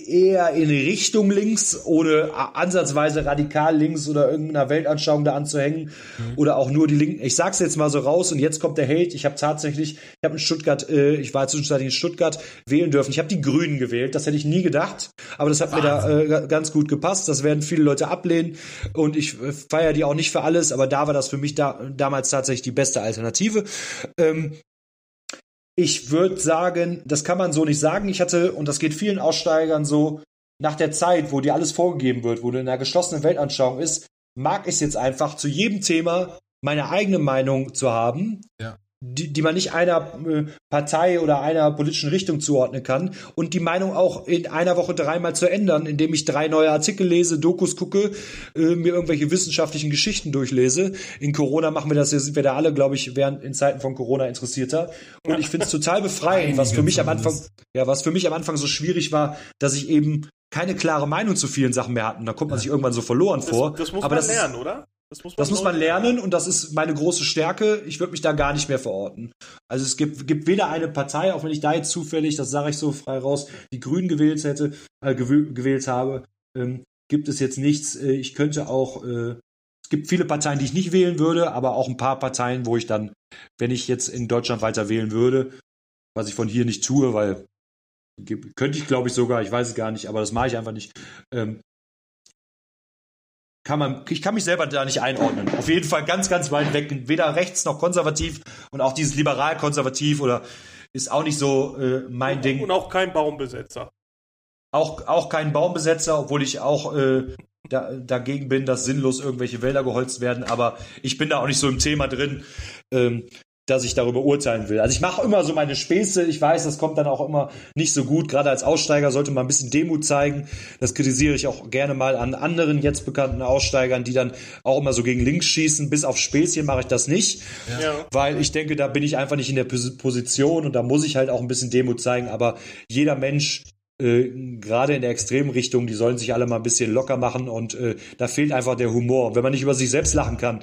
Speaker 3: eher in Richtung links, ohne ansatzweise radikal links oder irgendeiner Weltanschauung da anzuhängen mhm. oder auch nur die Linken. Ich sag's jetzt mal so raus und jetzt kommt der Hate. Ich habe tatsächlich, ich habe in Stuttgart, äh, ich war zwischenzeitlich in Stuttgart wählen dürfen. Ich habe die Grünen gewählt. Das hätte ich nie gedacht, aber das hat Wahnsinn. mir da äh, ganz gut gepasst. Das werden viele Leute ablehnen und ich äh, feiere die auch nicht für alles, aber da war das für mich da, damals tatsächlich die beste Alternative. Ähm, ich würde sagen, das kann man so nicht sagen. Ich hatte, und das geht vielen Aussteigern so, nach der Zeit, wo dir alles vorgegeben wird, wo du in einer geschlossenen Weltanschauung ist, mag ich es jetzt einfach zu jedem Thema meine eigene Meinung zu haben. Ja die, die man nicht einer äh, Partei oder einer politischen Richtung zuordnen kann und die Meinung auch in einer Woche dreimal zu ändern, indem ich drei neue Artikel lese, Dokus gucke, äh, mir irgendwelche wissenschaftlichen Geschichten durchlese. In Corona machen wir das, sind wir da alle, glaube ich, während in Zeiten von Corona interessierter. Und ich finde es total befreiend, was für mich am Anfang, ja, was für mich am Anfang so schwierig war, dass ich eben keine klare Meinung zu vielen Sachen mehr hatten. Da kommt man sich irgendwann so verloren
Speaker 2: das,
Speaker 3: vor.
Speaker 2: Das muss Aber man lernen, oder?
Speaker 3: Das muss man, das muss man lernen und das ist meine große Stärke. Ich würde mich da gar nicht mehr verorten. Also es gibt, gibt weder eine Partei, auch wenn ich da jetzt zufällig, das sage ich so frei raus, die Grünen gewählt hätte, äh, gewählt habe, ähm, gibt es jetzt nichts. Äh, ich könnte auch, äh, es gibt viele Parteien, die ich nicht wählen würde, aber auch ein paar Parteien, wo ich dann, wenn ich jetzt in Deutschland weiter wählen würde, was ich von hier nicht tue, weil könnte ich, glaube ich, sogar, ich weiß es gar nicht, aber das mache ich einfach nicht. Ähm, kann man, ich kann mich selber da nicht einordnen. Auf jeden Fall ganz, ganz weit weg. Weder rechts noch konservativ und auch dieses liberal-konservativ oder ist auch nicht so äh, mein
Speaker 2: und,
Speaker 3: Ding.
Speaker 2: Und auch kein Baumbesetzer.
Speaker 3: Auch, auch kein Baumbesetzer, obwohl ich auch äh, da, dagegen bin, dass sinnlos irgendwelche Wälder geholzt werden. Aber ich bin da auch nicht so im Thema drin. Ähm, dass ich darüber urteilen will. Also ich mache immer so meine Späße. Ich weiß, das kommt dann auch immer nicht so gut. Gerade als Aussteiger sollte man ein bisschen Demut zeigen. Das kritisiere ich auch gerne mal an anderen jetzt bekannten Aussteigern, die dann auch immer so gegen links schießen. Bis auf Späßchen mache ich das nicht, ja. weil ich denke, da bin ich einfach nicht in der Position und da muss ich halt auch ein bisschen Demut zeigen. Aber jeder Mensch äh, gerade in der extremen Richtung, die sollen sich alle mal ein bisschen locker machen und äh, da fehlt einfach der Humor. Wenn man nicht über sich selbst lachen kann,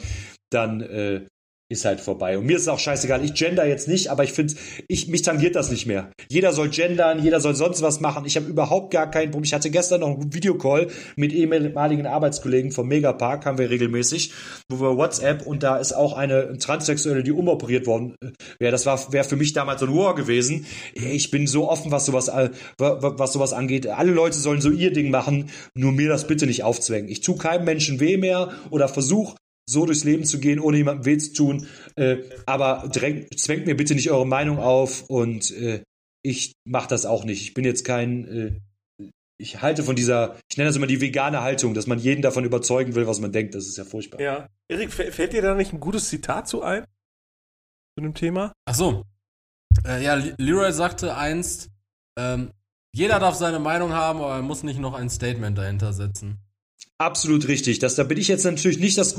Speaker 3: dann äh, ist halt vorbei. Und mir ist es auch scheißegal. Ich gender jetzt nicht, aber ich finde, ich, mich tangiert das nicht mehr. Jeder soll gendern, jeder soll sonst was machen. Ich habe überhaupt gar kein Problem. Ich hatte gestern noch einen Videocall mit ehemaligen Arbeitskollegen vom Megapark, haben wir regelmäßig, wo wir WhatsApp und da ist auch eine Transsexuelle, die umoperiert worden wäre. Das war wäre für mich damals so ein War gewesen. Ich bin so offen, was sowas, äh, was sowas angeht. Alle Leute sollen so ihr Ding machen, nur mir das bitte nicht aufzwängen. Ich tu keinem Menschen weh mehr oder versuch so durchs Leben zu gehen, ohne jemandem weh zu tun. Äh, aber drängt, zwängt mir bitte nicht eure Meinung auf und äh, ich mache das auch nicht. Ich bin jetzt kein, äh, ich halte von dieser, ich nenne das immer die vegane Haltung, dass man jeden davon überzeugen will, was man denkt. Das ist ja furchtbar.
Speaker 2: Ja. Erik, fällt dir da nicht ein gutes Zitat zu ein? Zu dem Thema?
Speaker 1: Ach so. Äh, ja, Leroy sagte einst, ähm, jeder darf seine Meinung haben, aber er muss nicht noch ein Statement dahinter setzen.
Speaker 3: Absolut richtig. Das, da bin ich jetzt natürlich nicht das,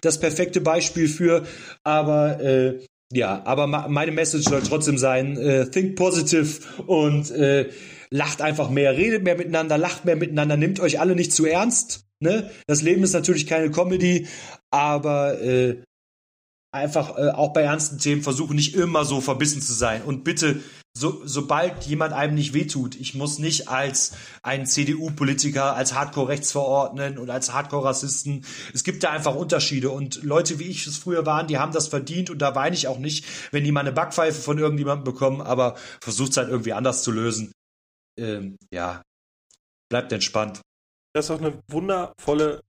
Speaker 3: das perfekte Beispiel für, aber äh, ja, aber meine Message soll trotzdem sein, äh, think positive und äh, lacht einfach mehr, redet mehr miteinander, lacht mehr miteinander, nimmt euch alle nicht zu ernst. Ne? Das Leben ist natürlich keine Comedy, aber äh, einfach äh, auch bei ernsten Themen versuchen nicht immer so verbissen zu sein und bitte so, sobald jemand einem nicht wehtut, ich muss nicht als ein CDU-Politiker, als Hardcore rechts verordnen und als Hardcore-Rassisten. Es gibt da einfach Unterschiede und Leute, wie ich es früher waren, die haben das verdient und da weine ich auch nicht, wenn die mal eine Backpfeife von irgendjemandem bekommen, aber versucht es halt irgendwie anders zu lösen. Ähm, ja, bleibt entspannt.
Speaker 2: Das ist auch eine wundervolle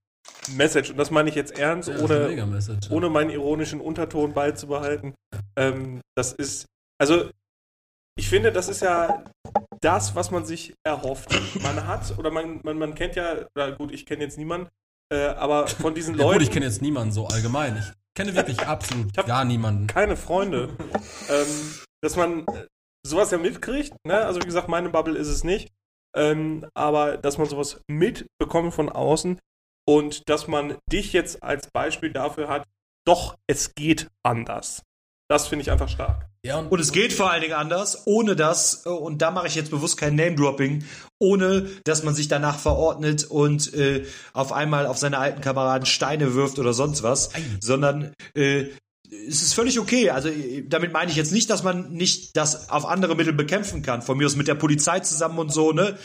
Speaker 2: Message und das meine ich jetzt ernst, ja, ohne, ohne meinen ironischen Unterton beizubehalten. Ähm, das ist, also ich finde, das ist ja das, was man sich erhofft. Man hat, oder man, man, man kennt ja, oder gut, ich kenne jetzt niemanden, äh, aber von diesen
Speaker 1: ja,
Speaker 2: Leuten.
Speaker 1: Gut, ich kenne jetzt niemanden so allgemein. Ich kenne wirklich absolut gar niemanden.
Speaker 2: Keine Freunde. ähm, dass man sowas ja mitkriegt, ne? Also wie gesagt, meine Bubble ist es nicht. Ähm, aber dass man sowas mitbekommt von außen und dass man dich jetzt als Beispiel dafür hat, doch, es geht anders. Das finde ich einfach stark.
Speaker 3: Ja, und, und, es geht vor allen Dingen anders, ohne dass, äh, und da mache ich jetzt bewusst kein Name-Dropping, ohne dass man sich danach verordnet und äh, auf einmal auf seine alten Kameraden Steine wirft oder sonst was, Ei. sondern äh, es ist völlig okay. Also äh, damit meine ich jetzt nicht, dass man nicht das auf andere Mittel bekämpfen kann. Von mir aus mit der Polizei zusammen und so, ne?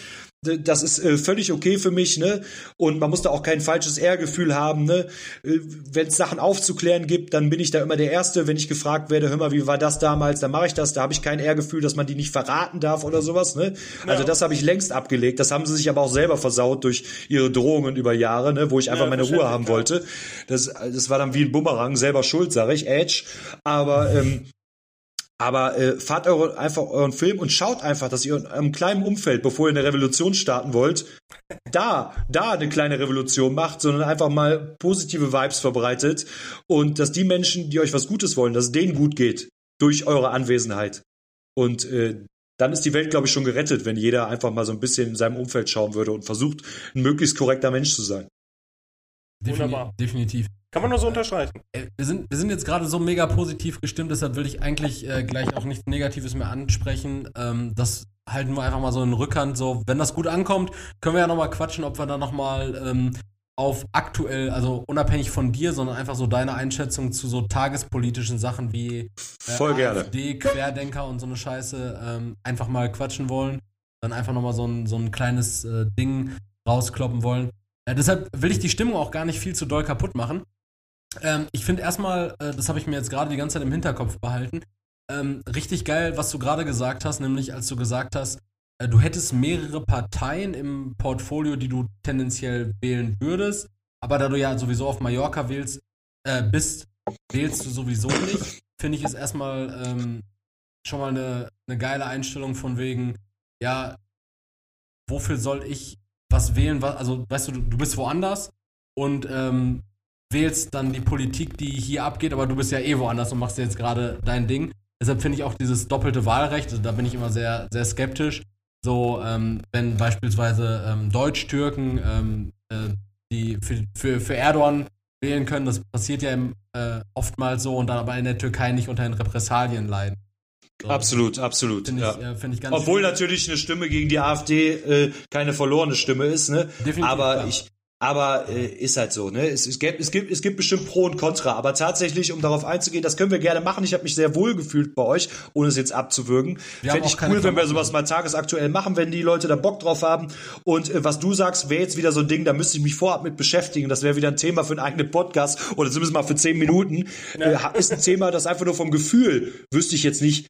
Speaker 3: Das ist äh, völlig okay für mich, ne? Und man muss da auch kein falsches Ehrgefühl haben, ne? Äh, Wenn es Sachen aufzuklären gibt, dann bin ich da immer der Erste. Wenn ich gefragt werde, hör mal, wie war das damals, dann mache ich das. Da habe ich kein Ehrgefühl, dass man die nicht verraten darf oder sowas, ne? Also
Speaker 2: Ja.
Speaker 3: das habe ich längst abgelegt. Das haben sie sich aber auch selber versaut durch ihre Drohungen über Jahre, ne? Wo ich einfach
Speaker 2: Ja,
Speaker 3: meine Ruhe haben wollte. Das, das war dann wie ein Bumerang, selber schuld, sage ich, Edge. Aber ähm, aber äh, fahrt eure, einfach euren Film und schaut einfach, dass ihr in einem kleinen Umfeld, bevor ihr eine Revolution starten wollt, da, da eine kleine Revolution macht, sondern einfach mal positive Vibes verbreitet und dass die Menschen, die euch was Gutes wollen, dass es denen gut geht durch eure Anwesenheit. Und äh, dann ist die Welt, glaube ich, schon gerettet, wenn jeder einfach mal so ein bisschen in seinem Umfeld schauen würde und versucht, ein möglichst korrekter Mensch zu sein.
Speaker 1: Defini
Speaker 2: Wunderbar.
Speaker 1: Definitiv.
Speaker 2: Kann man nur so unterstreichen.
Speaker 1: Äh, Wir sind, wir sind jetzt gerade so mega positiv gestimmt, deshalb will ich eigentlich äh, gleich auch nichts Negatives mehr ansprechen. Ähm, das halten wir einfach mal so in Rückhand. So, wenn das gut ankommt, können wir ja nochmal quatschen, ob wir da nochmal ähm, auf aktuell, also unabhängig von dir, sondern einfach so deine Einschätzung zu so tagespolitischen Sachen wie äh,
Speaker 3: Voll gerne.
Speaker 1: AfD, Querdenker und so eine Scheiße ähm, einfach mal quatschen wollen. Dann einfach nochmal so ein, so ein kleines äh, Ding rauskloppen wollen. Äh, deshalb will ich die Stimmung auch gar nicht viel zu doll kaputt machen. Ähm, ich finde erstmal, äh, das habe ich mir jetzt gerade die ganze Zeit im Hinterkopf behalten, ähm, richtig geil, was du gerade gesagt hast, nämlich als du gesagt hast, äh, du hättest mehrere Parteien im Portfolio, die du tendenziell wählen würdest, aber da du ja sowieso auf Mallorca wählst, äh, bist, wählst du sowieso nicht. Finde ich es erstmal ähm, schon mal eine, eine geile Einstellung von wegen, ja, wofür soll ich was wählen? Was, also, weißt du, du, bist woanders und ähm, wählst dann die Politik, die hier abgeht, aber du bist ja eh woanders und machst jetzt gerade dein Ding. Deshalb finde ich auch dieses doppelte Wahlrecht, also da bin ich immer sehr, sehr skeptisch. So, ähm, wenn beispielsweise ähm, Deutsch-Türken ähm, äh, die für, für, für Erdogan wählen können, das passiert ja im, äh, oftmals so und dann aber in der Türkei nicht unter den Repressalien leiden. So,
Speaker 3: Absolut, absolut.
Speaker 1: Finde ich,
Speaker 3: ja.
Speaker 1: äh, find ich ganz
Speaker 3: Obwohl
Speaker 1: schwierig.
Speaker 3: natürlich eine Stimme gegen die AfD äh, keine verlorene Stimme ist, ne?
Speaker 1: Definitiv,
Speaker 3: aber
Speaker 1: klar.
Speaker 3: ich, aber äh, ist halt so, ne? Es, es, gibt, es, gibt, es gibt bestimmt Pro und Contra, aber tatsächlich, um darauf einzugehen, das können wir gerne machen. Ich habe mich sehr wohl gefühlt bei euch, ohne es jetzt abzuwürgen. Fände ich cool, wenn wir sowas mal tagesaktuell machen, wenn die Leute da Bock drauf haben. Und äh, was du sagst, wäre jetzt wieder so ein Ding, da müsste ich mich vorab mit beschäftigen. Das wäre wieder ein Thema für einen eigenen Podcast oder zumindest mal für zehn Minuten. Äh, ist ein Thema, das einfach nur vom Gefühl, wüsste ich jetzt nicht,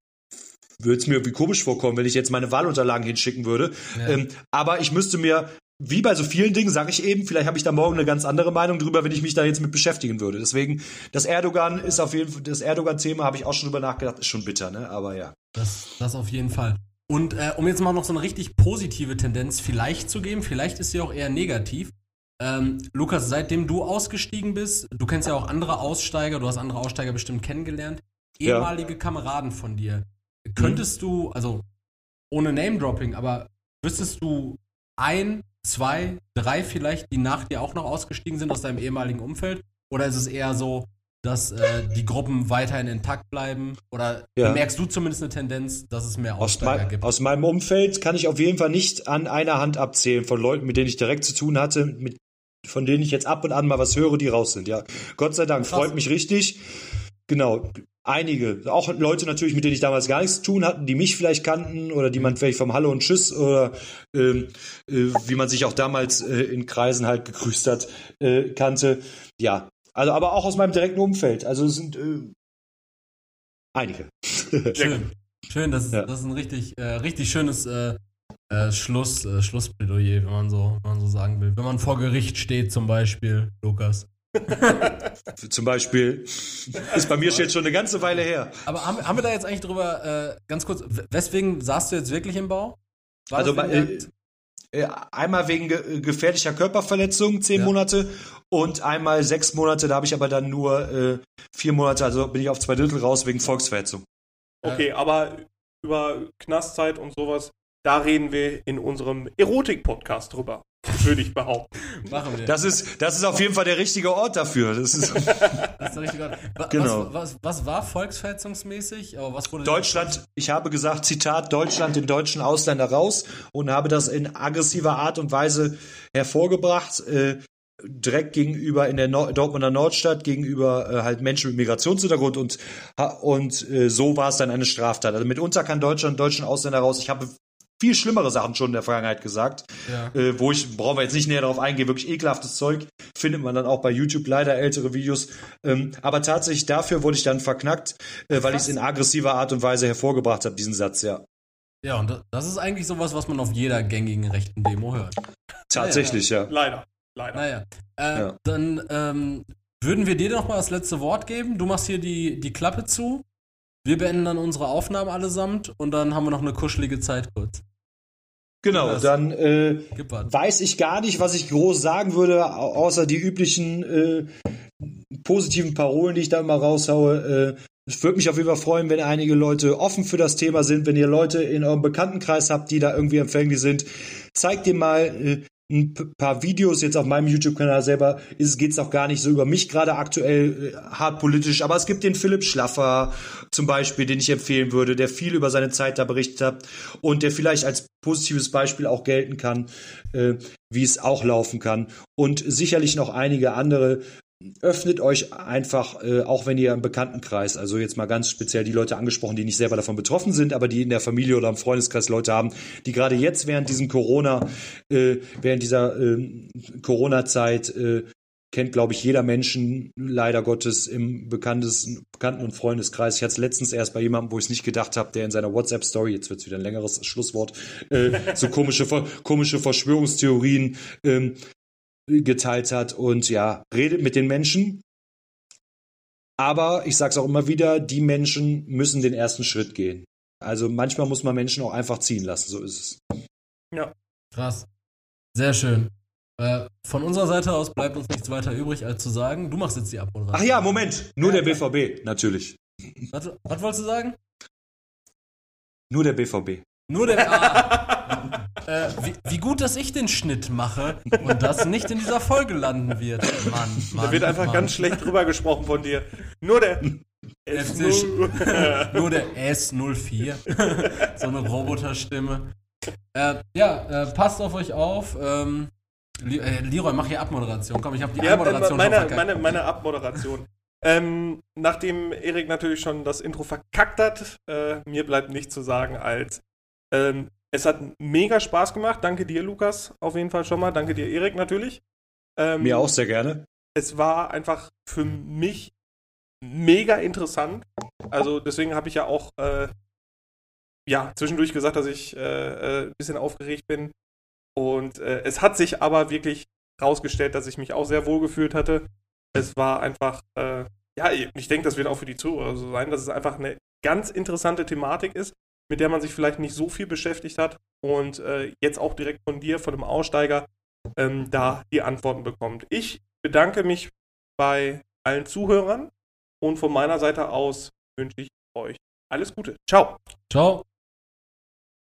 Speaker 3: würde es mir irgendwie komisch vorkommen, wenn ich jetzt meine Wahlunterlagen hinschicken würde.
Speaker 1: Ja.
Speaker 3: Ähm, aber ich müsste mir, wie bei so vielen Dingen, sage ich eben, vielleicht habe ich da morgen eine ganz andere Meinung drüber, wenn ich mich da jetzt mit beschäftigen würde. Deswegen, das Erdogan ist auf jeden Fall, das Erdogan-Thema habe ich auch schon drüber nachgedacht, ist schon bitter, ne? Aber ja.
Speaker 1: Das, das auf jeden Fall. Und äh, um jetzt mal noch so eine richtig positive Tendenz vielleicht zu geben, vielleicht ist sie auch eher negativ. Ähm, Lukas, seitdem du ausgestiegen bist, du kennst ja auch andere Aussteiger, du hast andere Aussteiger bestimmt kennengelernt,
Speaker 3: Ja.
Speaker 1: ehemalige Kameraden von dir. Könntest du, also ohne Name-Dropping, aber wüsstest du ein, zwei, drei vielleicht, die nach dir auch noch ausgestiegen sind aus deinem ehemaligen Umfeld? Oder ist es eher so, dass äh, die Gruppen weiterhin intakt bleiben? Oder
Speaker 3: Ja.
Speaker 1: bemerkst du zumindest eine Tendenz, dass es mehr
Speaker 3: Aus,
Speaker 1: Aussteiger
Speaker 3: mein,
Speaker 1: gibt?
Speaker 3: aus meinem Umfeld kann ich auf jeden Fall nicht an einer Hand abzählen von Leuten, mit denen ich direkt zu tun hatte, mit, von denen ich jetzt ab und an mal was höre, die raus sind. Ja, Gott sei Dank,
Speaker 1: Krass.
Speaker 3: freut mich richtig. Genau, einige, auch Leute natürlich, mit denen ich damals gar nichts zu tun hatten, die mich vielleicht kannten oder die man vielleicht vom Hallo und Tschüss oder ähm, äh, wie man sich auch damals äh, in Kreisen halt gegrüßt hat, äh, kannte. Ja, also aber auch aus meinem direkten Umfeld. Also es sind äh, einige.
Speaker 1: Schön. Schön, das ist,
Speaker 3: Ja.
Speaker 1: das ist ein richtig, äh, richtig schönes äh, Schluss, Schlussplädoyer, wenn man, so, wenn man so sagen will. Wenn man vor Gericht steht, zum Beispiel, Lukas.
Speaker 3: Zum Beispiel ist bei mir jetzt schon eine ganze Weile her.
Speaker 1: Aber haben, haben wir da jetzt eigentlich drüber, äh, ganz kurz, weswegen saßt du jetzt wirklich im Bau? War
Speaker 3: Also äh, äh, einmal wegen ge äh, gefährlicher Körperverletzung zehn
Speaker 1: Ja.
Speaker 3: Monate und einmal sechs Monate, da habe ich aber dann nur äh, vier Monate, also bin ich auf zwei Drittel raus wegen Volksverhetzung.
Speaker 2: Okay, aber über Knastzeit und sowas, da reden wir in unserem Erotik-Podcast drüber, würde ich behaupten.
Speaker 1: machen wir.
Speaker 3: Das ist, das ist auf jeden Fall der richtige Ort dafür. Das ist
Speaker 1: Das ist der richtige Ort. Wa-
Speaker 3: Genau.
Speaker 1: Was, was, was war volksverhetzungsmäßig? Aber was wurde
Speaker 3: Deutschland, ich habe gesagt, Zitat, Deutschland den deutschen Ausländer raus und habe das in aggressiver Art und Weise hervorgebracht. Äh, direkt gegenüber in der Nord Dortmunder Nordstadt gegenüber äh, halt Menschen mit Migrationshintergrund und und äh, so war es dann eine Straftat. Also mitunter kann Deutschland deutschen Ausländer raus. Ich habe viel schlimmere Sachen schon in der Vergangenheit gesagt,
Speaker 1: Ja.
Speaker 3: äh, wo ich, brauchen wir jetzt nicht näher darauf eingehen, wirklich ekelhaftes Zeug, findet man dann auch bei YouTube leider ältere Videos. Ähm, aber tatsächlich dafür wurde ich dann verknackt, äh, weil ich es in aggressiver Art und Weise hervorgebracht habe, diesen Satz, ja.
Speaker 1: Ja, und das- ist eigentlich sowas, was man auf jeder gängigen rechten Demo hört.
Speaker 3: Tatsächlich, ja.
Speaker 2: Leider. Leider.
Speaker 1: Naja, äh,
Speaker 3: Ja.
Speaker 1: dann ähm, würden wir dir noch mal das letzte Wort geben. Du machst hier die, die Klappe zu. Wir beenden dann unsere Aufnahmen allesamt und dann haben wir noch eine kuschelige Zeit kurz.
Speaker 3: Genau, dann äh, weiß ich gar nicht, was ich groß sagen würde, au- außer die üblichen äh, positiven Parolen, die ich da immer raushaue. Äh, es würde mich auf jeden Fall freuen, wenn einige Leute offen für das Thema sind, wenn ihr Leute in eurem Bekanntenkreis habt, die da irgendwie empfänglich sind. Zeigt dir mal äh, ein paar Videos jetzt auf meinem YouTube-Kanal selber. Ist geht's auch gar nicht so über mich gerade aktuell äh, hart politisch, aber es gibt den Philipp Schlaffer zum Beispiel, den ich empfehlen würde, der viel über seine Zeit da berichtet hat und der vielleicht als positives Beispiel auch gelten kann, äh, wie es auch laufen kann. Und sicherlich noch einige andere. Öffnet euch einfach, äh, auch wenn ihr im Bekanntenkreis, also jetzt mal ganz speziell die Leute angesprochen, die nicht selber davon betroffen sind, aber die in der Familie oder im Freundeskreis Leute haben, die gerade jetzt während diesem Corona, äh, während dieser äh, Corona-Zeit äh, kennt, glaube ich, jeder Menschen leider Gottes im Bekanntes, Bekannten- und Freundeskreis. Ich hatte es letztens erst bei jemandem, wo ich es nicht gedacht habe, der in seiner WhatsApp-Story, jetzt wird es wieder ein längeres Schlusswort, äh, so komische, komische Verschwörungstheorien ähm, geteilt hat. Und ja, redet mit den Menschen. Aber ich sage es auch immer wieder, die Menschen müssen den ersten Schritt gehen. Also manchmal muss man Menschen auch einfach ziehen lassen, so ist es.
Speaker 1: Krass. Sehr schön. Äh, von unserer Seite aus bleibt uns nichts weiter übrig, als zu sagen, du machst jetzt die Abmoderation.
Speaker 3: Ach ja, Moment, nur
Speaker 1: Ja,
Speaker 3: der BVB, natürlich.
Speaker 1: Was, was wolltest du sagen?
Speaker 3: Nur der BVB.
Speaker 1: Nur der. Ah, äh, wie, wie gut, dass ich den Schnitt mache und das nicht in dieser Folge landen wird. Mann, Mann.
Speaker 2: Da wird einfach
Speaker 1: Mann.
Speaker 2: ganz schlecht drüber gesprochen von dir. Nur der
Speaker 1: FC
Speaker 2: S0.
Speaker 1: Nur der S04. so eine Roboterstimme. Äh, ja, äh, passt auf euch auf. Ähm, äh, Leroy, mach hier Abmoderation. Komm, ich habe die
Speaker 2: Ja,
Speaker 1: Abmoderation
Speaker 2: meine,
Speaker 1: schon verkackt.
Speaker 2: meine, meine Abmoderation. ähm, nachdem Erik natürlich schon das Intro verkackt hat, äh, mir bleibt nichts zu sagen als ähm, es hat mega Spaß gemacht. Danke dir, Lukas, auf jeden Fall schon mal. Danke dir, Erik, natürlich. Ähm,
Speaker 3: Mir auch sehr gerne.
Speaker 2: es war einfach für mich mega interessant. Also deswegen habe ich ja auch äh, ja zwischendurch gesagt, dass ich äh, äh, ein bisschen aufgeregt bin. Und äh, es hat sich aber wirklich rausgestellt, dass ich mich auch sehr wohl gefühlt hatte. Es war einfach, äh, ja, ich denke, das wird auch für die Zuhörer so sein, dass es einfach eine ganz interessante Thematik ist, mit der man sich vielleicht nicht so viel beschäftigt hat und äh, jetzt auch direkt von dir, von dem Aussteiger, ähm, da die Antworten bekommt. Ich bedanke mich bei allen Zuhörern und von meiner Seite aus wünsche ich euch alles Gute. Ciao.
Speaker 1: Ciao.